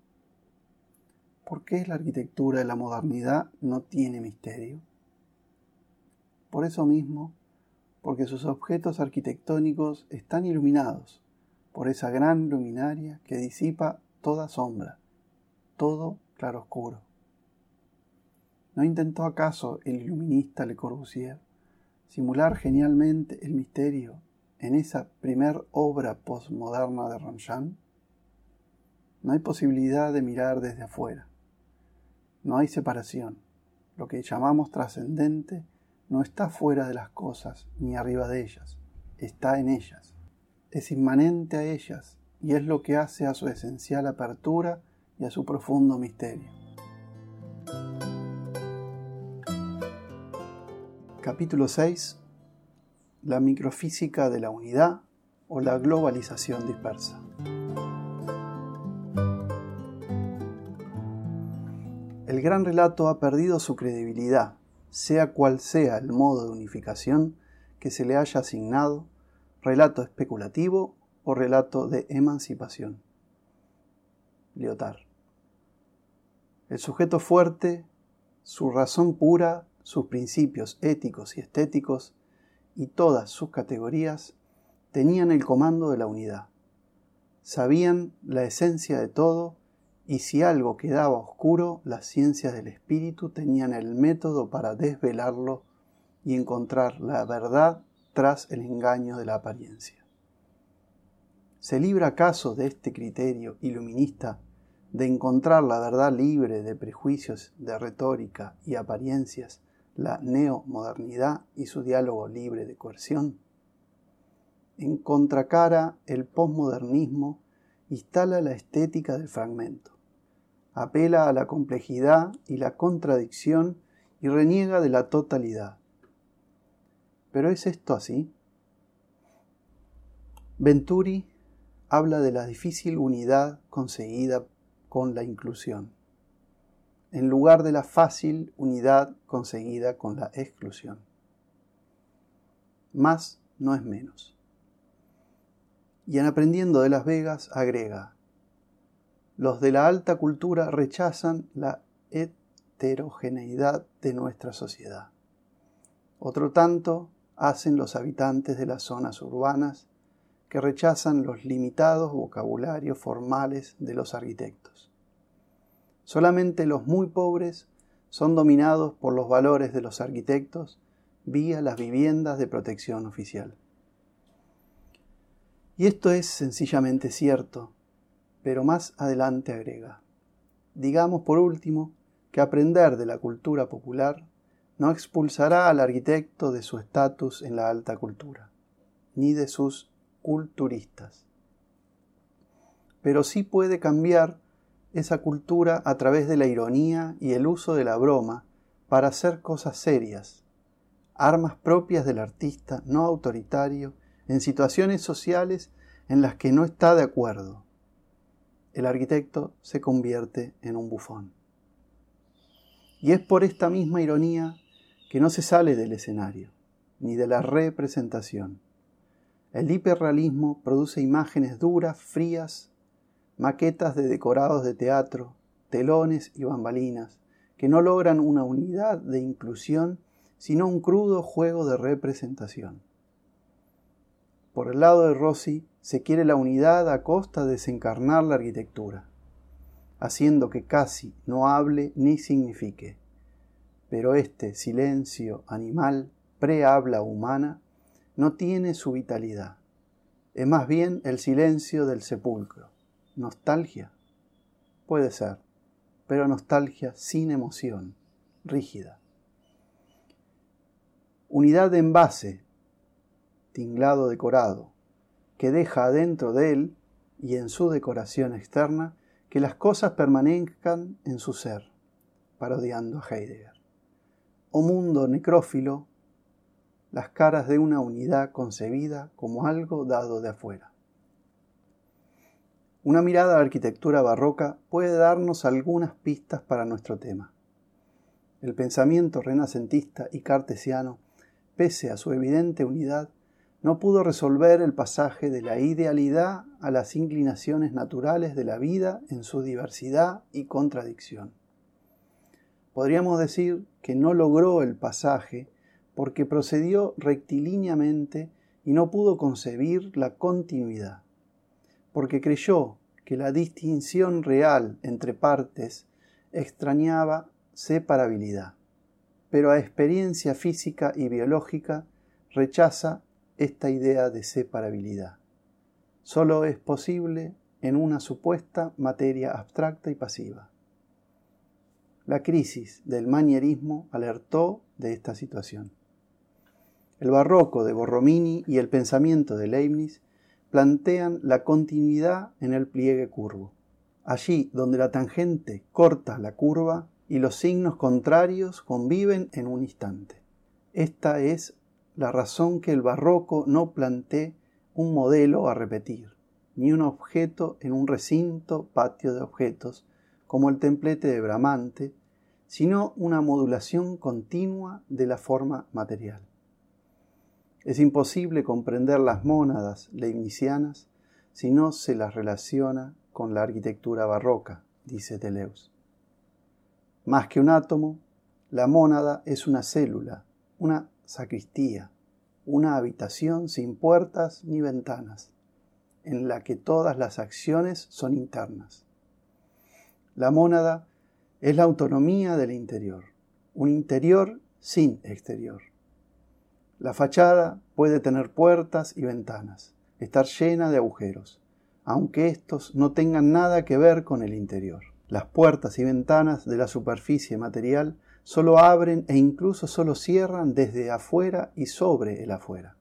¿Por qué la arquitectura de la modernidad no tiene misterio? Por eso mismo, porque sus objetos arquitectónicos están iluminados por esa gran luminaria que disipa toda sombra, todo claroscuro. ¿No intentó acaso el iluminista Le Corbusier simular genialmente el misterio en esa primer obra postmoderna de Ronchamp, no hay posibilidad de mirar desde afuera. No hay separación. Lo que llamamos trascendente no está fuera de las cosas ni arriba de ellas, está en ellas. Es inmanente a ellas y es lo que hace a su esencial apertura y a su profundo misterio. Capítulo 6 la microfísica de la unidad o la globalización dispersa. El gran relato ha perdido su credibilidad, sea cual sea el modo de unificación que se le haya asignado, relato especulativo o relato de emancipación. Lyotard. El sujeto fuerte, su razón pura, sus principios éticos y estéticos y todas sus categorías tenían el comando de la unidad. Sabían la esencia de todo y si algo quedaba oscuro, las ciencias del espíritu tenían el método para desvelarlo y encontrar la verdad tras el engaño de la apariencia. ¿Se libra acaso de este criterio iluminista de encontrar la verdad libre de prejuicios de retórica y apariencias la neomodernidad y su diálogo libre de coerción. En contracara, el posmodernismo instala la estética del fragmento, apela a la complejidad y la contradicción y reniega de la totalidad. ¿Pero es esto así? Venturi habla de la difícil unidad conseguida con la inclusión en lugar de la fácil unidad conseguida con la exclusión. Más no es menos. Y en Aprendiendo de Las Vegas agrega, los de la alta cultura rechazan la heterogeneidad de nuestra sociedad. Otro tanto hacen los habitantes de las zonas urbanas que rechazan los limitados vocabularios formales de los arquitectos. Solamente los muy pobres son dominados por los valores de los arquitectos vía las viviendas de protección oficial. Y esto es sencillamente cierto, pero más adelante agrega. Digamos por último que aprender de la cultura popular no expulsará al arquitecto de su estatus en la alta cultura, ni de sus culturistas. Pero sí puede cambiar esa cultura a través de la ironía y el uso de la broma para hacer cosas serias, armas propias del artista no autoritario en situaciones sociales en las que no está de acuerdo. El arquitecto se convierte en un bufón. Y es por esta misma ironía que no se sale del escenario, ni de la representación. El hiperrealismo produce imágenes duras, frías, maquetas de decorados de teatro, telones y bambalinas, que no logran una unidad de inclusión, sino un crudo juego de representación. Por el lado de Rossi se quiere la unidad a costa de desencarnar la arquitectura, haciendo que casi no hable ni signifique. Pero este silencio animal, pre-habla humana, no tiene su vitalidad. Es más bien el silencio del sepulcro. ¿Nostalgia? Puede ser, pero nostalgia sin emoción, rígida. Unidad de envase, tinglado decorado, que deja adentro de él y en su decoración externa que las cosas permanezcan en su ser, parodiando a Heidegger. O mundo necrófilo, las caras de una unidad concebida como algo dado de afuera. Una mirada a la arquitectura barroca puede darnos algunas pistas para nuestro tema. El pensamiento renacentista y cartesiano, pese a su evidente unidad, no pudo resolver el pasaje de la idealidad a las inclinaciones naturales de la vida en su diversidad y contradicción. Podríamos decir que no logró el pasaje porque procedió rectilíneamente y no pudo concebir la continuidad porque creyó que la distinción real entre partes extrañaba separabilidad, pero a experiencia física y biológica rechaza esta idea de separabilidad. Solo es posible en una supuesta materia abstracta y pasiva. La crisis del manierismo alertó de esta situación. El barroco de Borromini y el pensamiento de Leibniz plantean la continuidad en el pliegue curvo. Allí donde la tangente corta la curva y los signos contrarios conviven en un instante. Esta es la razón que el barroco no plantee un modelo a repetir, ni un objeto en un recinto patio de objetos, como el templete de Bramante, sino una modulación continua de la forma material. Es imposible comprender las mónadas leibnizianas si no se las relaciona con la arquitectura barroca, dice Deleuze. Más que un átomo, la mónada es una célula, una sacristía, una habitación sin puertas ni ventanas, en la que todas las acciones son internas. La mónada es la autonomía del interior, un interior sin exterior. La fachada puede tener puertas y ventanas, estar llena de agujeros, aunque estos no tengan nada que ver con el interior. Las puertas y ventanas de la superficie material solo abren e incluso solo cierran desde afuera y sobre el afuera.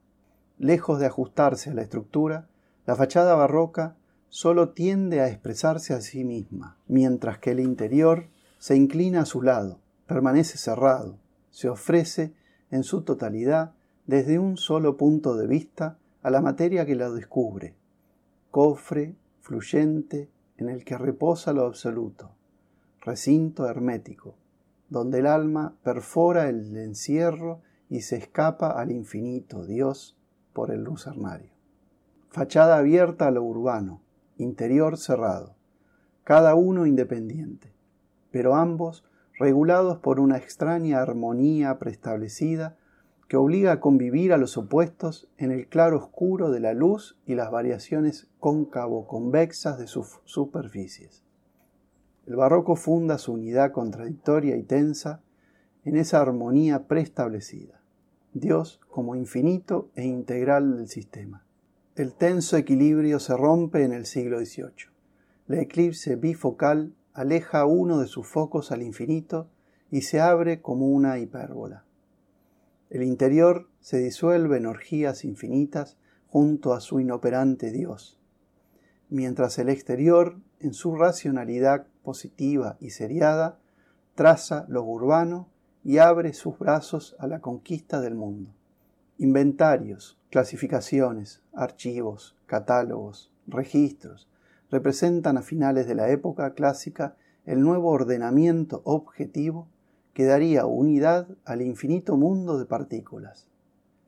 Lejos de ajustarse a la estructura, la fachada barroca solo tiende a expresarse a sí misma, mientras que el interior se inclina a su lado, permanece cerrado, se ofrece en su totalidad desde un solo punto de vista a la materia que la descubre, cofre fluyente en el que reposa lo absoluto, recinto hermético, donde el alma perfora el encierro y se escapa al infinito Dios por el lucernario. Fachada abierta a lo urbano, interior cerrado, cada uno independiente, pero ambos regulados por una extraña armonía preestablecida que obliga a convivir a los opuestos en el claro oscuro de la luz y las variaciones cóncavo-convexas de sus superficies. El barroco funda su unidad contradictoria y tensa en esa armonía preestablecida, Dios como infinito e integral del sistema, El tenso equilibrio se rompe en el siglo XVIII. La eclipse bifocal aleja uno de sus focos al infinito y se abre como una hipérbola. El interior se disuelve en orgías infinitas junto a su inoperante Dios, mientras el exterior, en su racionalidad positiva y seriada, traza lo urbano y abre sus brazos a la conquista del mundo. Inventarios, clasificaciones, archivos, catálogos, registros representan a finales de la época clásica el nuevo ordenamiento objetivo que daría unidad al infinito mundo de partículas,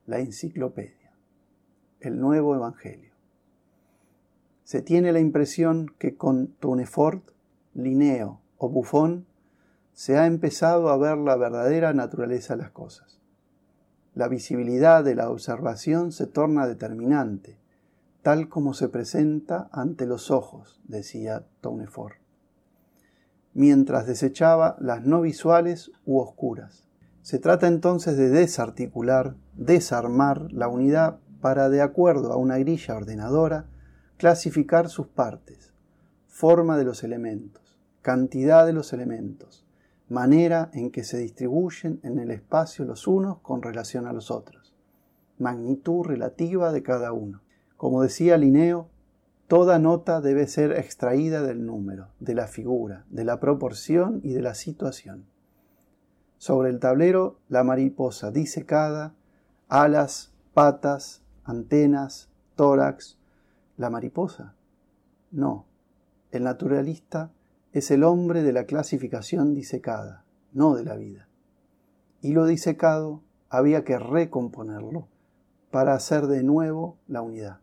la enciclopedia, el nuevo Evangelio. Se tiene la impresión que con Tournefort, Linneo o Buffon se ha empezado a ver la verdadera naturaleza de las cosas. La visibilidad de la observación se torna determinante, tal como se presenta ante los ojos, decía Tournefort, mientras desechaba las no visuales u oscuras. Se trata entonces de desarticular, desarmar la unidad para, de acuerdo a una grilla ordenadora, clasificar sus partes, forma de los elementos, cantidad de los elementos, manera en que se distribuyen en el espacio los unos con relación a los otros, magnitud relativa de cada uno. Como decía Linneo, toda nota debe ser extraída del número, de la figura, de la proporción y de la situación. Sobre el tablero, la mariposa disecada, alas, patas, antenas, tórax. ¿La mariposa? No. El naturalista es el hombre de la clasificación disecada, no de la vida. Y lo disecado había que recomponerlo para hacer de nuevo la unidad.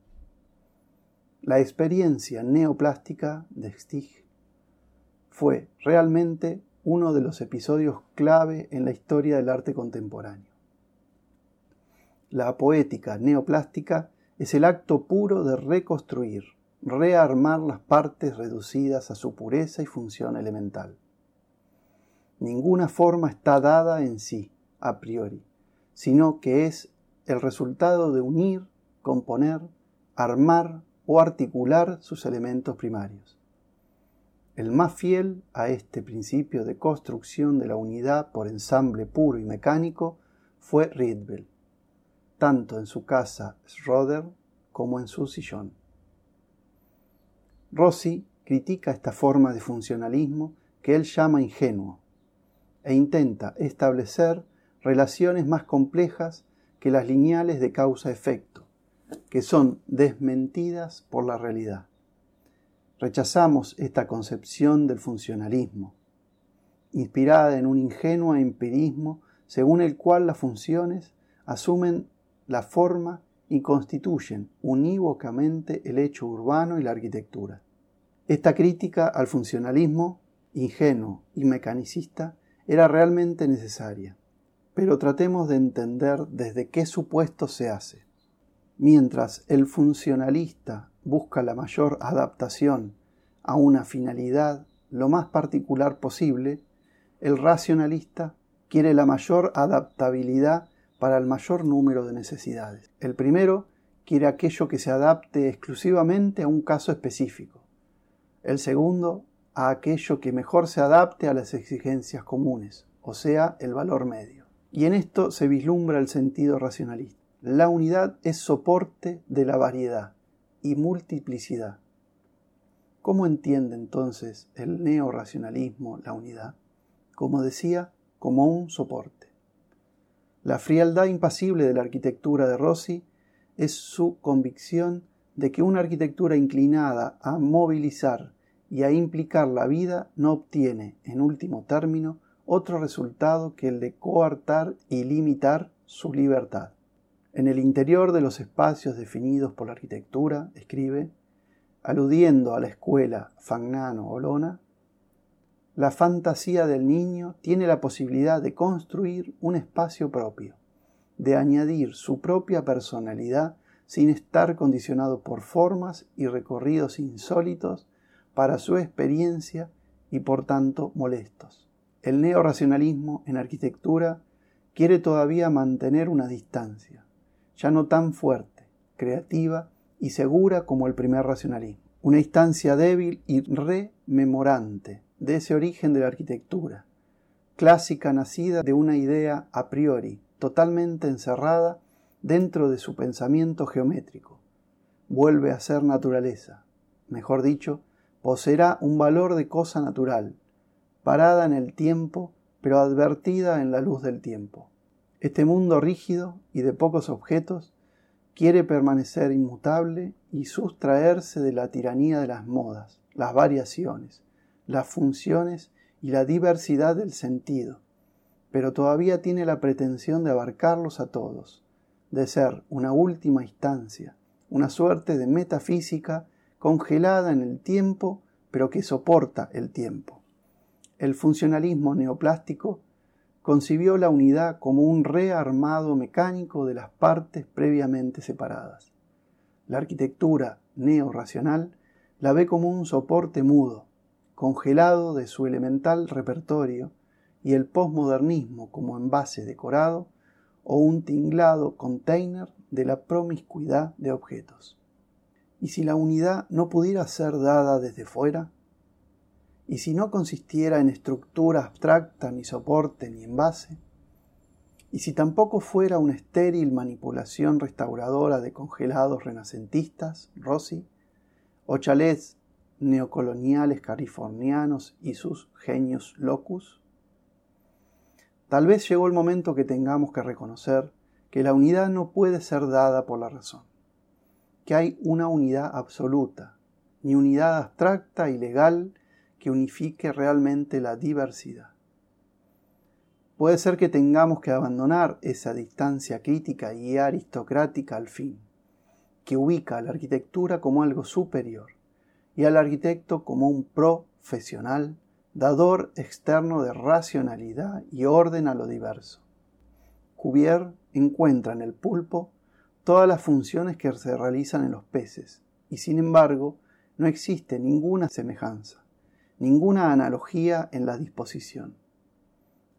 La experiencia neoplástica de Stig fue realmente uno de los episodios clave en la historia del arte contemporáneo. La poética neoplástica es el acto puro de reconstruir, rearmar las partes reducidas a su pureza y función elemental. Ninguna forma está dada en sí, a priori, sino que es el resultado de unir, componer, armar o articular sus elementos primarios. El más fiel a este principio de construcción de la unidad por ensamble puro y mecánico fue Rietveld, tanto en su casa Schroeder como en su sillón. Rossi critica esta forma de funcionalismo que él llama ingenuo e intenta establecer relaciones más complejas que las lineales de causa-efecto, que son desmentidas por la realidad. Rechazamos esta concepción del funcionalismo, inspirada en un ingenuo empirismo según el cual las funciones asumen la forma y constituyen unívocamente el hecho urbano y la arquitectura. Esta crítica al funcionalismo, ingenuo y mecanicista, era realmente necesaria, pero tratemos de entender desde qué supuesto se hace. Mientras el funcionalista busca la mayor adaptación a una finalidad lo más particular posible, el racionalista quiere la mayor adaptabilidad para el mayor número de necesidades. El primero quiere aquello que se adapte exclusivamente a un caso específico. El segundo, a aquello que mejor se adapte a las exigencias comunes, o sea, el valor medio. Y en esto se vislumbra el sentido racionalista. La unidad es soporte de la variedad y multiplicidad. ¿Cómo entiende entonces el neoracionalismo la unidad? Como decía, como un soporte. La frialdad impasible de la arquitectura de Rossi es su convicción de que una arquitectura inclinada a movilizar y a implicar la vida no obtiene, en último término, otro resultado que el de coartar y limitar su libertad. En el interior de los espacios definidos por la arquitectura, escribe, aludiendo a la escuela Fagnano-Olona, la fantasía del niño tiene la posibilidad de construir un espacio propio, de añadir su propia personalidad sin estar condicionado por formas y recorridos insólitos para su experiencia y por tanto molestos. El neoracionalismo en arquitectura quiere todavía mantener una distancia, ya no tan fuerte, creativa y segura como el primer racionalismo, una instancia débil y rememorante de ese origen de la arquitectura, clásica nacida de una idea a priori, totalmente encerrada dentro de su pensamiento geométrico. Vuelve a ser naturaleza, mejor dicho, poseerá un valor de cosa natural, parada en el tiempo, pero advertida en la luz del tiempo. Este mundo rígido y de pocos objetos quiere permanecer inmutable y sustraerse de la tiranía de las modas, las variaciones, las funciones y la diversidad del sentido, pero todavía tiene la pretensión de abarcarlos a todos, de ser una última instancia, una suerte de metafísica congelada en el tiempo, pero que soporta el tiempo. El funcionalismo neoplástico concibió la unidad como un rearmado mecánico de las partes previamente separadas. La arquitectura neorracional la ve como un soporte mudo, congelado de su elemental repertorio, y el posmodernismo como envase decorado o un tinglado container de la promiscuidad de objetos. ¿Y si la unidad no pudiera ser dada desde fuera? ¿Y si no consistiera en estructura abstracta, ni soporte, ni envase? ¿Y si tampoco fuera una estéril manipulación restauradora de congelados renacentistas, Rossi, o chalets neocoloniales californianos y sus genios locus? Tal vez llegó el momento que tengamos que reconocer que la unidad no puede ser dada por la razón, que hay una unidad absoluta, ni unidad abstracta y legal que unifique realmente la diversidad. Puede ser que tengamos que abandonar esa distancia crítica y aristocrática al fin, que ubica a la arquitectura como algo superior y al arquitecto como un profesional, dador externo de racionalidad y orden a lo diverso. Cuvier encuentra en el pulpo todas las funciones que se realizan en los peces, y sin embargo no existe ninguna semejanza ninguna analogía en la disposición.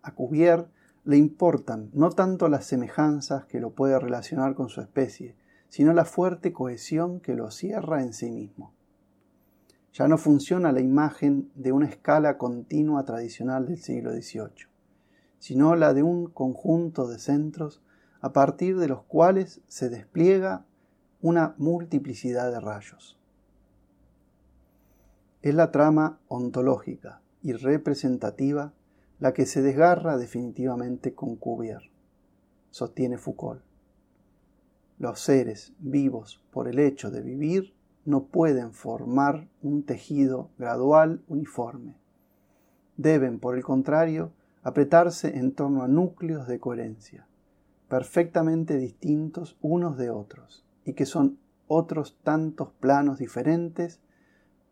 A Cuvier le importan no tanto las semejanzas que lo puede relacionar con su especie, sino la fuerte cohesión que lo cierra en sí mismo. Ya no funciona la imagen de una escala continua tradicional del siglo XVIII, sino la de un conjunto de centros a partir de los cuales se despliega una multiplicidad de rayos es la trama ontológica y representativa la que se desgarra definitivamente con Cuvier, sostiene Foucault. Los seres vivos, por el hecho de vivir, no pueden formar un tejido gradual uniforme. Deben, por el contrario, apretarse en torno a núcleos de coherencia, perfectamente distintos unos de otros, y que son otros tantos planos diferentes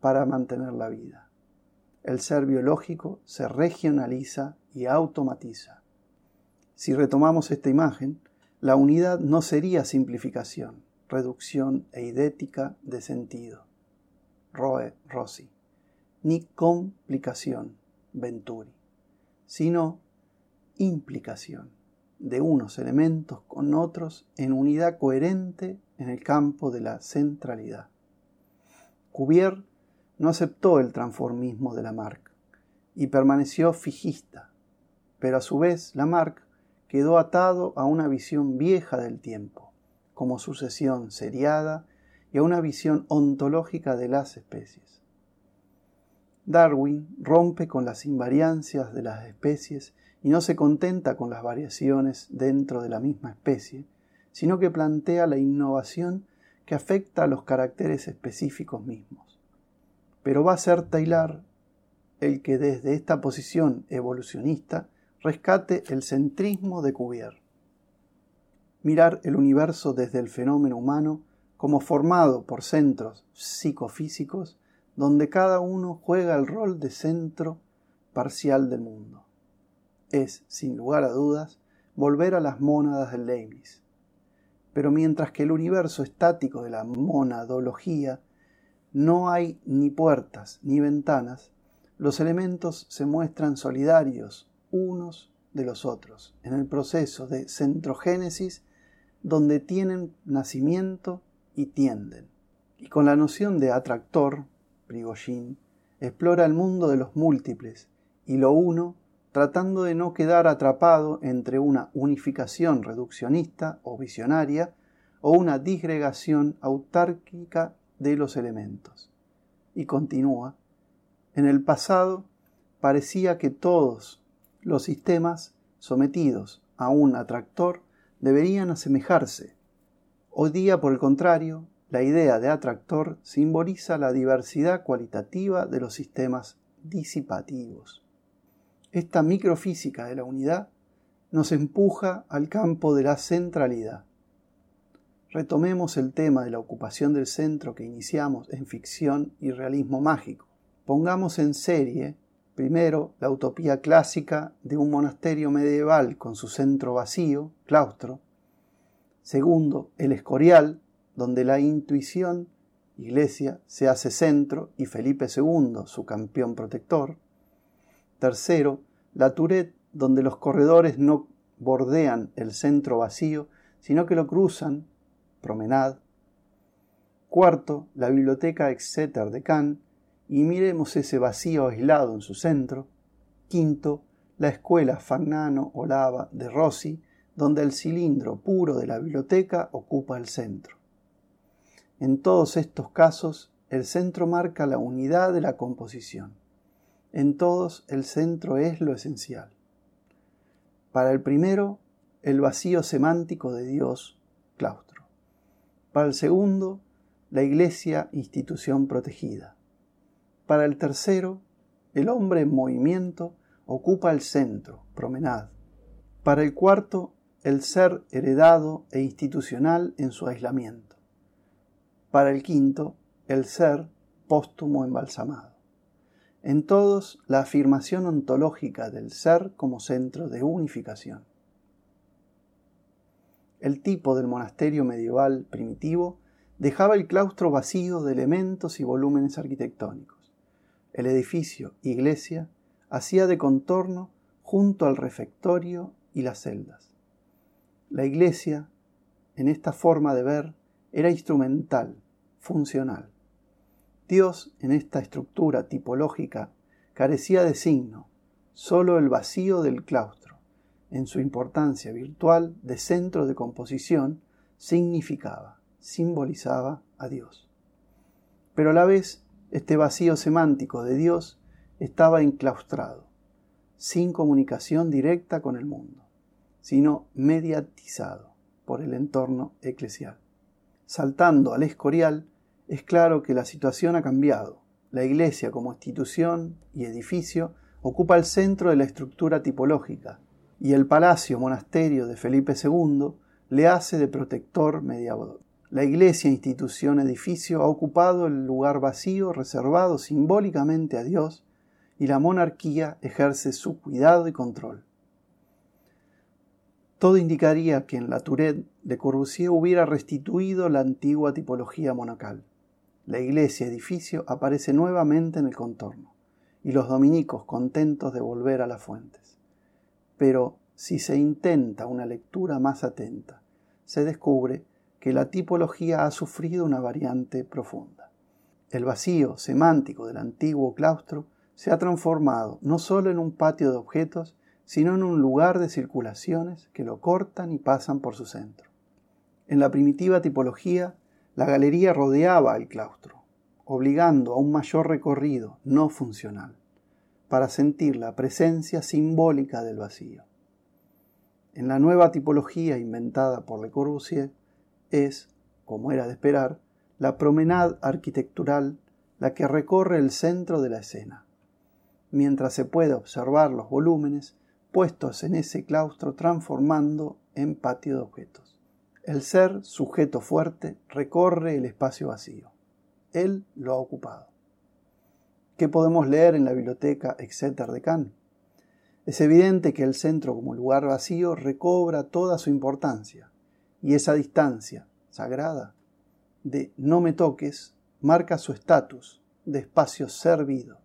para mantener la vida. El ser biológico se regionaliza y automatiza. Si retomamos esta imagen, la unidad no sería simplificación, reducción e idética de sentido, Roe Rossi, ni complicación, Venturi, sino implicación de unos elementos con otros en unidad coherente en el campo de la centralidad. Cuvier no aceptó el transformismo de Lamarck y permaneció fijista, pero a su vez Lamarck quedó atado a una visión vieja del tiempo, como sucesión seriada y a una visión ontológica de las especies. Darwin rompe con las invariancias de las especies y no se contenta con las variaciones dentro de la misma especie, sino que plantea la innovación que afecta a los caracteres específicos mismos pero va a ser Taylor el que desde esta posición evolucionista rescate el centrismo de Cuvier. Mirar el universo desde el fenómeno humano como formado por centros psicofísicos donde cada uno juega el rol de centro parcial del mundo. Es, sin lugar a dudas, volver a las mónadas del Leibniz. Pero mientras que el universo estático de la monadología no hay ni puertas ni ventanas, los elementos se muestran solidarios unos de los otros en el proceso de centrogénesis donde tienen nacimiento y tienden. Y con la noción de atractor, Prigogine explora el mundo de los múltiples y lo uno tratando de no quedar atrapado entre una unificación reduccionista o visionaria o una disgregación autárquica de los elementos. Y continúa, en el pasado parecía que todos los sistemas sometidos a un atractor deberían asemejarse. Hoy día, por el contrario, la idea de atractor simboliza la diversidad cualitativa de los sistemas disipativos. Esta microfísica de la unidad nos empuja al campo de la centralidad. Retomemos el tema de la ocupación del centro que iniciamos en ficción y realismo mágico. Pongamos en serie, primero, la utopía clásica de un monasterio medieval con su centro vacío, claustro. Segundo, el Escorial, donde la intuición, Iglesia, se hace centro y Felipe II, su campeón protector. Tercero, la Tourette, donde los corredores no bordean el centro vacío, sino que lo cruzan, promenade. Cuarto, la biblioteca Exeter de Cannes, y miremos ese vacío aislado en su centro. Quinto, la escuela Fagnano Olava de Rossi, donde el cilindro puro de la biblioteca ocupa el centro. En todos estos casos, el centro marca la unidad de la composición. En todos, el centro es lo esencial. Para el primero, el vacío semántico de Dios, claustro. Para el segundo, la iglesia, institución protegida. Para el tercero, el hombre en movimiento ocupa el centro, promenad. Para el cuarto, el ser heredado e institucional en su aislamiento para el quinto, el ser póstumo embalsamado. En todos, la afirmación ontológica del ser como centro de unificación. El tipo del monasterio medieval primitivo dejaba el claustro vacío de elementos y volúmenes arquitectónicos. El edificio, iglesia, hacía de contorno junto al refectorio y las celdas. La iglesia, en esta forma de ver, era instrumental, funcional. Dios en esta estructura tipológica carecía de signo, solo el vacío del claustro, en su importancia virtual de centro de composición, significaba, simbolizaba a Dios. Pero a la vez, este vacío semántico de Dios estaba enclaustrado, sin comunicación directa con el mundo, sino mediatizado por el entorno eclesial. Saltando al escorial, es claro que la situación ha cambiado. La Iglesia como institución y edificio ocupa el centro de la estructura tipológica y el palacio monasterio de Felipe II le hace de protector mediador. La Iglesia, institución, edificio ha ocupado el lugar vacío reservado simbólicamente a Dios y la monarquía ejerce su cuidado y control. Todo indicaría que en la Tourette Le Corbusier hubiera restituido la antigua tipología monacal. La iglesia edificio aparece nuevamente en el contorno, y los dominicos contentos de volver a las fuentes. Pero si se intenta una lectura más atenta, se descubre que la tipología ha sufrido una variante profunda. El vacío semántico del antiguo claustro se ha transformado no solo en un patio de objetos, sino en un lugar de circulaciones que lo cortan y pasan por su centro. En la primitiva tipología, la galería rodeaba el claustro, obligando a un mayor recorrido no funcional, para sentir la presencia simbólica del vacío. En la nueva tipología inventada por Le Corbusier es, como era de esperar, la promenade arquitectural la que recorre el centro de la escena, mientras se puede observar los volúmenes puestos en ese claustro transformando en patio de objetos. El ser, sujeto fuerte, recorre el espacio vacío. Él lo ha ocupado. ¿Qué podemos leer en la biblioteca Exeter de Cannes? Es evidente que el centro como lugar vacío recobra toda su importancia y esa distancia sagrada de no me toques marca su estatus de espacio servido,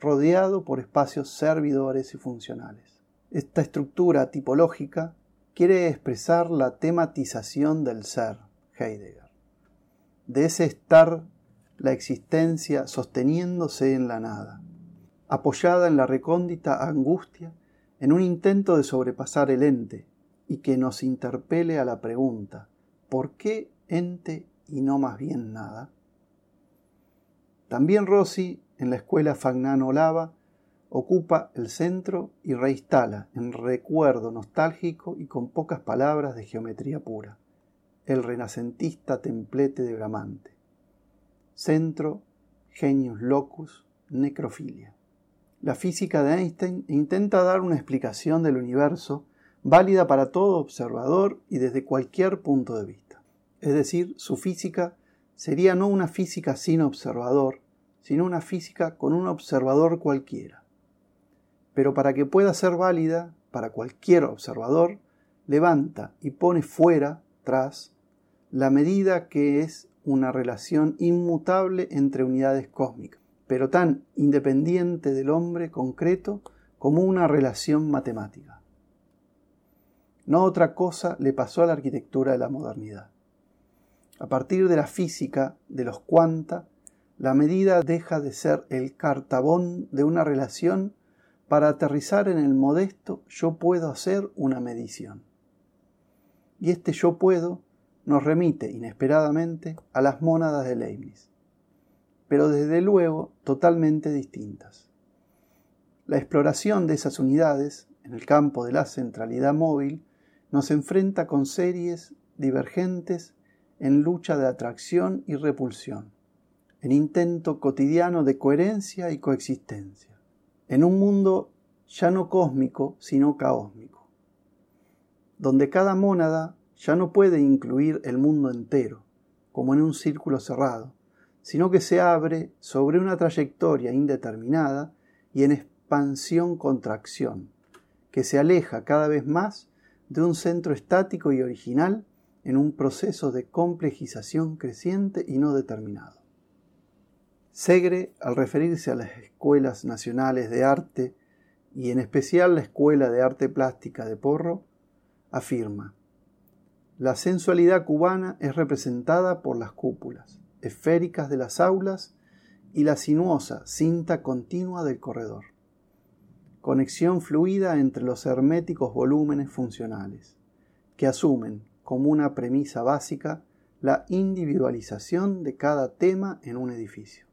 rodeado por espacios servidores y funcionales. Esta estructura tipológica quiere expresar la tematización del ser, Heidegger. de ese estar la existencia sosteniéndose en la nada, apoyada en la recóndita angustia, en un intento de sobrepasar el ente y que nos interpele a la pregunta, ¿por qué ente y no más bien nada? También Rossi, en la escuela Fagnano Lava, ocupa el centro y reinstala en recuerdo nostálgico y con pocas palabras de geometría pura, el renacentista templete de Bramante. Centro, genius locus, necrofilia. La física de Einstein intenta dar una explicación del universo válida para todo observador y desde cualquier punto de vista. Es decir, su física sería no una física sin observador, sino una física con un observador cualquiera. Pero para que pueda ser válida para cualquier observador, levanta y pone fuera, tras, la medida que es una relación inmutable entre unidades cósmicas, pero tan independiente del hombre concreto como una relación matemática. No otra cosa le pasó a la arquitectura de la modernidad. A partir de la física de los cuanta, la medida deja de ser el cartabón de una relación para aterrizar en el modesto yo puedo hacer una medición. Y este yo puedo nos remite inesperadamente a las mónadas de Leibniz, pero desde luego totalmente distintas. La exploración de esas unidades en el campo de la centralidad móvil nos enfrenta con series divergentes en lucha de atracción y repulsión en intento cotidiano de coherencia y coexistencia, en un mundo ya no cósmico, sino caósmico, donde cada mónada ya no puede incluir el mundo entero, como en un círculo cerrado, sino que se abre sobre una trayectoria indeterminada y en expansión-contracción, que se aleja cada vez más de un centro estático y original en un proceso de complejización creciente y no determinado. Segre, al referirse a las escuelas nacionales de arte y en especial la Escuela de Arte Plástica de Porro, afirma, la sensualidad cubana es representada por las cúpulas esféricas de las aulas y la sinuosa cinta continua del corredor. Conexión fluida entre los herméticos volúmenes funcionales, que asumen como una premisa básica la individualización de cada tema en un edificio.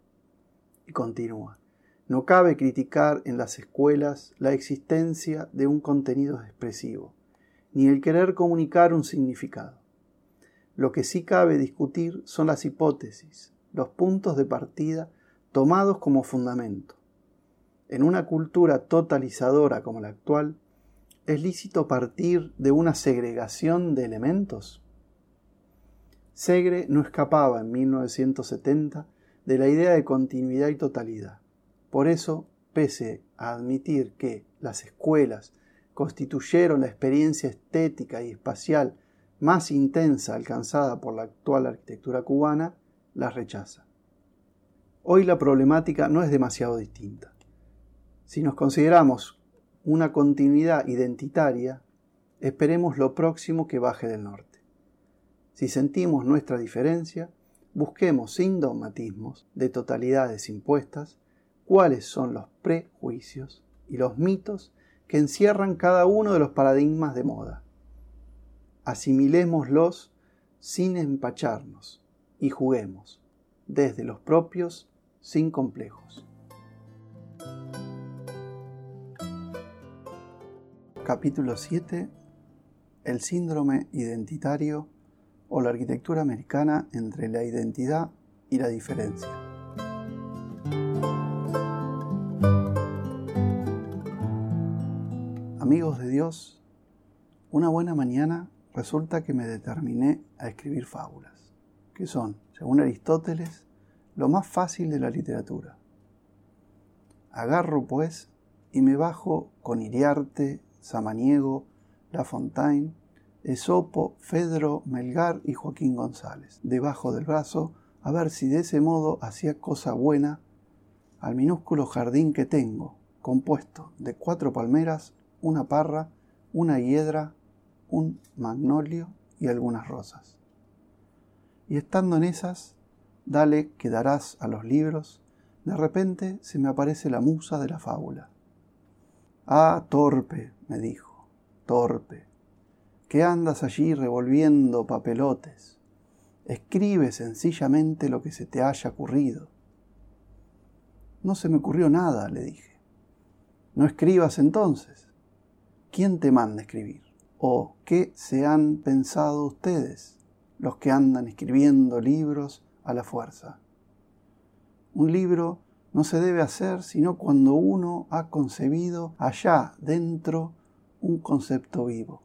Y continúa. No cabe criticar en las escuelas la existencia de un contenido expresivo, ni el querer comunicar un significado. Lo que sí cabe discutir son las hipótesis, los puntos de partida tomados como fundamento. En una cultura totalizadora como la actual, ¿es lícito partir de una segregación de elementos? Segre no escapaba en 1970 de la idea de continuidad y totalidad. Por eso, pese a admitir que las escuelas constituyeron la experiencia estética y espacial más intensa alcanzada por la actual arquitectura cubana, las rechaza. Hoy la problemática no es demasiado distinta. Si nos consideramos una continuidad identitaria, esperemos lo próximo que baje del norte. Si sentimos nuestra diferencia, busquemos sin dogmatismos de totalidades impuestas cuáles son los prejuicios y los mitos que encierran cada uno de los paradigmas de moda. Asimilémoslos sin empacharnos y juguemos desde los propios sin complejos. Capítulo 7. El síndrome identitario o la arquitectura americana entre la identidad y la diferencia. Amigos de Dios, una buena mañana resulta que me determiné a escribir fábulas, que son, según Aristóteles, lo más fácil de la literatura. Agarro, pues, y me bajo con Iriarte, Samaniego, La Fontaine, Esopo, Fedro, Melgar y Joaquín González, debajo del brazo, a ver si de ese modo hacía cosa buena al minúsculo jardín que tengo, compuesto de cuatro palmeras, una parra, una hiedra, un magnolio y algunas rosas. Y estando en esas, dale que darás a los libros, de repente se me aparece la musa de la fábula. Ah, torpe, me dijo, torpe, ¿qué andas allí revolviendo papelotes? Escribe sencillamente lo que se te haya ocurrido. No se me ocurrió nada, le dije. No escribas entonces. ¿Quién te manda escribir? ¿O qué se han pensado ustedes, los que andan escribiendo libros a la fuerza? Un libro no se debe hacer sino cuando uno ha concebido allá dentro un concepto vivo,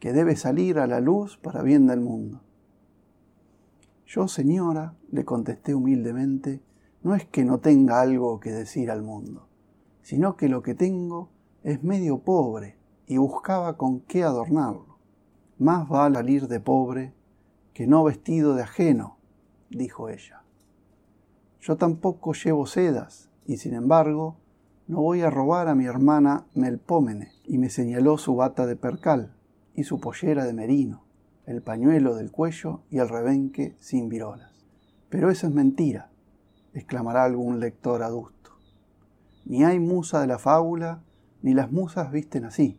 que debe salir a la luz para bien del mundo. Yo, señora, le contesté humildemente, no es que no tenga algo que decir al mundo, sino que lo que tengo es medio pobre y buscaba con qué adornarlo. Más vale salir de pobre que no vestido de ajeno, dijo ella. Yo tampoco llevo sedas, y sin embargo, no voy a robar a mi hermana Melpómene, y me señaló su bata de percal y su pollera de merino el pañuelo del cuello y el rebenque sin virolas. Pero eso es mentira, exclamará algún lector adusto. Ni hay musa de la fábula, ni las musas visten así,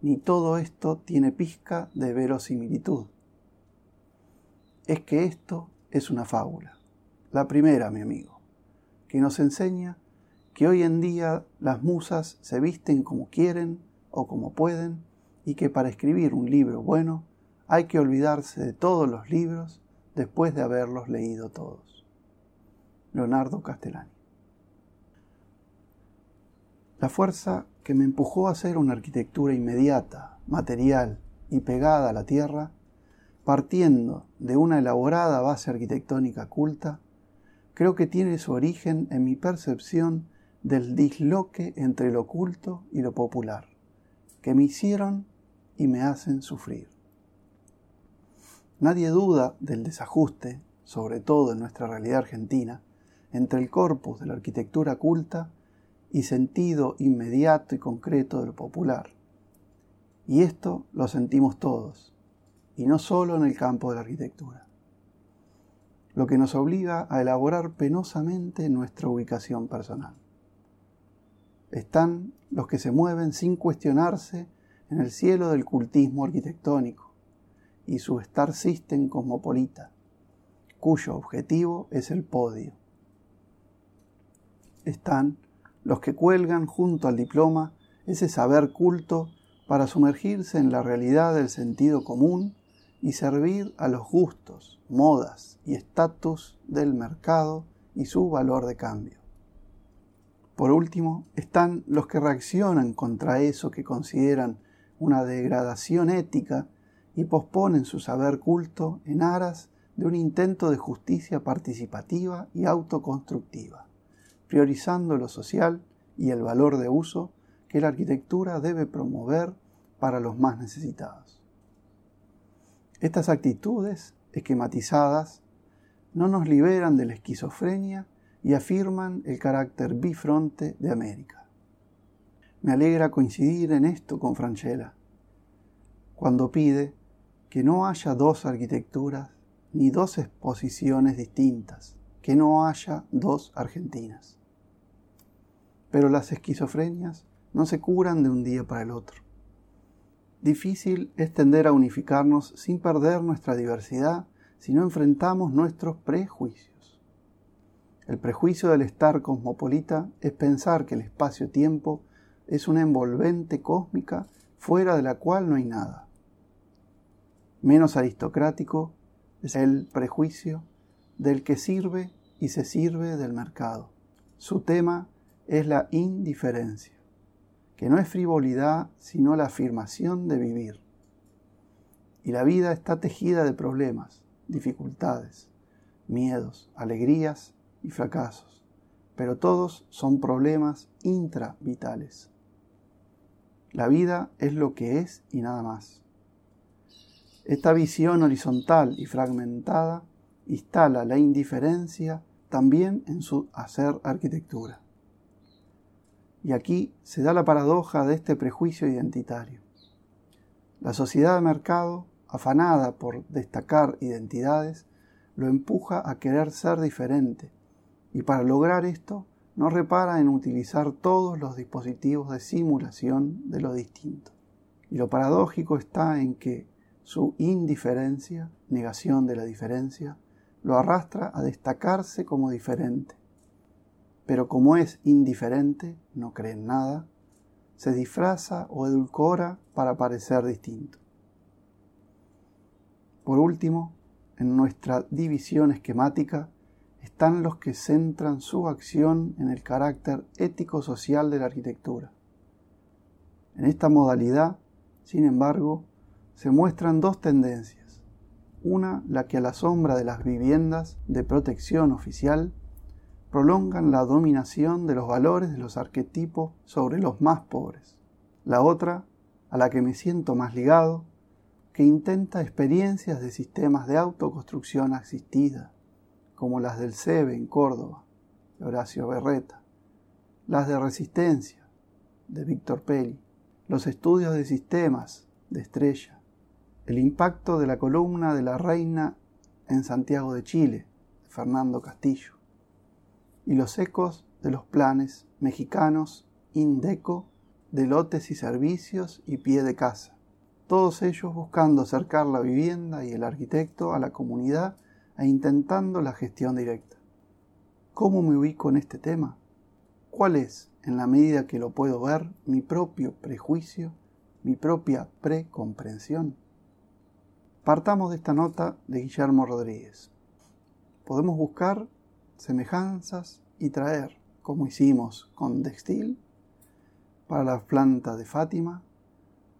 ni todo esto tiene pizca de verosimilitud. Es que esto es una fábula, la primera, mi amigo, que nos enseña que hoy en día las musas se visten como quieren o como pueden y que para escribir un libro bueno hay que olvidarse de todos los libros después de haberlos leído todos. Leonardo Castellani. La fuerza que me empujó a hacer una arquitectura inmediata, material y pegada a la tierra, partiendo de una elaborada base arquitectónica culta, creo que tiene su origen en mi percepción del disloque entre lo culto y lo popular, que me hicieron y me hacen sufrir. Nadie duda del desajuste, sobre todo en nuestra realidad argentina, entre el corpus de la arquitectura culta y sentido inmediato y concreto de lo popular. Y esto lo sentimos todos, y no solo en el campo de la arquitectura. Lo que nos obliga a elaborar penosamente nuestra ubicación personal. Están los que se mueven sin cuestionarse en el cielo del cultismo arquitectónico, y su Star System cosmopolita, cuyo objetivo es el podio. Están los que cuelgan junto al diploma ese saber culto para sumergirse en la realidad del sentido común y servir a los gustos, modas y estatus del mercado y su valor de cambio. Por último, están los que reaccionan contra eso que consideran una degradación ética y posponen su saber culto en aras de un intento de justicia participativa y autoconstructiva, priorizando lo social y el valor de uso que la arquitectura debe promover para los más necesitados. Estas actitudes, esquematizadas, no nos liberan de la esquizofrenia y afirman el carácter bifronte de América. Me alegra coincidir en esto con Franchella, cuando pide que no haya dos arquitecturas ni dos exposiciones distintas, que no haya dos Argentinas. Pero las esquizofrenias no se curan de un día para el otro. Difícil es tender a unificarnos sin perder nuestra diversidad si no enfrentamos nuestros prejuicios. El prejuicio del estar cosmopolita es pensar que el espacio-tiempo es una envolvente cósmica fuera de la cual no hay nada Menos aristocrático es el prejuicio del que sirve y se sirve del mercado. Su tema es la indiferencia, que no es frivolidad, sino la afirmación de vivir. Y la vida está tejida de problemas, dificultades, miedos, alegrías y fracasos, pero todos son problemas intravitales. La vida es lo que es y nada más. Esta visión horizontal y fragmentada instala la indiferencia también en su hacer arquitectura. Y aquí se da la paradoja de este prejuicio identitario. La sociedad de mercado, afanada por destacar identidades, lo empuja a querer ser diferente, y para lograr esto no repara en utilizar todos los dispositivos de simulación de lo distinto. Y lo paradójico está en que su indiferencia, negación de la diferencia, lo arrastra a destacarse como diferente. Pero como es indiferente, no cree en nada, se disfraza o edulcora para parecer distinto. Por último, en nuestra división esquemática están los que centran su acción en el carácter ético-social de la arquitectura. En esta modalidad, sin embargo, se muestran dos tendencias. Una, la que a la sombra de las viviendas de protección oficial prolongan la dominación de los valores de los arquetipos sobre los más pobres. La otra, a la que me siento más ligado, que intenta experiencias de sistemas de autoconstrucción asistida, como las del CEBE en Córdoba, de Horacio Berreta, las de resistencia, de Víctor Peli, los estudios de sistemas, de Estrella, el impacto de la columna de la reina en Santiago de Chile, de Fernando Castillo, y los ecos de los planes mexicanos Indeco de lotes y servicios y pie de casa, todos ellos buscando acercar la vivienda y el arquitecto a la comunidad e intentando la gestión directa. ¿Cómo me ubico en este tema? ¿Cuál es, en la medida que lo puedo ver, mi propio prejuicio, mi propia precomprensión? Partamos de esta nota de Guillermo Rodríguez. Podemos buscar semejanzas y traer, como hicimos con Dextil, para la planta de Fátima,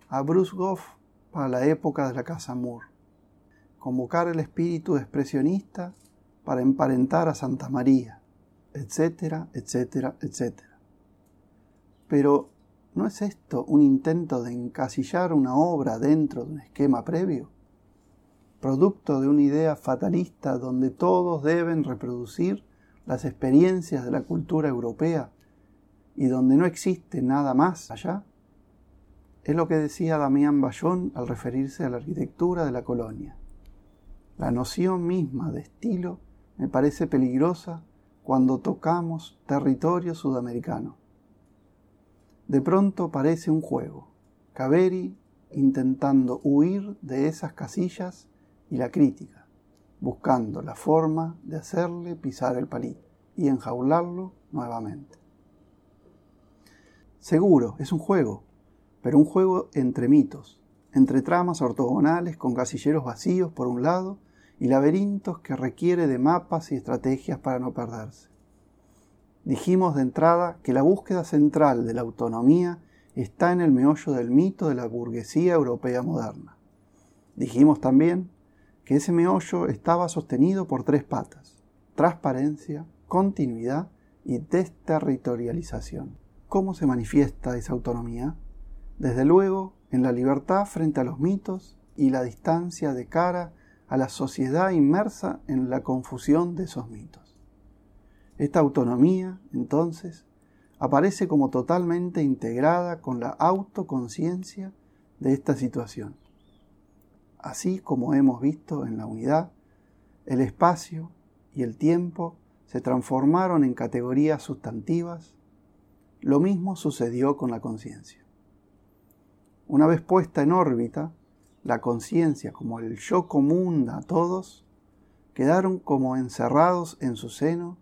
a Bruce Goff para la época de la Casa Moore convocar el espíritu expresionista para emparentar a Santa María, etcétera, etcétera, etcétera. Pero, ¿no es esto un intento de encasillar una obra dentro de un esquema previo? Producto de una idea fatalista donde todos deben reproducir las experiencias de la cultura europea y donde no existe nada más allá? Es lo que decía Damián Bayón al referirse a la arquitectura de la colonia. La noción misma de estilo me parece peligrosa cuando tocamos territorio sudamericano. De pronto parece un juego. Caveri intentando huir de esas casillas y la crítica, buscando la forma de hacerle pisar el palito y enjaularlo nuevamente. Seguro, es un juego, pero un juego entre mitos, entre tramas ortogonales con casilleros vacíos por un lado y laberintos que requiere de mapas y estrategias para no perderse. Dijimos de entrada que la búsqueda central de la autonomía está en el meollo del mito de la burguesía europea moderna. Dijimos también que ese meollo estaba sostenido por tres patas, transparencia, continuidad y desterritorialización. ¿Cómo se manifiesta esa autonomía? Desde luego, en la libertad frente a los mitos y la distancia de cara a la sociedad inmersa en la confusión de esos mitos. Esta autonomía, entonces, aparece como totalmente integrada con la autoconciencia de esta situación. Así como hemos visto en la unidad, el espacio y el tiempo se transformaron en categorías sustantivas, lo mismo sucedió con la conciencia. Una vez puesta en órbita, la conciencia como el yo común a todos, quedaron como encerrados en su seno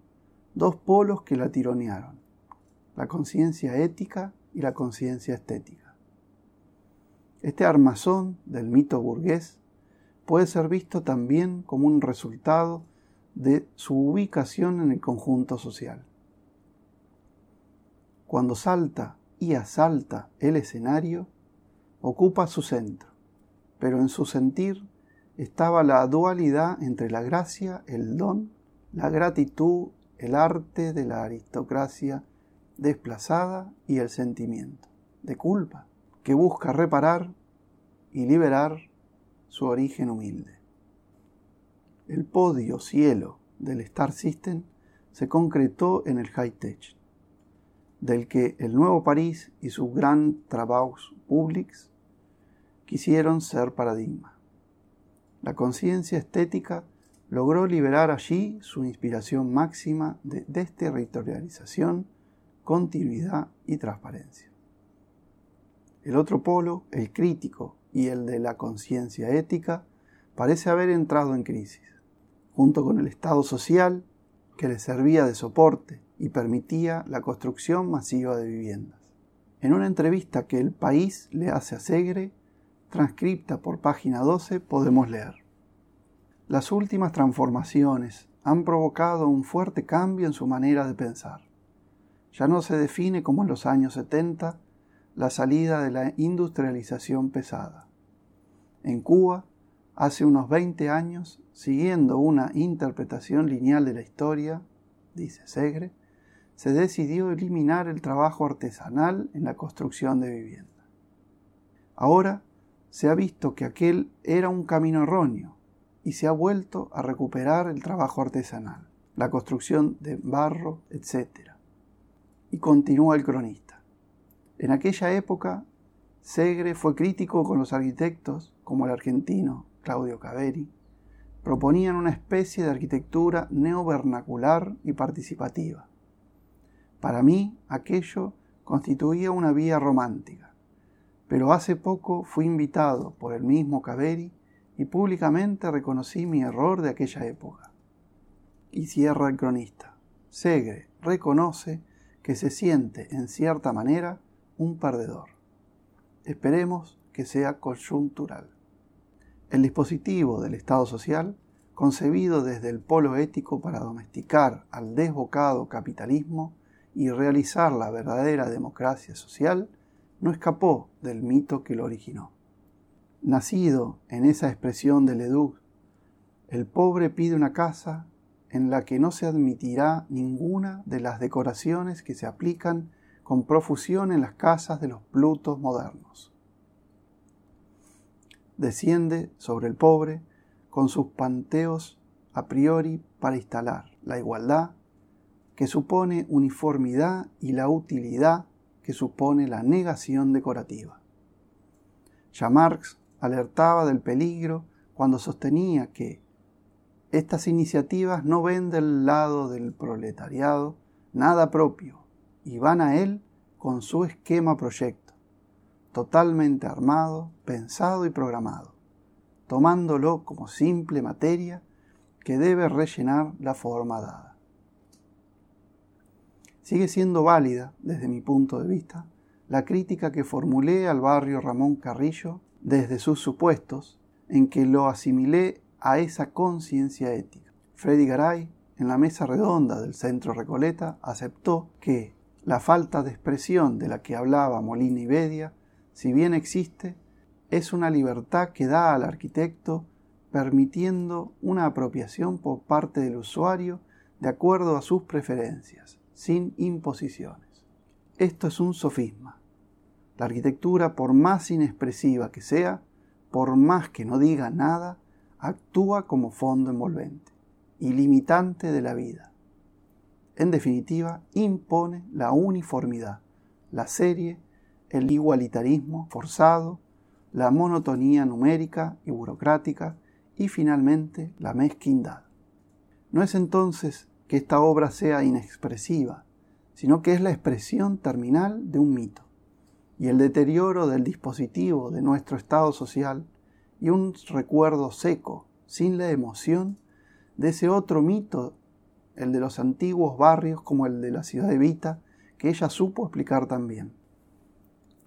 dos polos que la tironearon, la conciencia ética y la conciencia estética. Este armazón del mito burgués puede ser visto también como un resultado de su ubicación en el conjunto social. Cuando salta y asalta el escenario, ocupa su centro, pero en su sentir estaba la dualidad entre la gracia, el don, la gratitud, el arte de la aristocracia desplazada y el sentimiento de culpa, que busca reparar y liberar su origen humilde. El podio cielo del Star System se concretó en el High Tech, del que el Nuevo París y su Grand Travaux Publics quisieron ser paradigma. La conciencia estética logró liberar allí su inspiración máxima de desterritorialización, continuidad y transparencia. El otro polo, el crítico y el de la conciencia ética, parece haber entrado en crisis, junto con el Estado social que le servía de soporte y permitía la construcción masiva de viviendas. En una entrevista que el país le hace a Segre, transcripta por página 12, podemos leer. Las últimas transformaciones han provocado un fuerte cambio en su manera de pensar. Ya no se define como en los años 70 la salida de la industrialización pesada. En Cuba, hace unos 20 años, siguiendo una interpretación lineal de la historia, dice Segre, se decidió eliminar el trabajo artesanal en la construcción de vivienda. Ahora se ha visto que aquel era un camino erróneo y se ha vuelto a recuperar el trabajo artesanal, la construcción de barro, etc. Y continúa el cronista. En aquella época, Segre fue crítico con los arquitectos, como el argentino Claudio Caveri, proponían una especie de arquitectura neovernacular y participativa. Para mí, aquello constituía una vía romántica, pero hace poco fui invitado por el mismo Caveri y públicamente reconocí mi error de aquella época. Y cierra el cronista. Segre reconoce que se siente, en cierta manera, un perdedor. Esperemos que sea coyuntural. El dispositivo del Estado social, concebido desde el polo ético para domesticar al desbocado capitalismo y realizar la verdadera democracia social, no escapó del mito que lo originó nacido en esa expresión de Ledoux, el pobre pide una casa en la que no se admitirá ninguna de las decoraciones que se aplican con profusión en las casas de los plutos modernos. Desciende sobre el pobre con sus panteos a priori para instalar la igualdad que supone uniformidad y la utilidad que supone la negación decorativa. Ya Marx alertaba del peligro cuando sostenía que estas iniciativas no ven del lado del proletariado nada propio y van a él con su esquema proyecto, totalmente armado, pensado y programado, tomándolo como simple materia que debe rellenar la forma dada. Sigue siendo válida, desde mi punto de vista, la crítica que formulé al barrio Ramón Carrillo desde sus supuestos en que lo asimilé a esa conciencia ética. Freddy Garay, en la mesa redonda del Centro Recoleta, aceptó que la falta de expresión de la que hablaba Molina y Bedia, si bien existe, es una libertad que da al arquitecto permitiendo una apropiación por parte del usuario de acuerdo a sus preferencias, sin imposiciones. Esto es un sofisma. La arquitectura, por más inexpresiva que sea, por más que no diga nada, actúa como fondo envolvente y limitante de la vida. En definitiva, impone la uniformidad, la serie, el igualitarismo forzado, la monotonía numérica y burocrática y finalmente la mezquindad. No es entonces que esta obra sea inexpresiva, sino que es la expresión terminal de un mito y el deterioro del dispositivo de nuestro estado social y un recuerdo seco, sin la emoción, de ese otro mito, el de los antiguos barrios como el de la ciudad de Vita, que ella supo explicar también.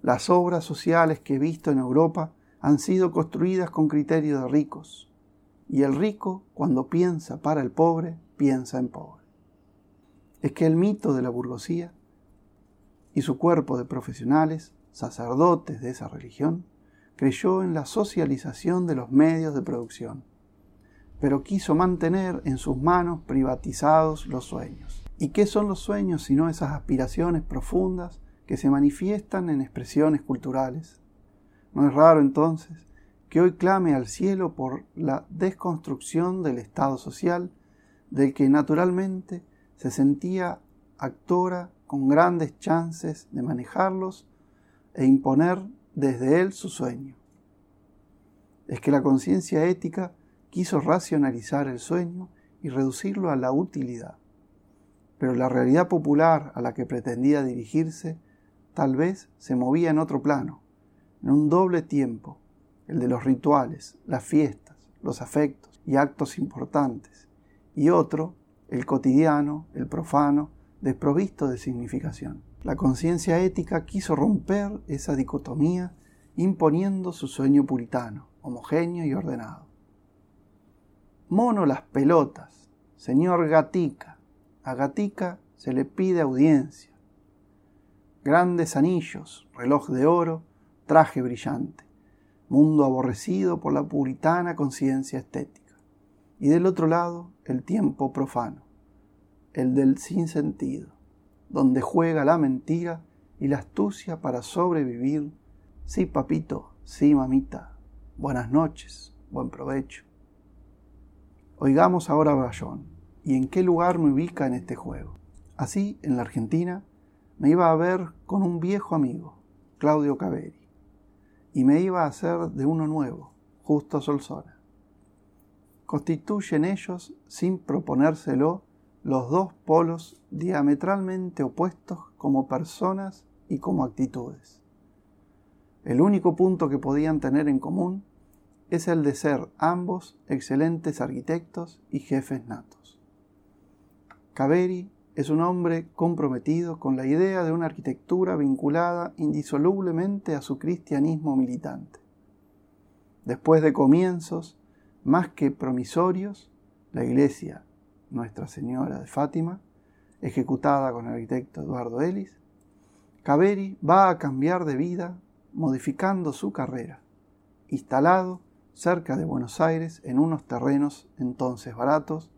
Las obras sociales que he visto en Europa han sido construidas con criterio de ricos, y el rico, cuando piensa para el pobre, piensa en pobre. Es que el mito de la burguesía y su cuerpo de profesionales sacerdotes de esa religión, creyó en la socialización de los medios de producción, pero quiso mantener en sus manos privatizados los sueños. ¿Y qué son los sueños sino esas aspiraciones profundas que se manifiestan en expresiones culturales? No es raro entonces que hoy clame al cielo por la desconstrucción del Estado social, del que naturalmente se sentía actora con grandes chances de manejarlos e imponer desde él su sueño. Es que la conciencia ética quiso racionalizar el sueño y reducirlo a la utilidad. Pero la realidad popular a la que pretendía dirigirse tal vez se movía en otro plano, en un doble tiempo, el de los rituales, las fiestas, los afectos y actos importantes, y otro, el cotidiano, el profano, desprovisto de significación. La conciencia ética quiso romper esa dicotomía imponiendo su sueño puritano, homogéneo y ordenado. Mono las pelotas, señor Gatica. A Gatica se le pide audiencia. Grandes anillos, reloj de oro, traje brillante. Mundo aborrecido por la puritana conciencia estética. Y del otro lado, el tiempo profano, el del sinsentido, donde juega la mentira y la astucia para sobrevivir. Sí, papito, sí, mamita. Buenas noches, buen provecho. Oigamos ahora a Brayón y en qué lugar me ubica en este juego. Así, en la Argentina, me iba a ver con un viejo amigo, Claudio Caveri, y me iba a hacer de uno nuevo, Justo Solsona. Constituyen ellos, sin proponérselo, los dos polos diametralmente opuestos como personas y como actitudes. El único punto que podían tener en común es el de ser ambos excelentes arquitectos y jefes natos. Caveri es un hombre comprometido con la idea de una arquitectura vinculada indisolublemente a su cristianismo militante. Después de comienzos más que promisorios, la iglesia Nuestra Señora de Fátima, ejecutada con el arquitecto Eduardo Ellis, Caveri va a cambiar de vida modificando su carrera, instalado cerca de Buenos Aires, en unos terrenos entonces baratos,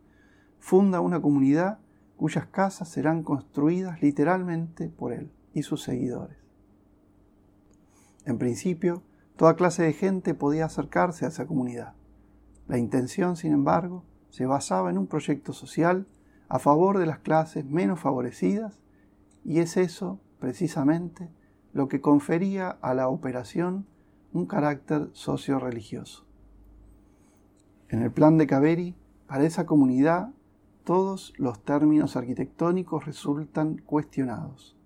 funda una comunidad cuyas casas serán construidas literalmente por él y sus seguidores. En principio, toda clase de gente podía acercarse a esa comunidad. La intención, sin embargo, se basaba en un proyecto social a favor de las clases menos favorecidas y es eso, precisamente, lo que confería a la operación un carácter socio-religioso. En el plan de Caveri, para esa comunidad, todos los términos arquitectónicos resultan cuestionados.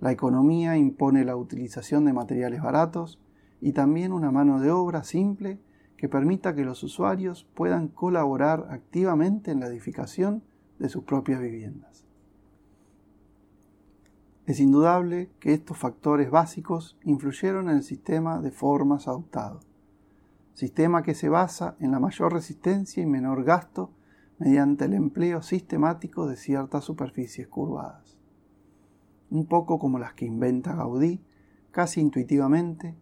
La economía impone la utilización de materiales baratos y también una mano de obra simple que permita que los usuarios puedan colaborar activamente en la edificación de sus propias viviendas. Es indudable que estos factores básicos influyeron en el sistema de formas adoptado sistema que se basa en la mayor resistencia y menor gasto mediante el empleo sistemático de ciertas superficies curvadas. Un poco como las que inventa Gaudí, casi intuitivamente,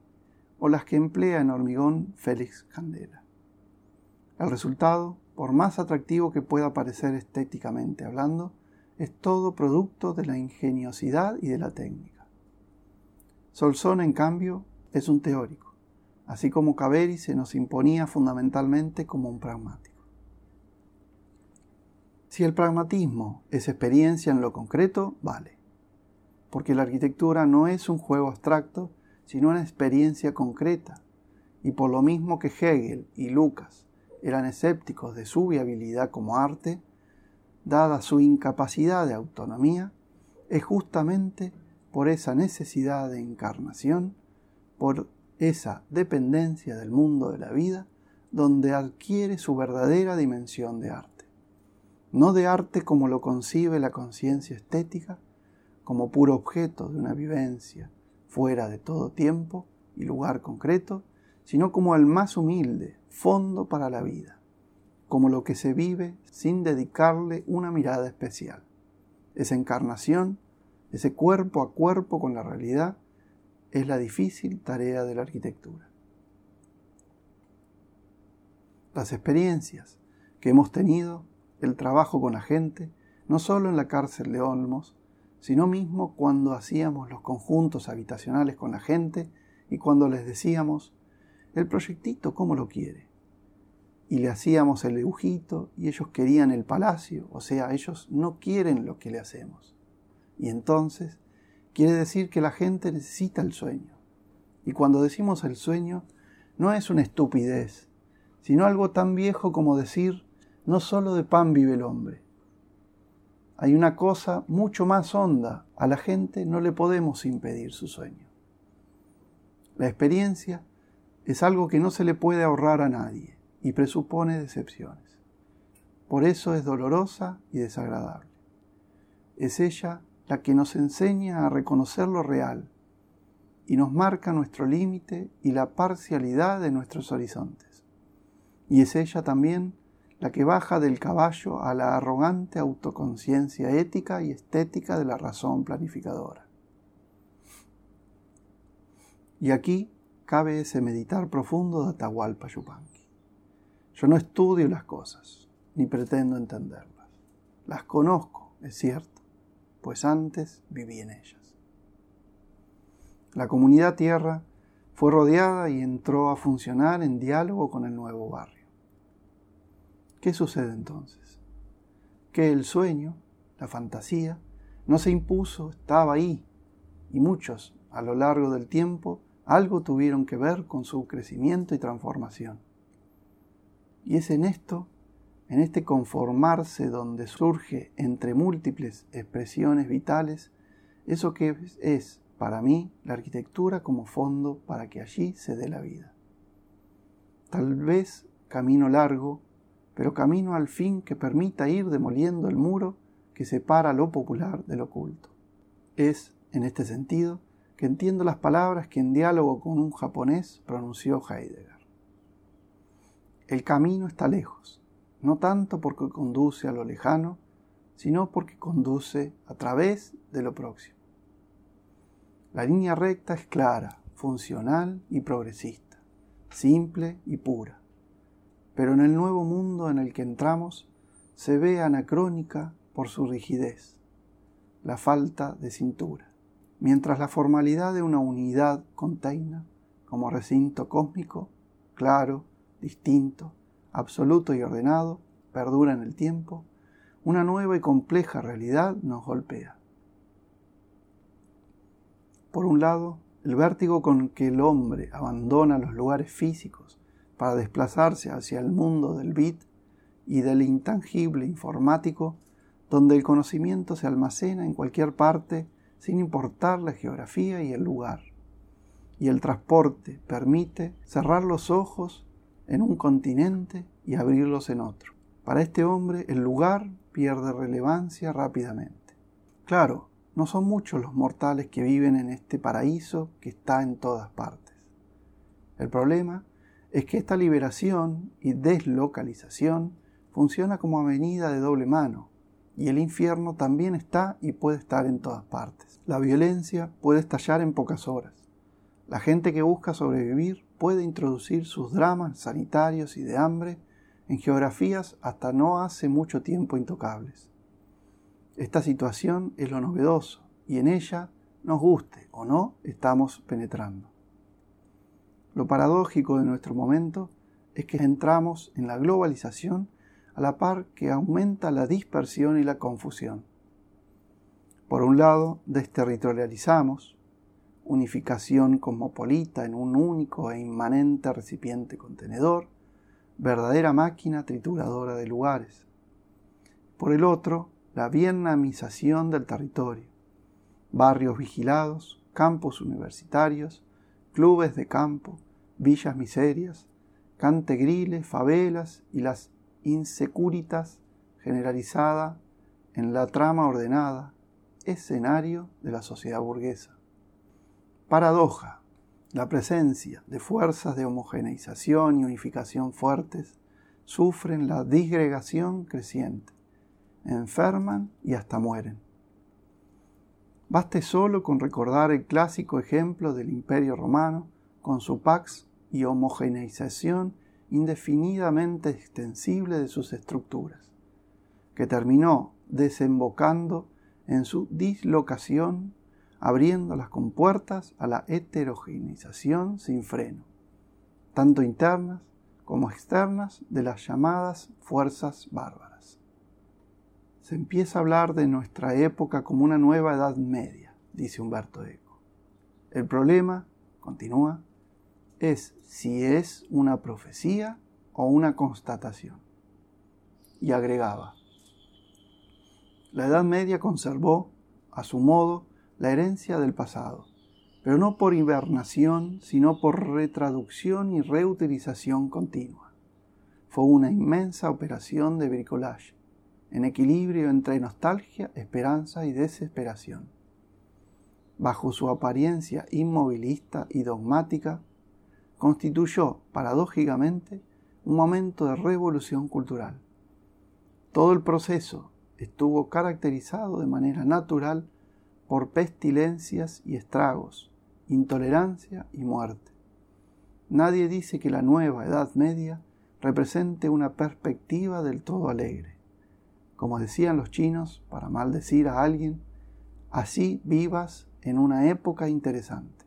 o las que emplea en hormigón Félix Candela. El resultado, por más atractivo que pueda parecer estéticamente hablando, es todo producto de la ingeniosidad y de la técnica. Solson, en cambio, es un teórico así como Caveri se nos imponía fundamentalmente como un pragmático. Si el pragmatismo es experiencia en lo concreto, vale, porque la arquitectura no es un juego abstracto, sino una experiencia concreta, y por lo mismo que Hegel y Lucas eran escépticos de su viabilidad como arte, dada su incapacidad de autonomía, es justamente por esa necesidad de encarnación, por esa dependencia del mundo de la vida donde adquiere su verdadera dimensión de arte. No de arte como lo concibe la conciencia estética, como puro objeto de una vivencia fuera de todo tiempo y lugar concreto, sino como el más humilde fondo para la vida, como lo que se vive sin dedicarle una mirada especial. Esa encarnación, ese cuerpo a cuerpo con la realidad, es la difícil tarea de la arquitectura. Las experiencias que hemos tenido, el trabajo con la gente, no solo en la cárcel de Olmos, sino mismo cuando hacíamos los conjuntos habitacionales con la gente y cuando les decíamos, el proyectito, ¿cómo lo quiere? Y le hacíamos el dibujito y ellos querían el palacio, o sea, ellos no quieren lo que le hacemos. Y entonces quiere decir que la gente necesita el sueño. Y cuando decimos el sueño, no es una estupidez, sino algo tan viejo como decir, no solo de pan vive el hombre. Hay una cosa mucho más honda, a la gente no le podemos impedir su sueño. La experiencia es algo que no se le puede ahorrar a nadie y presupone decepciones. Por eso es dolorosa y desagradable. Es ella la que nos enseña a reconocer lo real y nos marca nuestro límite y la parcialidad de nuestros horizontes. Y es ella también la que baja del caballo a la arrogante autoconciencia ética y estética de la razón planificadora. Y aquí cabe ese meditar profundo de Atahualpa Yupanqui. Yo no estudio las cosas, ni pretendo entenderlas. Las conozco, es cierto, pues antes viví en ellas. La comunidad tierra fue rodeada y entró a funcionar en diálogo con el nuevo barrio. ¿Qué sucede entonces? Que el sueño, la fantasía, no se impuso, estaba ahí, y muchos, a lo largo del tiempo, algo tuvieron que ver con su crecimiento y transformación. Y es en esto, en este conformarse donde surge entre múltiples expresiones vitales, eso que es para mí la arquitectura como fondo para que allí se dé la vida. Tal vez camino largo, pero camino al fin que permita ir demoliendo el muro que separa lo popular del oculto. Es, en este sentido, que entiendo las palabras que en diálogo con un japonés pronunció Heidegger. El camino está lejos, no tanto porque conduce a lo lejano, sino porque conduce a través de lo próximo. La línea recta es clara, funcional y progresista, simple y pura, pero en el nuevo mundo en el que entramos se ve anacrónica por su rigidez, la falta de cintura mientras la formalidad de una unidad container, como recinto cósmico, claro, distinto, absoluto y ordenado, perdura en el tiempo, una nueva y compleja realidad nos golpea. Por un lado, el vértigo con que el hombre abandona los lugares físicos para desplazarse hacia el mundo del bit y del intangible informático, donde el conocimiento se almacena en cualquier parte sin importar la geografía y el lugar. Y el transporte permite cerrar los ojos en un continente y abrirlos en otro. Para este hombre el lugar pierde relevancia rápidamente. Claro, no son muchos los mortales que viven en este paraíso que está en todas partes. El problema es que esta liberación y deslocalización funciona como avenida de doble mano, y el infierno también está y puede estar en todas partes. La violencia puede estallar en pocas horas. La gente que busca sobrevivir puede introducir sus dramas sanitarios y de hambre en geografías hasta no hace mucho tiempo intocables. Esta situación es lo novedoso y en ella, nos guste o no, estamos penetrando. Lo paradójico de nuestro momento es que entramos en la globalización a la par que aumenta la dispersión y la confusión. Por un lado, desterritorializamos, unificación cosmopolita en un único e inmanente recipiente contenedor, verdadera máquina trituradora de lugares. Por el otro, la vietnamización del territorio, barrios vigilados, campos universitarios, clubes de campo, villas miserias, cantegriles, favelas y las insecuritas generalizada en la trama ordenada, escenario de la sociedad burguesa. Paradoja, la presencia de fuerzas de homogeneización y unificación fuertes sufren la disgregación creciente, enferman y hasta mueren. Baste solo con recordar el clásico ejemplo del Imperio Romano con su pax y homogeneización indefinidamente extensible de sus estructuras, que terminó desembocando en su dislocación, abriendo las compuertas a la heterogeneización sin freno, tanto internas como externas de las llamadas fuerzas bárbaras. Se empieza a hablar de nuestra época como una nueva Edad Media, dice Humberto Eco. El problema, continúa, es si es una profecía o una constatación. Y agregaba, la Edad Media conservó, a su modo, la herencia del pasado, pero no por hibernación, sino por retraducción y reutilización continua. Fue una inmensa operación de bricolage, en equilibrio entre nostalgia, esperanza y desesperación. Bajo su apariencia inmovilista y dogmática, constituyó, paradójicamente, un momento de revolución cultural. Todo el proceso estuvo caracterizado de manera natural por pestilencias y estragos, intolerancia y muerte. Nadie dice que la nueva Edad Media represente una perspectiva del todo alegre. Como decían los chinos, para maldecir a alguien, así vivas en una época interesante.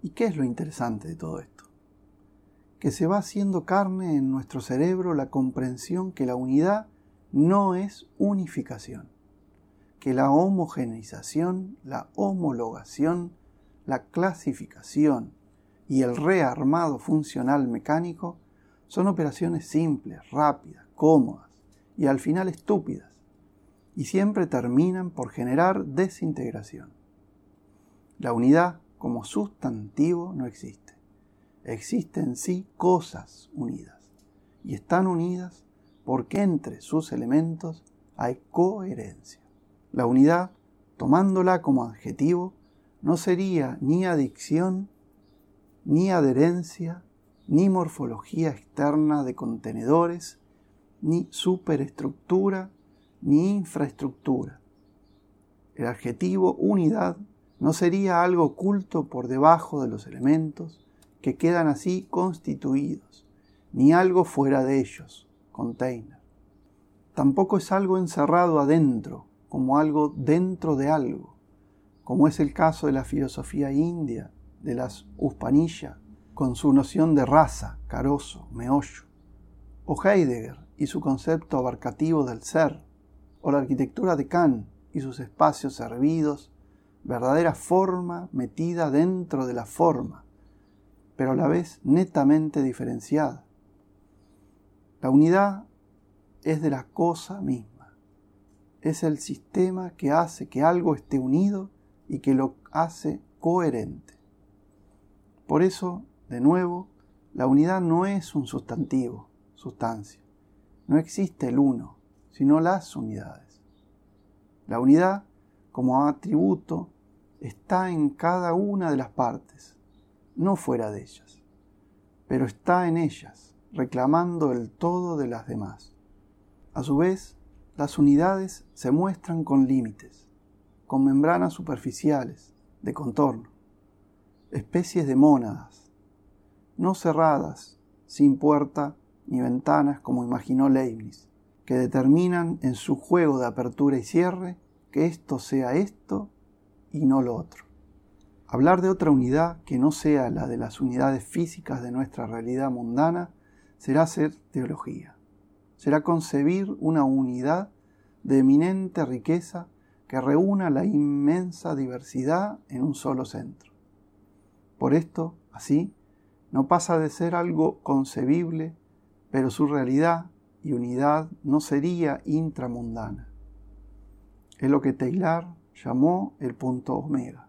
¿Y qué es lo interesante de todo esto? Que se va haciendo carne en nuestro cerebro la comprensión que la unidad no es unificación, que la homogeneización, la homologación, la clasificación y el rearmado funcional mecánico son operaciones simples, rápidas, cómodas y al final estúpidas, y siempre terminan por generar desintegración. La unidad como sustantivo no existe. Existen sí cosas unidas, y están unidas porque entre sus elementos hay coherencia. La unidad, tomándola como adjetivo, no sería ni adicción, ni adherencia, ni morfología externa de contenedores, ni superestructura, ni infraestructura. El adjetivo unidad no sería algo oculto por debajo de los elementos que quedan así constituidos, ni algo fuera de ellos, container. Tampoco es algo encerrado adentro, como algo dentro de algo, como es el caso de la filosofía india, de las Uspanilla, con su noción de raza, carozo, meollo, o Heidegger y su concepto abarcativo del ser, o la arquitectura de Kant y sus espacios servidos, verdadera forma metida dentro de la forma, pero a la vez netamente diferenciada. La unidad es de la cosa misma. Es el sistema que hace que algo esté unido y que lo hace coherente. Por eso, de nuevo, la unidad no es un sustantivo, sustancia. No existe el uno, sino las unidades. La unidad, como atributo, está en cada una de las partes, no fuera de ellas, pero está en ellas reclamando el todo de las demás. A su vez, las unidades se muestran con límites, con membranas superficiales, de contorno, especies de mónadas, no cerradas, sin puerta ni ventanas como imaginó Leibniz, que determinan en su juego de apertura y cierre que esto sea esto y no lo otro. Hablar de otra unidad que no sea la de las unidades físicas de nuestra realidad mundana será hacer teología, será concebir una unidad de eminente riqueza que reúna la inmensa diversidad en un solo centro. Por esto, así, no pasa de ser algo concebible, pero su realidad y unidad no sería intramundana. Es lo que Taylor llamó el punto omega.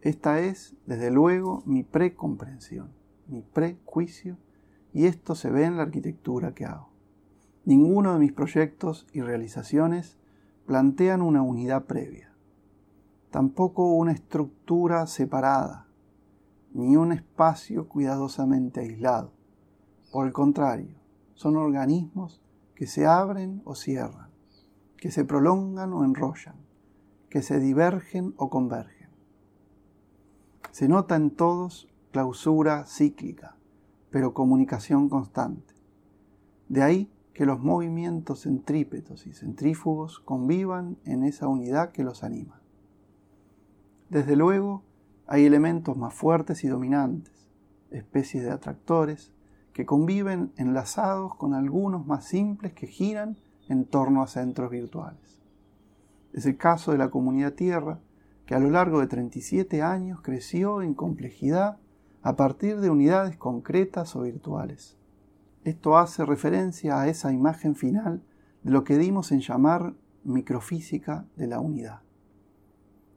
Esta es, desde luego, mi precomprensión, mi prejuicio y esto se ve en la arquitectura que hago. Ninguno de mis proyectos y realizaciones plantean una unidad previa, tampoco una estructura separada, ni un espacio cuidadosamente aislado. Por el contrario, son organismos que se abren o cierran, que se prolongan o enrollan, que se divergen o convergen. Se nota en todos clausura cíclica, pero comunicación constante. De ahí que los movimientos centrípetos y centrífugos convivan en esa unidad que los anima. Desde luego, hay elementos más fuertes y dominantes, especies de atractores, que conviven enlazados con algunos más simples que giran en torno a centros virtuales. Es el caso de la comunidad Tierra, que a lo largo de 37 años creció en complejidad a partir de unidades concretas o virtuales. Esto hace referencia a esa imagen final de lo que dimos en llamar microfísica de la unidad.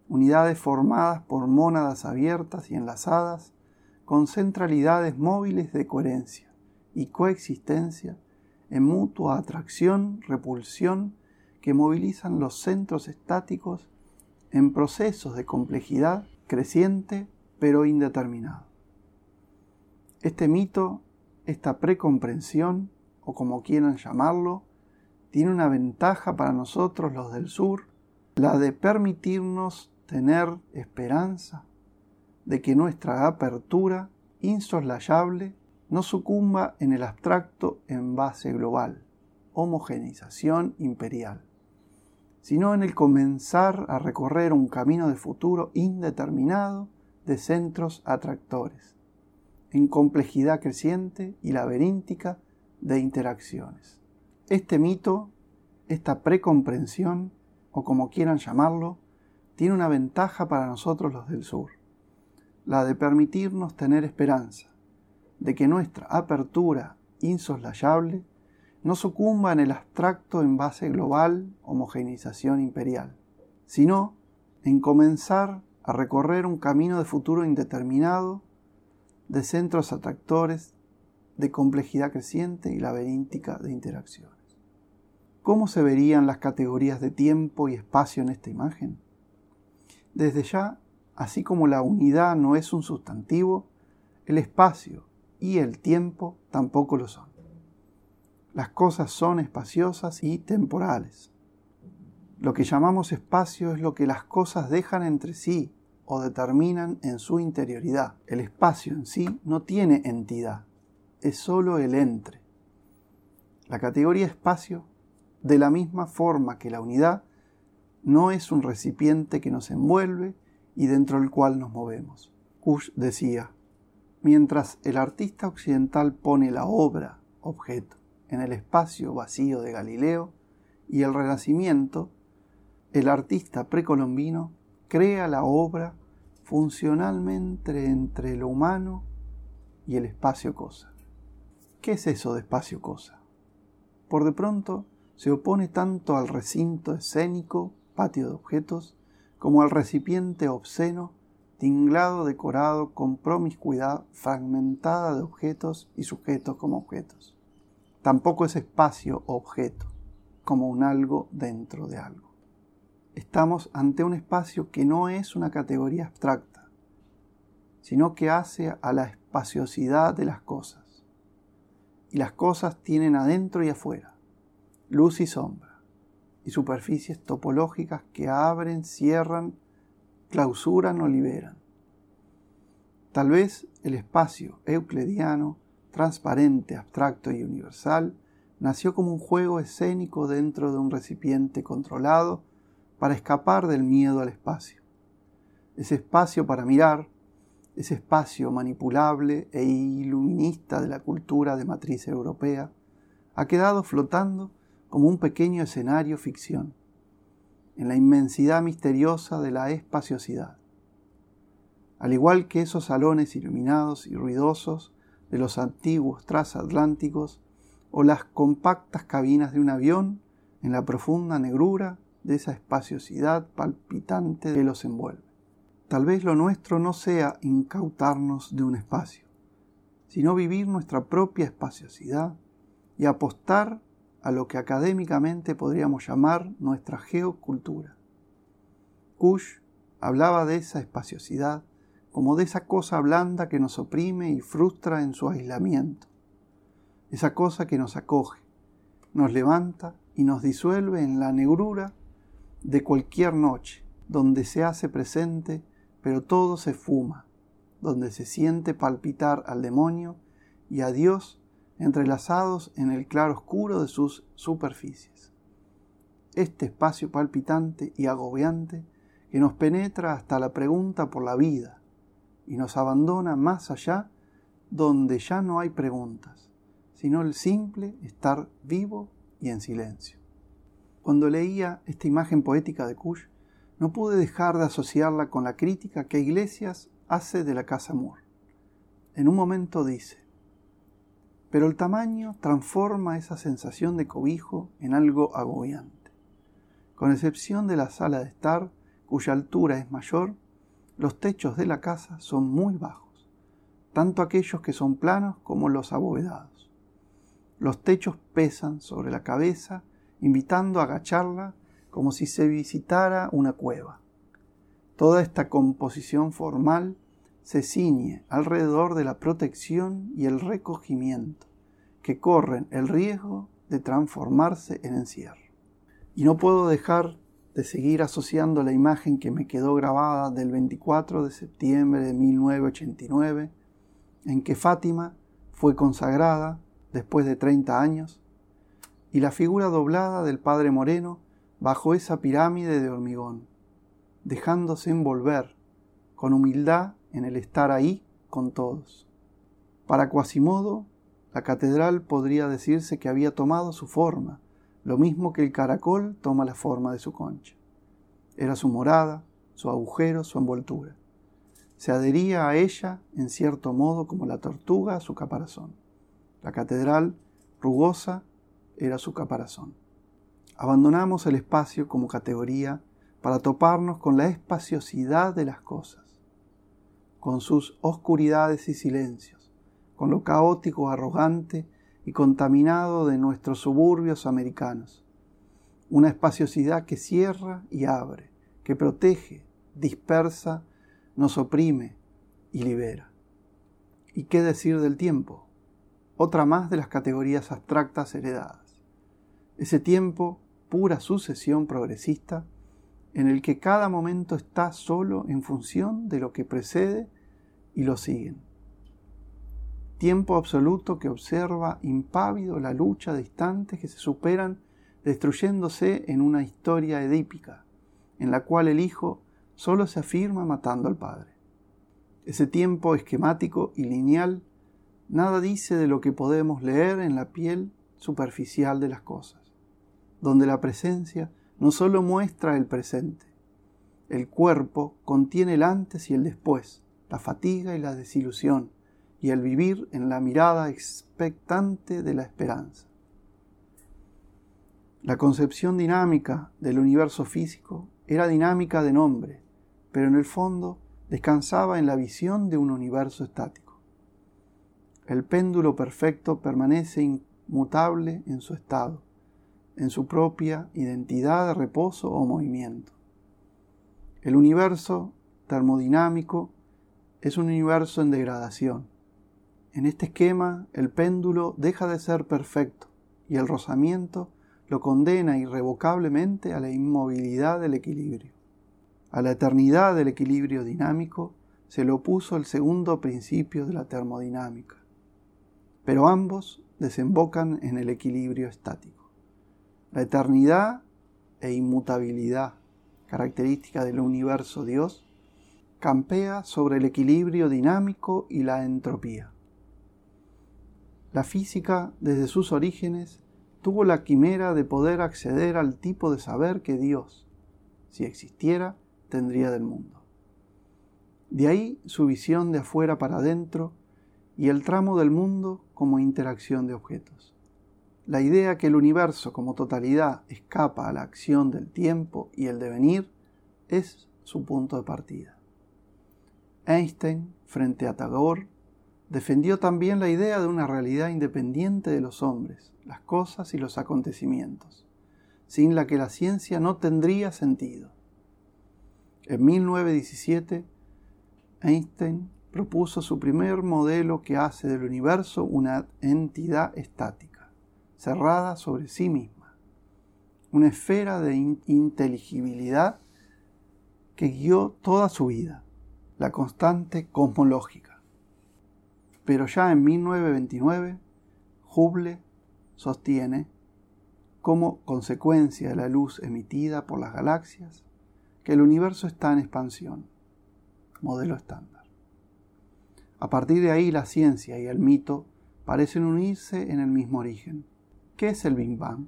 Unidades formadas por mónadas abiertas y enlazadas con centralidades móviles de coherencia y coexistencia en mutua atracción, repulsión, que movilizan los centros estáticos en procesos de complejidad creciente pero indeterminado. Este mito, esta precomprensión, o como quieran llamarlo, tiene una ventaja para nosotros los del sur, la de permitirnos tener esperanza de que nuestra apertura insoslayable no sucumba en el abstracto en base global, homogeneización imperial, sino en el comenzar a recorrer un camino de futuro indeterminado de centros atractores, en complejidad creciente y laberíntica de interacciones. Este mito, esta precomprensión, o como quieran llamarlo, tiene una ventaja para nosotros los del sur, la de permitirnos tener esperanza, de que nuestra apertura insoslayable no sucumba en el abstracto en base global homogeneización imperial, sino en comenzar a recorrer un camino de futuro indeterminado de centros atractores de complejidad creciente y laberíntica de interacciones. ¿Cómo se verían las categorías de tiempo y espacio en esta imagen? Desde ya, así como la unidad no es un sustantivo, el espacio y el tiempo tampoco lo son. Las cosas son espaciosas y temporales. Lo que llamamos espacio es lo que las cosas dejan entre sí o determinan en su interioridad. El espacio en sí no tiene entidad, es sólo el entre. La categoría espacio de la misma forma que la unidad, no es un recipiente que nos envuelve y dentro del cual nos movemos. Kush decía, mientras el artista occidental pone la obra, objeto, en el espacio vacío de Galileo y el Renacimiento, el artista precolombino crea la obra funcionalmente entre lo humano y el espacio cosa. ¿Qué es eso de espacio cosa? Por de pronto, se opone tanto al recinto escénico, patio de objetos, como al recipiente obsceno, tinglado, decorado con promiscuidad fragmentada de objetos y sujetos como objetos. Tampoco es espacio objeto, como un algo dentro de algo. Estamos ante un espacio que no es una categoría abstracta, sino que hace a la espaciosidad de las cosas. Y las cosas tienen adentro y afuera luz y sombra, y superficies topológicas que abren, cierran, clausuran o liberan. Tal vez el espacio euclidiano, transparente, abstracto y universal, nació como un juego escénico dentro de un recipiente controlado para escapar del miedo al espacio. Ese espacio para mirar, ese espacio manipulable e iluminista de la cultura de matriz europea, ha quedado flotando como un pequeño escenario ficción, en la inmensidad misteriosa de la espaciosidad. Al igual que esos salones iluminados y ruidosos de los antiguos transatlánticos o las compactas cabinas de un avión en la profunda negrura de esa espaciosidad palpitante que los envuelve. Tal vez lo nuestro no sea incautarnos de un espacio, sino vivir nuestra propia espaciosidad y apostar a lo que académicamente podríamos llamar nuestra geocultura. Kush hablaba de esa espaciosidad como de esa cosa blanda que nos oprime y frustra en su aislamiento, esa cosa que nos acoge, nos levanta y nos disuelve en la negrura de cualquier noche, donde se hace presente, pero todo se fuma, donde se siente palpitar al demonio y a Dios entrelazados en el claro oscuro de sus superficies. Este espacio palpitante y agobiante que nos penetra hasta la pregunta por la vida y nos abandona más allá donde ya no hay preguntas, sino el simple estar vivo y en silencio. Cuando leía esta imagen poética de Kush, no pude dejar de asociarla con la crítica que Iglesias hace de la Casa Moore. En un momento dice, Pero el tamaño transforma esa sensación de cobijo en algo agobiante. Con excepción de la sala de estar, cuya altura es mayor, los techos de la casa son muy bajos, tanto aquellos que son planos como los abovedados. Los techos pesan sobre la cabeza, invitando a agacharla como si se visitara una cueva. Toda esta composición formal se ciñe alrededor de la protección y el recogimiento, que corren el riesgo de transformarse en encierro. Y no puedo dejar de seguir asociando la imagen que me quedó grabada del 24 de septiembre de 1989, en que Fátima fue consagrada después de 30 años, y la figura doblada del Padre Moreno bajo esa pirámide de hormigón, dejándose envolver con humildad en el estar ahí con todos. Para Quasimodo, la catedral podría decirse que había tomado su forma, lo mismo que el caracol toma la forma de su concha. Era su morada, su agujero, su envoltura. Se adhería a ella, en cierto modo, como la tortuga a su caparazón. La catedral, rugosa, era su caparazón. Abandonamos el espacio como categoría para toparnos con la espaciosidad de las cosas, con sus oscuridades y silencios, con lo caótico, arrogante y contaminado de nuestros suburbios americanos. Una espaciosidad que cierra y abre, que protege, dispersa, nos oprime y libera. ¿Y qué decir del tiempo? Otra más de las categorías abstractas heredadas. Ese tiempo, pura sucesión progresista, en el que cada momento está solo en función de lo que precede y lo siguen tiempo absoluto que observa impávido la lucha de instantes que se superan destruyéndose en una historia edípica, en la cual el Hijo solo se afirma matando al Padre. Ese tiempo esquemático y lineal nada dice de lo que podemos leer en la piel superficial de las cosas, donde la presencia no solo muestra el presente, el cuerpo contiene el antes y el después, la fatiga y la desilusión, y el vivir en la mirada expectante de la esperanza. La concepción dinámica del universo físico era dinámica de nombre, pero en el fondo descansaba en la visión de un universo estático. El péndulo perfecto permanece inmutable en su estado, en su propia identidad de reposo o movimiento. El universo termodinámico es un universo en degradación, en este esquema, el péndulo deja de ser perfecto y el rozamiento lo condena irrevocablemente a la inmovilidad del equilibrio. A la eternidad del equilibrio dinámico se le opuso el segundo principio de la termodinámica, pero ambos desembocan en el equilibrio estático. La eternidad e inmutabilidad, característica del universo Dios, campea sobre el equilibrio dinámico y la entropía. La física, desde sus orígenes, tuvo la quimera de poder acceder al tipo de saber que Dios, si existiera, tendría del mundo. De ahí su visión de afuera para adentro y el tramo del mundo como interacción de objetos. La idea que el universo como totalidad escapa a la acción del tiempo y el devenir es su punto de partida. Einstein, frente a Tagore, defendió también la idea de una realidad independiente de los hombres, las cosas y los acontecimientos, sin la que la ciencia no tendría sentido. En 1917, Einstein propuso su primer modelo que hace del universo una entidad estática, cerrada sobre sí misma, una esfera de inteligibilidad que guió toda su vida, la constante cosmológica. Pero ya en 1929, Hubble sostiene, como consecuencia de la luz emitida por las galaxias, que el universo está en expansión, modelo estándar. A partir de ahí la ciencia y el mito parecen unirse en el mismo origen. ¿Qué es el Big Bang?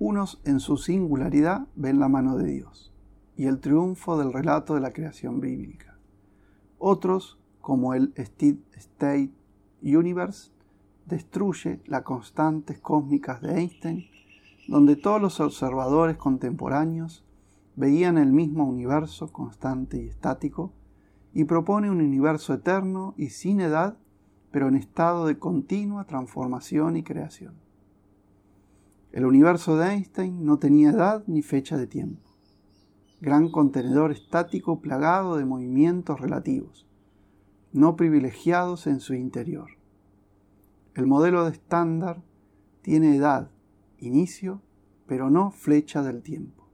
Unos en su singularidad ven la mano de Dios y el triunfo del relato de la creación bíblica. Otros, como el Stead State Universe destruye las constantes cósmicas de Einstein, donde todos los observadores contemporáneos veían el mismo universo constante y estático, y propone un universo eterno y sin edad, pero en estado de continua transformación y creación. El universo de Einstein no tenía edad ni fecha de tiempo. Gran contenedor estático plagado de movimientos relativos, no privilegiados en su interior. El modelo de estándar tiene edad, inicio, pero no flecha del tiempo.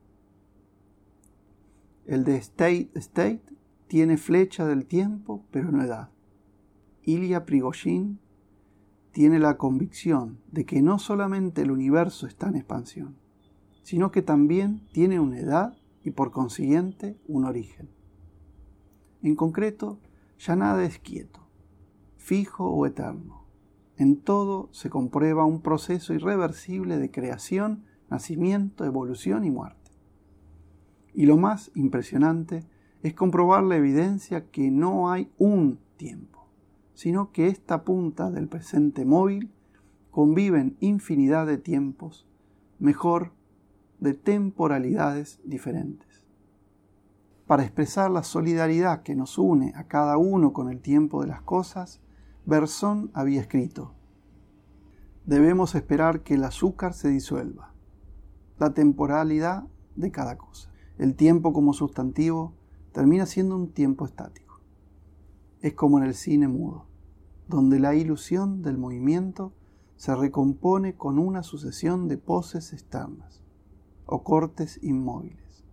El de State State tiene flecha del tiempo, pero no edad. Ilya Prigozhin tiene la convicción de que no solamente el universo está en expansión, sino que también tiene una edad y por consiguiente un origen. En concreto, ya nada es quieto, fijo o eterno. En todo se comprueba un proceso irreversible de creación, nacimiento, evolución y muerte. Y lo más impresionante es comprobar la evidencia que no hay un tiempo sino que esta punta del presente móvil conviven infinidad de tiempos, mejor, de temporalidades diferentes. Para expresar la solidaridad que nos une a cada uno con el tiempo de las cosas, Bersón había escrito, debemos esperar que el azúcar se disuelva, la temporalidad de cada cosa. El tiempo como sustantivo termina siendo un tiempo estático es como en el cine mudo, donde la ilusión del movimiento se recompone con una sucesión de poses externas o cortes inmóviles,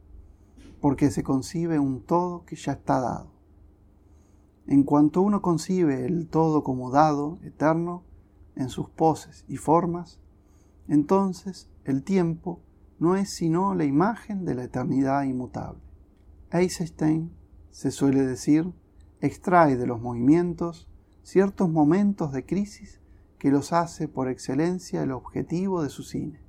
porque se concibe un todo que ya está dado. En cuanto uno concibe el todo como dado, eterno, en sus poses y formas, entonces el tiempo no es sino la imagen de la eternidad inmutable. Eisenstein se suele decir extrae de los movimientos ciertos momentos de crisis que los hace por excelencia el objetivo de su cine.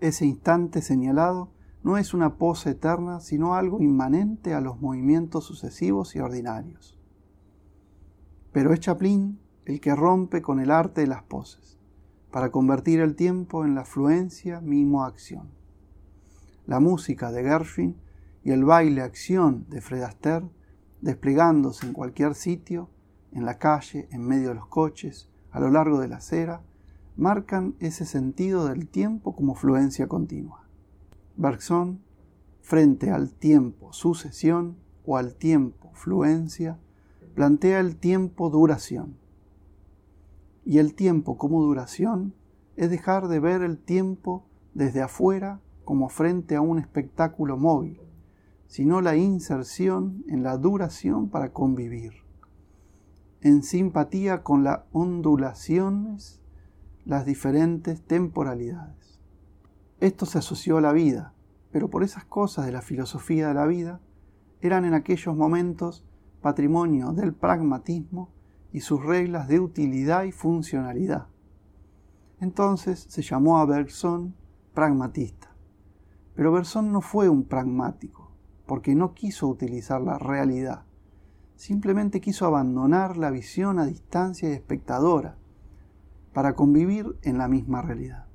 Ese instante señalado no es una pose eterna, sino algo inmanente a los movimientos sucesivos y ordinarios. Pero es Chaplin el que rompe con el arte de las poses, para convertir el tiempo en la fluencia mismo acción. La música de Gershwin y el baile acción de Fred Astaire desplegándose en cualquier sitio, en la calle, en medio de los coches, a lo largo de la acera, marcan ese sentido del tiempo como fluencia continua. Bergson, frente al tiempo sucesión o al tiempo fluencia, plantea el tiempo duración. Y el tiempo como duración es dejar de ver el tiempo desde afuera como frente a un espectáculo móvil, sino la inserción en la duración para convivir, en simpatía con las ondulaciones, las diferentes temporalidades. Esto se asoció a la vida, pero por esas cosas de la filosofía de la vida, eran en aquellos momentos patrimonio del pragmatismo y sus reglas de utilidad y funcionalidad. Entonces se llamó a Bergson pragmatista. Pero Bergson no fue un pragmático, porque no quiso utilizar la realidad, simplemente quiso abandonar la visión a distancia y espectadora para convivir en la misma realidad.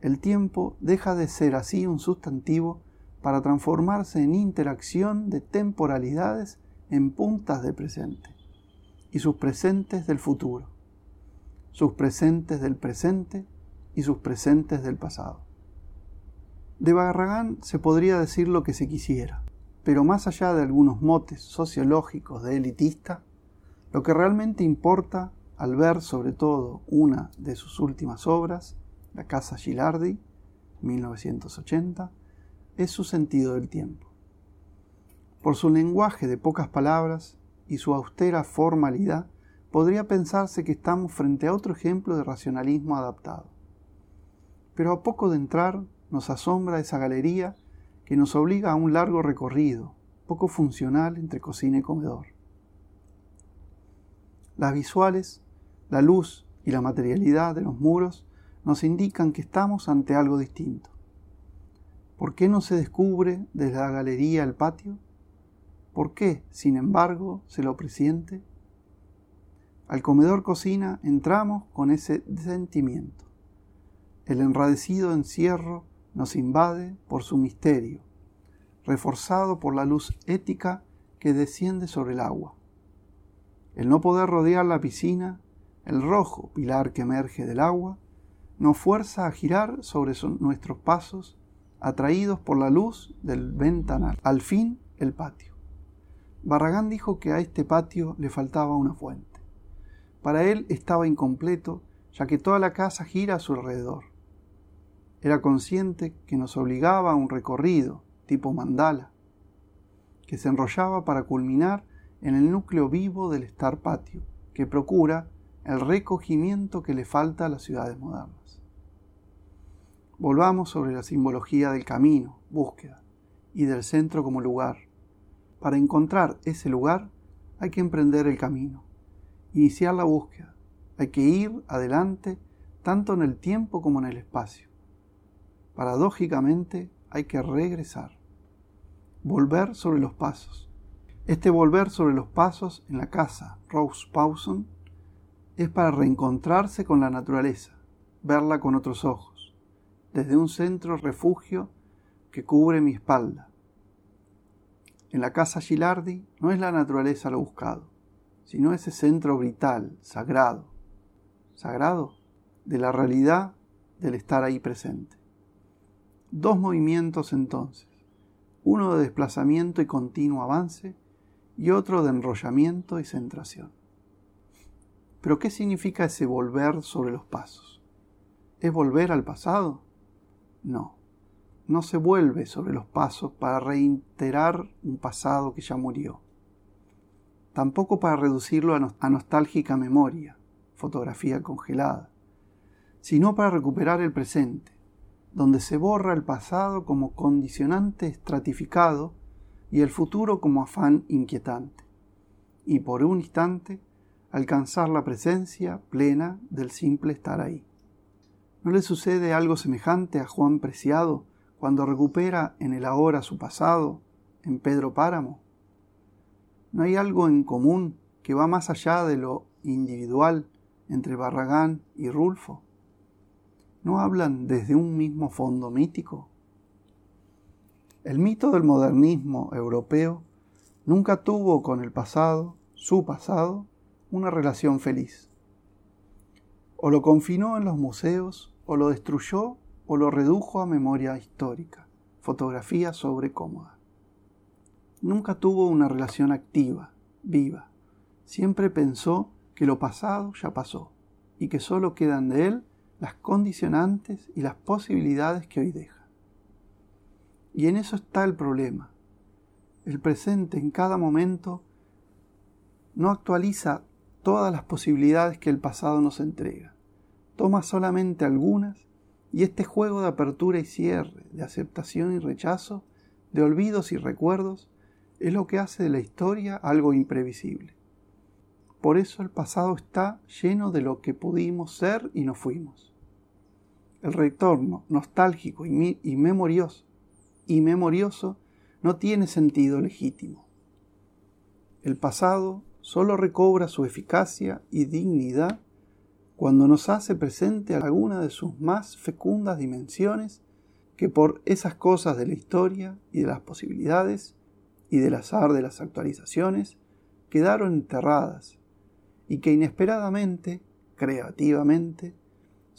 El tiempo deja de ser así un sustantivo para transformarse en interacción de temporalidades en puntas de presente y sus presentes del futuro, sus presentes del presente y sus presentes del pasado. De Barragán se podría decir lo que se quisiera, pero más allá de algunos motes sociológicos de elitista, lo que realmente importa al ver sobre todo una de sus últimas obras, La Casa Gilardi, 1980, es su sentido del tiempo. Por su lenguaje de pocas palabras y su austera formalidad, podría pensarse que estamos frente a otro ejemplo de racionalismo adaptado. Pero a poco de entrar nos asombra esa galería que nos obliga a un largo recorrido, poco funcional entre cocina y comedor. Las visuales, la luz y la materialidad de los muros nos indican que estamos ante algo distinto. ¿Por qué no se descubre desde la galería el patio? ¿Por qué, sin embargo, se lo presiente? Al comedor cocina entramos con ese sentimiento. El enradecido encierro nos invade por su misterio, reforzado por la luz ética que desciende sobre el agua. El no poder rodear la piscina, el rojo pilar que emerge del agua, nos fuerza a girar sobre nuestros pasos, atraídos por la luz del ventanal. Al fin, el patio. Barragán dijo que a este patio le faltaba una fuente. Para él estaba incompleto, ya que toda la casa gira a su alrededor. Era consciente que nos obligaba a un recorrido, tipo mandala, que se enrollaba para culminar en el núcleo vivo del Star Patio, que procura el recogimiento que le falta a las ciudades modernas. Volvamos sobre la simbología del camino, búsqueda, y del centro como lugar. Para encontrar ese lugar hay que emprender el camino, iniciar la búsqueda, hay que ir adelante tanto en el tiempo como en el espacio. Paradójicamente hay que regresar, volver sobre los pasos. Este volver sobre los pasos en la casa Rose Pawson es para reencontrarse con la naturaleza, verla con otros ojos, desde un centro refugio que cubre mi espalda. En la casa Gilardi no es la naturaleza lo buscado, sino ese centro vital, sagrado, sagrado de la realidad del estar ahí presente. Dos movimientos entonces, uno de desplazamiento y continuo avance y otro de enrollamiento y centración. Pero ¿qué significa ese volver sobre los pasos? ¿Es volver al pasado? No, no se vuelve sobre los pasos para reiterar un pasado que ya murió. Tampoco para reducirlo a, nostálgica memoria, fotografía congelada, sino para recuperar el presente, donde se borra el pasado como condicionante estratificado y el futuro como afán inquietante, y por un instante alcanzar la presencia plena del simple estar ahí. ¿No le sucede algo semejante a Juan Preciado cuando recupera en el ahora su pasado en Pedro Páramo? ¿No hay algo en común que va más allá de lo individual entre Barragán y Rulfo? ¿No hablan desde un mismo fondo mítico? El mito del modernismo europeo nunca tuvo con el pasado, su pasado, una relación feliz. O lo confinó en los museos, o lo destruyó, o lo redujo a memoria histórica, fotografía sobre cómoda. Nunca tuvo una relación activa, viva. Siempre pensó que lo pasado ya pasó y que solo quedan de él las condicionantes y las posibilidades que hoy deja. Y en eso está el problema. El presente en cada momento no actualiza todas las posibilidades que el pasado nos entrega. Toma solamente algunas y este juego de apertura y cierre, de aceptación y rechazo, de olvidos y recuerdos, es lo que hace de la historia algo imprevisible. Por eso el pasado está lleno de lo que pudimos ser y no fuimos. El retorno nostálgico y, memorioso memorioso no tiene sentido legítimo. El pasado solo recobra su eficacia y dignidad cuando nos hace presente alguna de sus más fecundas dimensiones que por esas cosas de la historia y de las posibilidades y del azar de las actualizaciones quedaron enterradas y que inesperadamente, creativamente,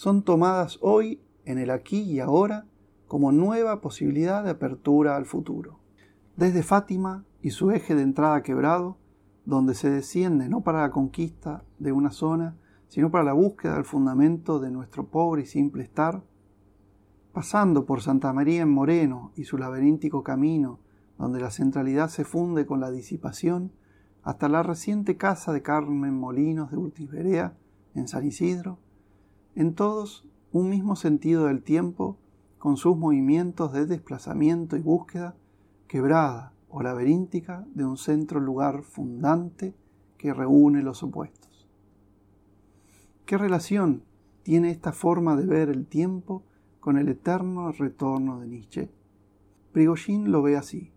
son tomadas hoy en el aquí y ahora como nueva posibilidad de apertura al futuro. Desde Fátima y su eje de entrada quebrado, donde se desciende no para la conquista de una zona, sino para la búsqueda del fundamento de nuestro pobre y simple estar, pasando por Santa María en Moreno y su laberíntico camino, donde la centralidad se funde con la disipación, hasta la reciente casa de Carmen Molinos de Urtiberea, en San Isidro, en todos un mismo sentido del tiempo, con sus movimientos de desplazamiento y búsqueda, quebrada, o laberíntica de un centro lugar fundante que reúne los opuestos. ¿Qué relación tiene esta forma de ver el tiempo con el eterno retorno de Nietzsche? Prigogine lo ve así.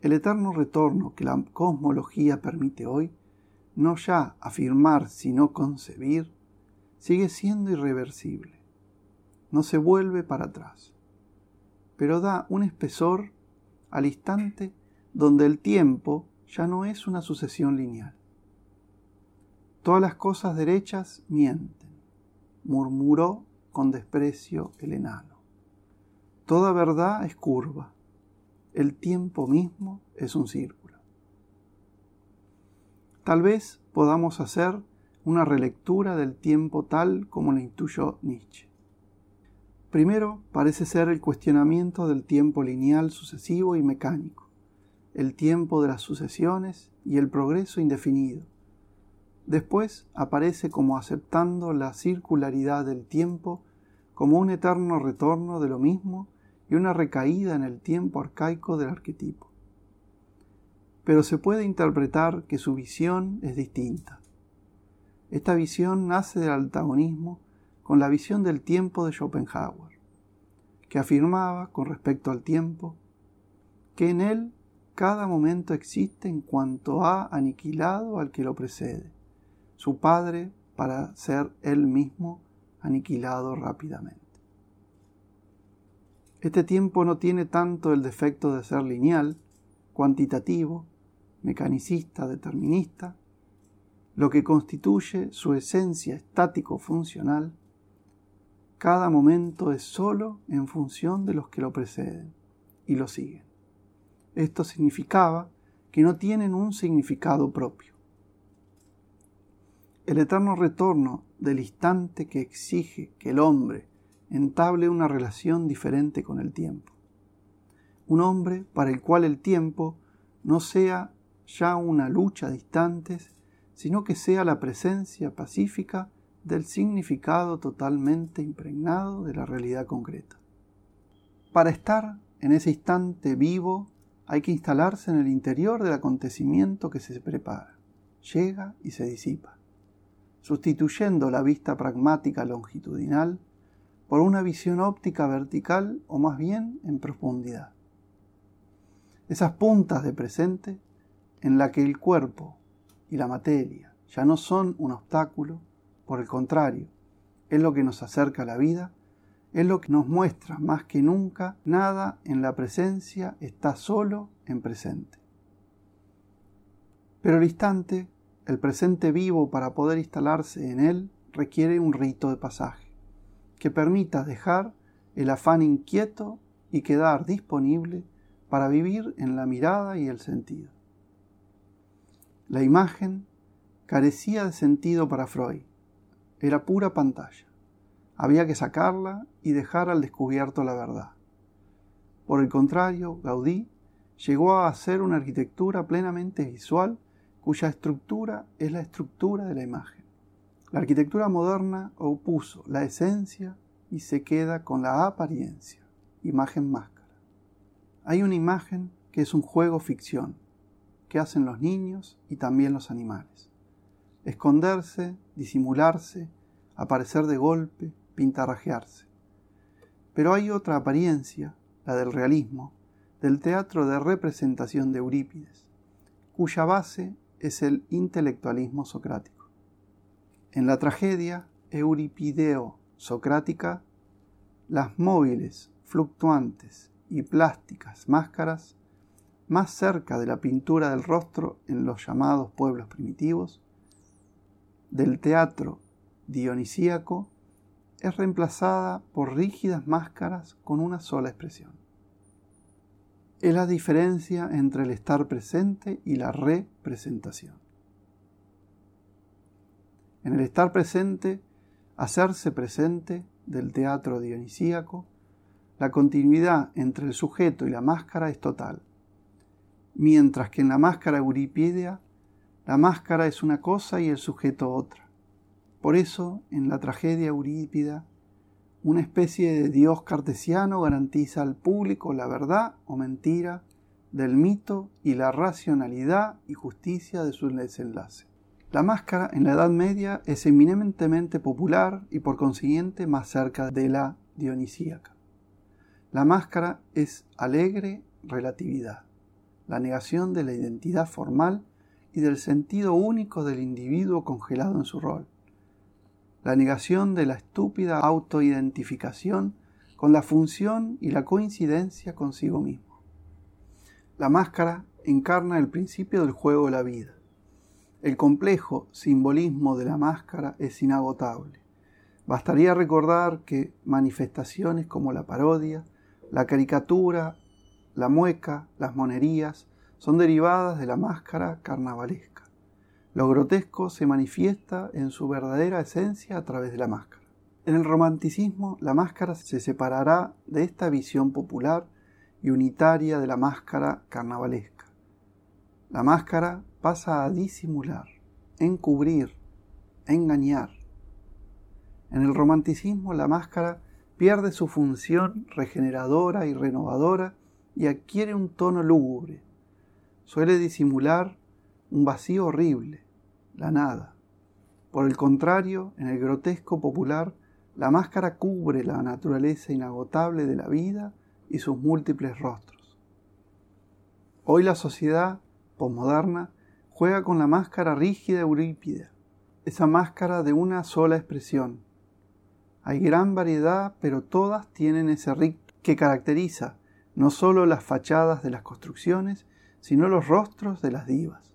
El eterno retorno que la cosmología permite hoy no ya afirmar sino concebir, sigue siendo irreversible. No se vuelve para atrás, pero da un espesor al instante donde el tiempo ya no es una sucesión lineal. Todas las cosas derechas mienten, murmuró con desprecio el enano. Toda verdad es curva, el tiempo mismo es un círculo. Tal vez podamos hacer una relectura del tiempo tal como lo intuyó Nietzsche. Primero parece ser el cuestionamiento del tiempo lineal sucesivo y mecánico, el tiempo de las sucesiones y el progreso indefinido. Después aparece como aceptando la circularidad del tiempo como un eterno retorno de lo mismo y una recaída en el tiempo arcaico del arquetipo. Pero se puede interpretar que su visión es distinta. Esta visión nace del antagonismo con la visión del tiempo de Schopenhauer, que afirmaba con respecto al tiempo que en él cada momento existe en cuanto ha aniquilado al que lo precede, su padre para ser él mismo aniquilado rápidamente. Este tiempo no tiene tanto el defecto de ser lineal, cuantitativo, mecanicista, determinista, lo que constituye su esencia estático-funcional, cada momento es solo en función de los que lo preceden y lo siguen. Esto significaba que no tienen un significado propio. El eterno retorno del instante que exige que el hombre entable una relación diferente con el tiempo. Un hombre para el cual el tiempo no sea ya una lucha de sino que sea la presencia pacífica del significado totalmente impregnado de la realidad concreta. Para estar en ese instante vivo hay que instalarse en el interior del acontecimiento que se prepara, llega y se disipa, sustituyendo la vista pragmática longitudinal por una visión óptica vertical o más bien en profundidad. Esas puntas de presente en la que el cuerpo y la materia ya no son un obstáculo, por el contrario, es lo que nos acerca a la vida, es lo que nos muestra más que nunca nada en la presencia está solo en presente. Pero el instante, el presente vivo para poder instalarse en él, requiere un rito de pasaje, que permita dejar el afán inquieto y quedar disponible para vivir en la mirada y el sentido. La imagen carecía de sentido para Freud, era pura pantalla. Había que sacarla y dejar al descubierto la verdad. Por el contrario, Gaudí llegó a hacer una arquitectura plenamente visual cuya estructura es la estructura de la imagen. La arquitectura moderna opuso la esencia y se queda con la apariencia, imagen máscara. Hay una imagen que es un juego ficción, que hacen los niños y también los animales esconderse, disimularse, aparecer de golpe, pintarrajearse. Pero hay otra apariencia, la del realismo, del teatro de representación de Eurípides, cuya base es el intelectualismo socrático. En la tragedia euripideo-socrática, las móviles, fluctuantes y plásticas máscaras, más cerca de la pintura del rostro en los llamados pueblos primitivos, del teatro dionisíaco es reemplazada por rígidas máscaras con una sola expresión. Es la diferencia entre el estar presente y la representación. En el estar presente, hacerse presente del teatro dionisíaco, la continuidad entre el sujeto y la máscara es total, mientras que en la máscara euripidea la máscara es una cosa y el sujeto otra. Por eso, en la tragedia eurípida, una especie de dios cartesiano garantiza al público la verdad o mentira del mito y la racionalidad y justicia de su desenlace. La máscara en la Edad Media es eminentemente popular y por consiguiente más cerca de la dionisíaca. La máscara es alegre relatividad, la negación de la identidad formal y del sentido único del individuo congelado en su rol. La negación de la estúpida autoidentificación con la función y la coincidencia consigo mismo. La máscara encarna el principio del juego de la vida. El complejo simbolismo de la máscara es inagotable. Bastaría recordar que manifestaciones como la parodia, la caricatura, la mueca, las monerías, son derivadas de la máscara carnavalesca. Lo grotesco se manifiesta en su verdadera esencia a través de la máscara. En el romanticismo, la máscara se separará de esta visión popular y unitaria de la máscara carnavalesca. La máscara pasa a disimular, encubrir, engañar. En el romanticismo, la máscara pierde su función regeneradora y renovadora y adquiere un tono lúgubre. Suele disimular un vacío horrible, la nada. Por el contrario, en el grotesco popular, la máscara cubre la naturaleza inagotable de la vida y sus múltiples rostros. Hoy la sociedad posmoderna juega con la máscara rígida eurípida, esa máscara de una sola expresión. Hay gran variedad, pero todas tienen ese ricto que caracteriza no solo las fachadas de las construcciones, sino los rostros de las divas.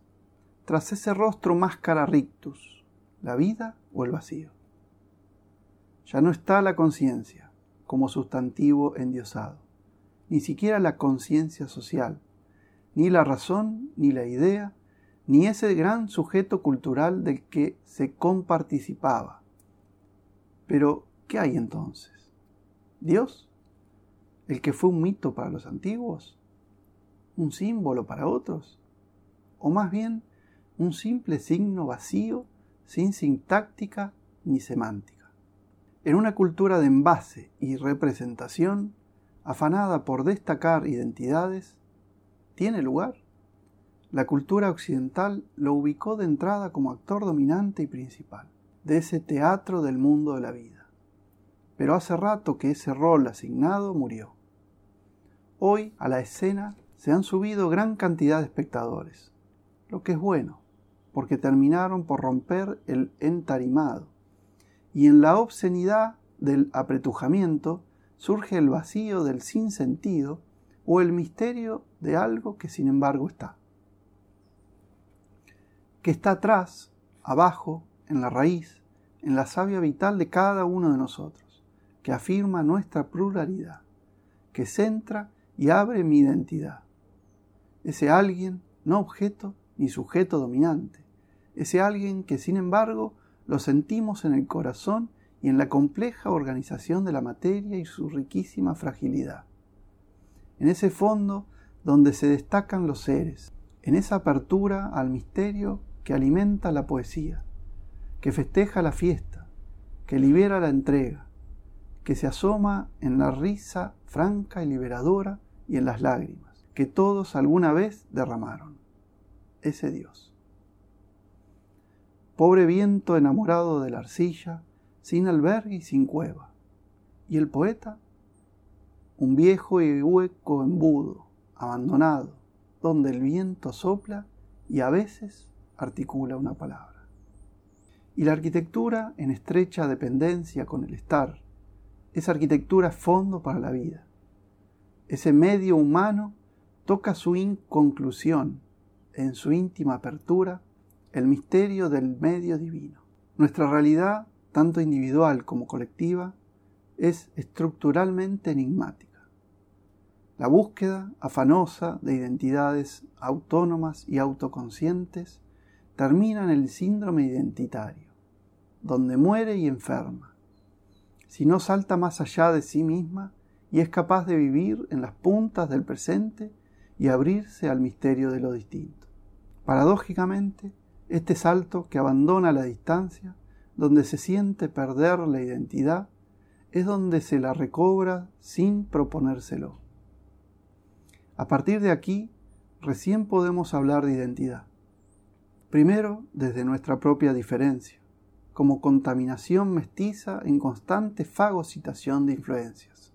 Tras ese rostro máscara rictus, la vida o el vacío. Ya no está la conciencia como sustantivo endiosado, ni siquiera la conciencia social, ni la razón, ni la idea, ni ese gran sujeto cultural del que se comparticipaba. Pero, ¿qué hay entonces? ¿Dios? El que fue un mito para los antiguos, un símbolo para otros, o más bien un simple signo vacío sin sintáctica ni semántica. En una cultura de envase y representación, afanada por destacar identidades, ¿tiene lugar? La cultura occidental lo ubicó de entrada como actor dominante y principal de ese teatro del mundo de la vida pero hace rato que ese rol asignado murió. Hoy a la escena se han subido gran cantidad de espectadores, lo que es bueno, porque terminaron por romper el entarimado, y en la obscenidad del apretujamiento surge el vacío del sinsentido o el misterio de algo que sin embargo está. Que está atrás, abajo, en la raíz, en la savia vital de cada uno de nosotros que afirma nuestra pluralidad, que centra y abre mi identidad. Ese alguien, no objeto ni sujeto dominante, ese alguien que sin embargo lo sentimos en el corazón y en la compleja organización de la materia y su riquísima fragilidad. En ese fondo donde se destacan los seres, en esa apertura al misterio que alimenta la poesía, que festeja la fiesta, que libera la entrega, que se asoma en la risa franca y liberadora y en las lágrimas que todos alguna vez derramaron. Ese Dios. Pobre viento enamorado de la arcilla, sin albergue y sin cueva. ¿Y el poeta? Un viejo y hueco embudo, abandonado, donde el viento sopla y a veces articula una palabra. Y la arquitectura en estrecha dependencia con el estar, esa arquitectura es fondo para la vida. Ese medio humano toca su inconclusión, en su íntima apertura, el misterio del medio divino. Nuestra realidad, tanto individual como colectiva, es estructuralmente enigmática. La búsqueda afanosa de identidades autónomas y autoconscientes termina en el síndrome identitario, donde muere y enferma, si no salta más allá de sí misma y es capaz de vivir en las puntas del presente y abrirse al misterio de lo distinto. Paradójicamente, este salto que abandona la distancia, donde se siente perder la identidad, es donde se la recobra sin proponérselo. A partir de aquí, recién podemos hablar de identidad. Primero, desde nuestra propia diferencia como contaminación mestiza en constante fagocitación de influencias.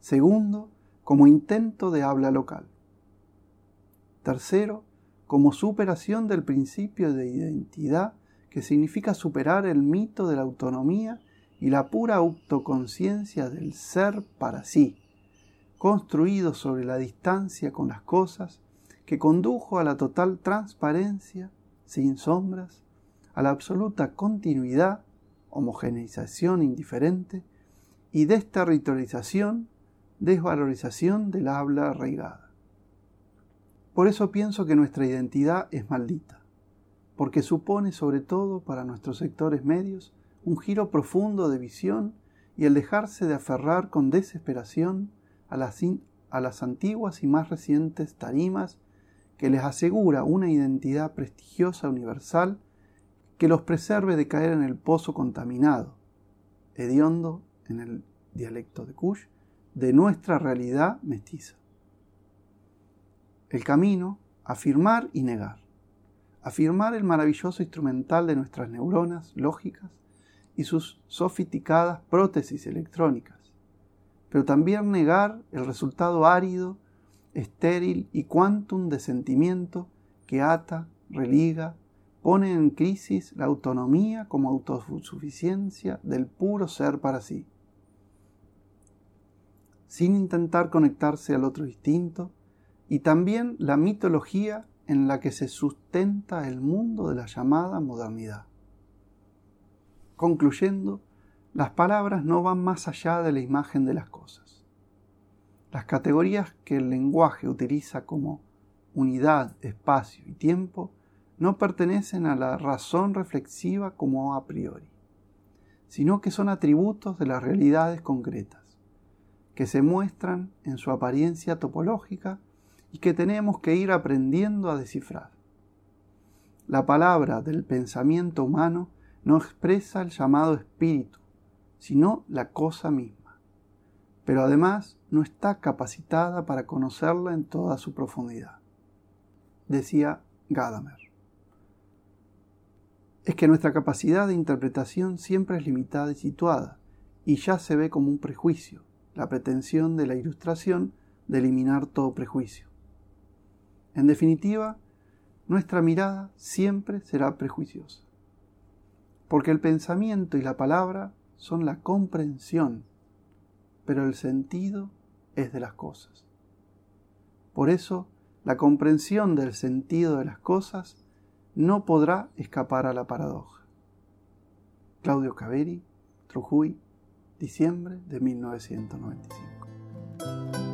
Segundo, como intento de habla local. Tercero, como superación del principio de identidad que significa superar el mito de la autonomía y la pura autoconciencia del ser para sí, construido sobre la distancia con las cosas, que condujo a la total transparencia, sin sombras, a la absoluta continuidad, homogeneización indiferente y desterritorialización, desvalorización del habla arraigada. Por eso pienso que nuestra identidad es maldita, porque supone sobre todo para nuestros sectores medios un giro profundo de visión y el dejarse de aferrar con desesperación a las, a las antiguas y más recientes tarimas que les asegura una identidad prestigiosa universal que los preserve de caer en el pozo contaminado, hediondo en el dialecto de Kush, de nuestra realidad mestiza. El camino, afirmar y negar. Afirmar el maravilloso instrumental de nuestras neuronas lógicas y sus sofisticadas prótesis electrónicas, pero también negar el resultado árido, estéril y quantum de sentimiento que ata, religa, pone en crisis la autonomía como autosuficiencia del puro ser para sí. Sin intentar conectarse al otro distinto, y también la mitología en la que se sustenta el mundo de la llamada modernidad. Concluyendo, las palabras no van más allá de la imagen de las cosas. Las categorías que el lenguaje utiliza como unidad, espacio y tiempo no pertenecen a la razón reflexiva como a priori, sino que son atributos de las realidades concretas, que se muestran en su apariencia topológica y que tenemos que ir aprendiendo a descifrar. La palabra del pensamiento humano no expresa el llamado espíritu, sino la cosa misma, pero además no está capacitada para conocerla en toda su profundidad. Decía Gadamer es que nuestra capacidad de interpretación siempre es limitada y situada, y ya se ve como un prejuicio, la pretensión de la ilustración de eliminar todo prejuicio. En definitiva, nuestra mirada siempre será prejuiciosa, porque el pensamiento y la palabra son la comprensión, pero el sentido es de las cosas. Por eso, la comprensión del sentido de las cosas no podrá escapar a la paradoja. Claudio Caveri, Trujuy, diciembre de 1995.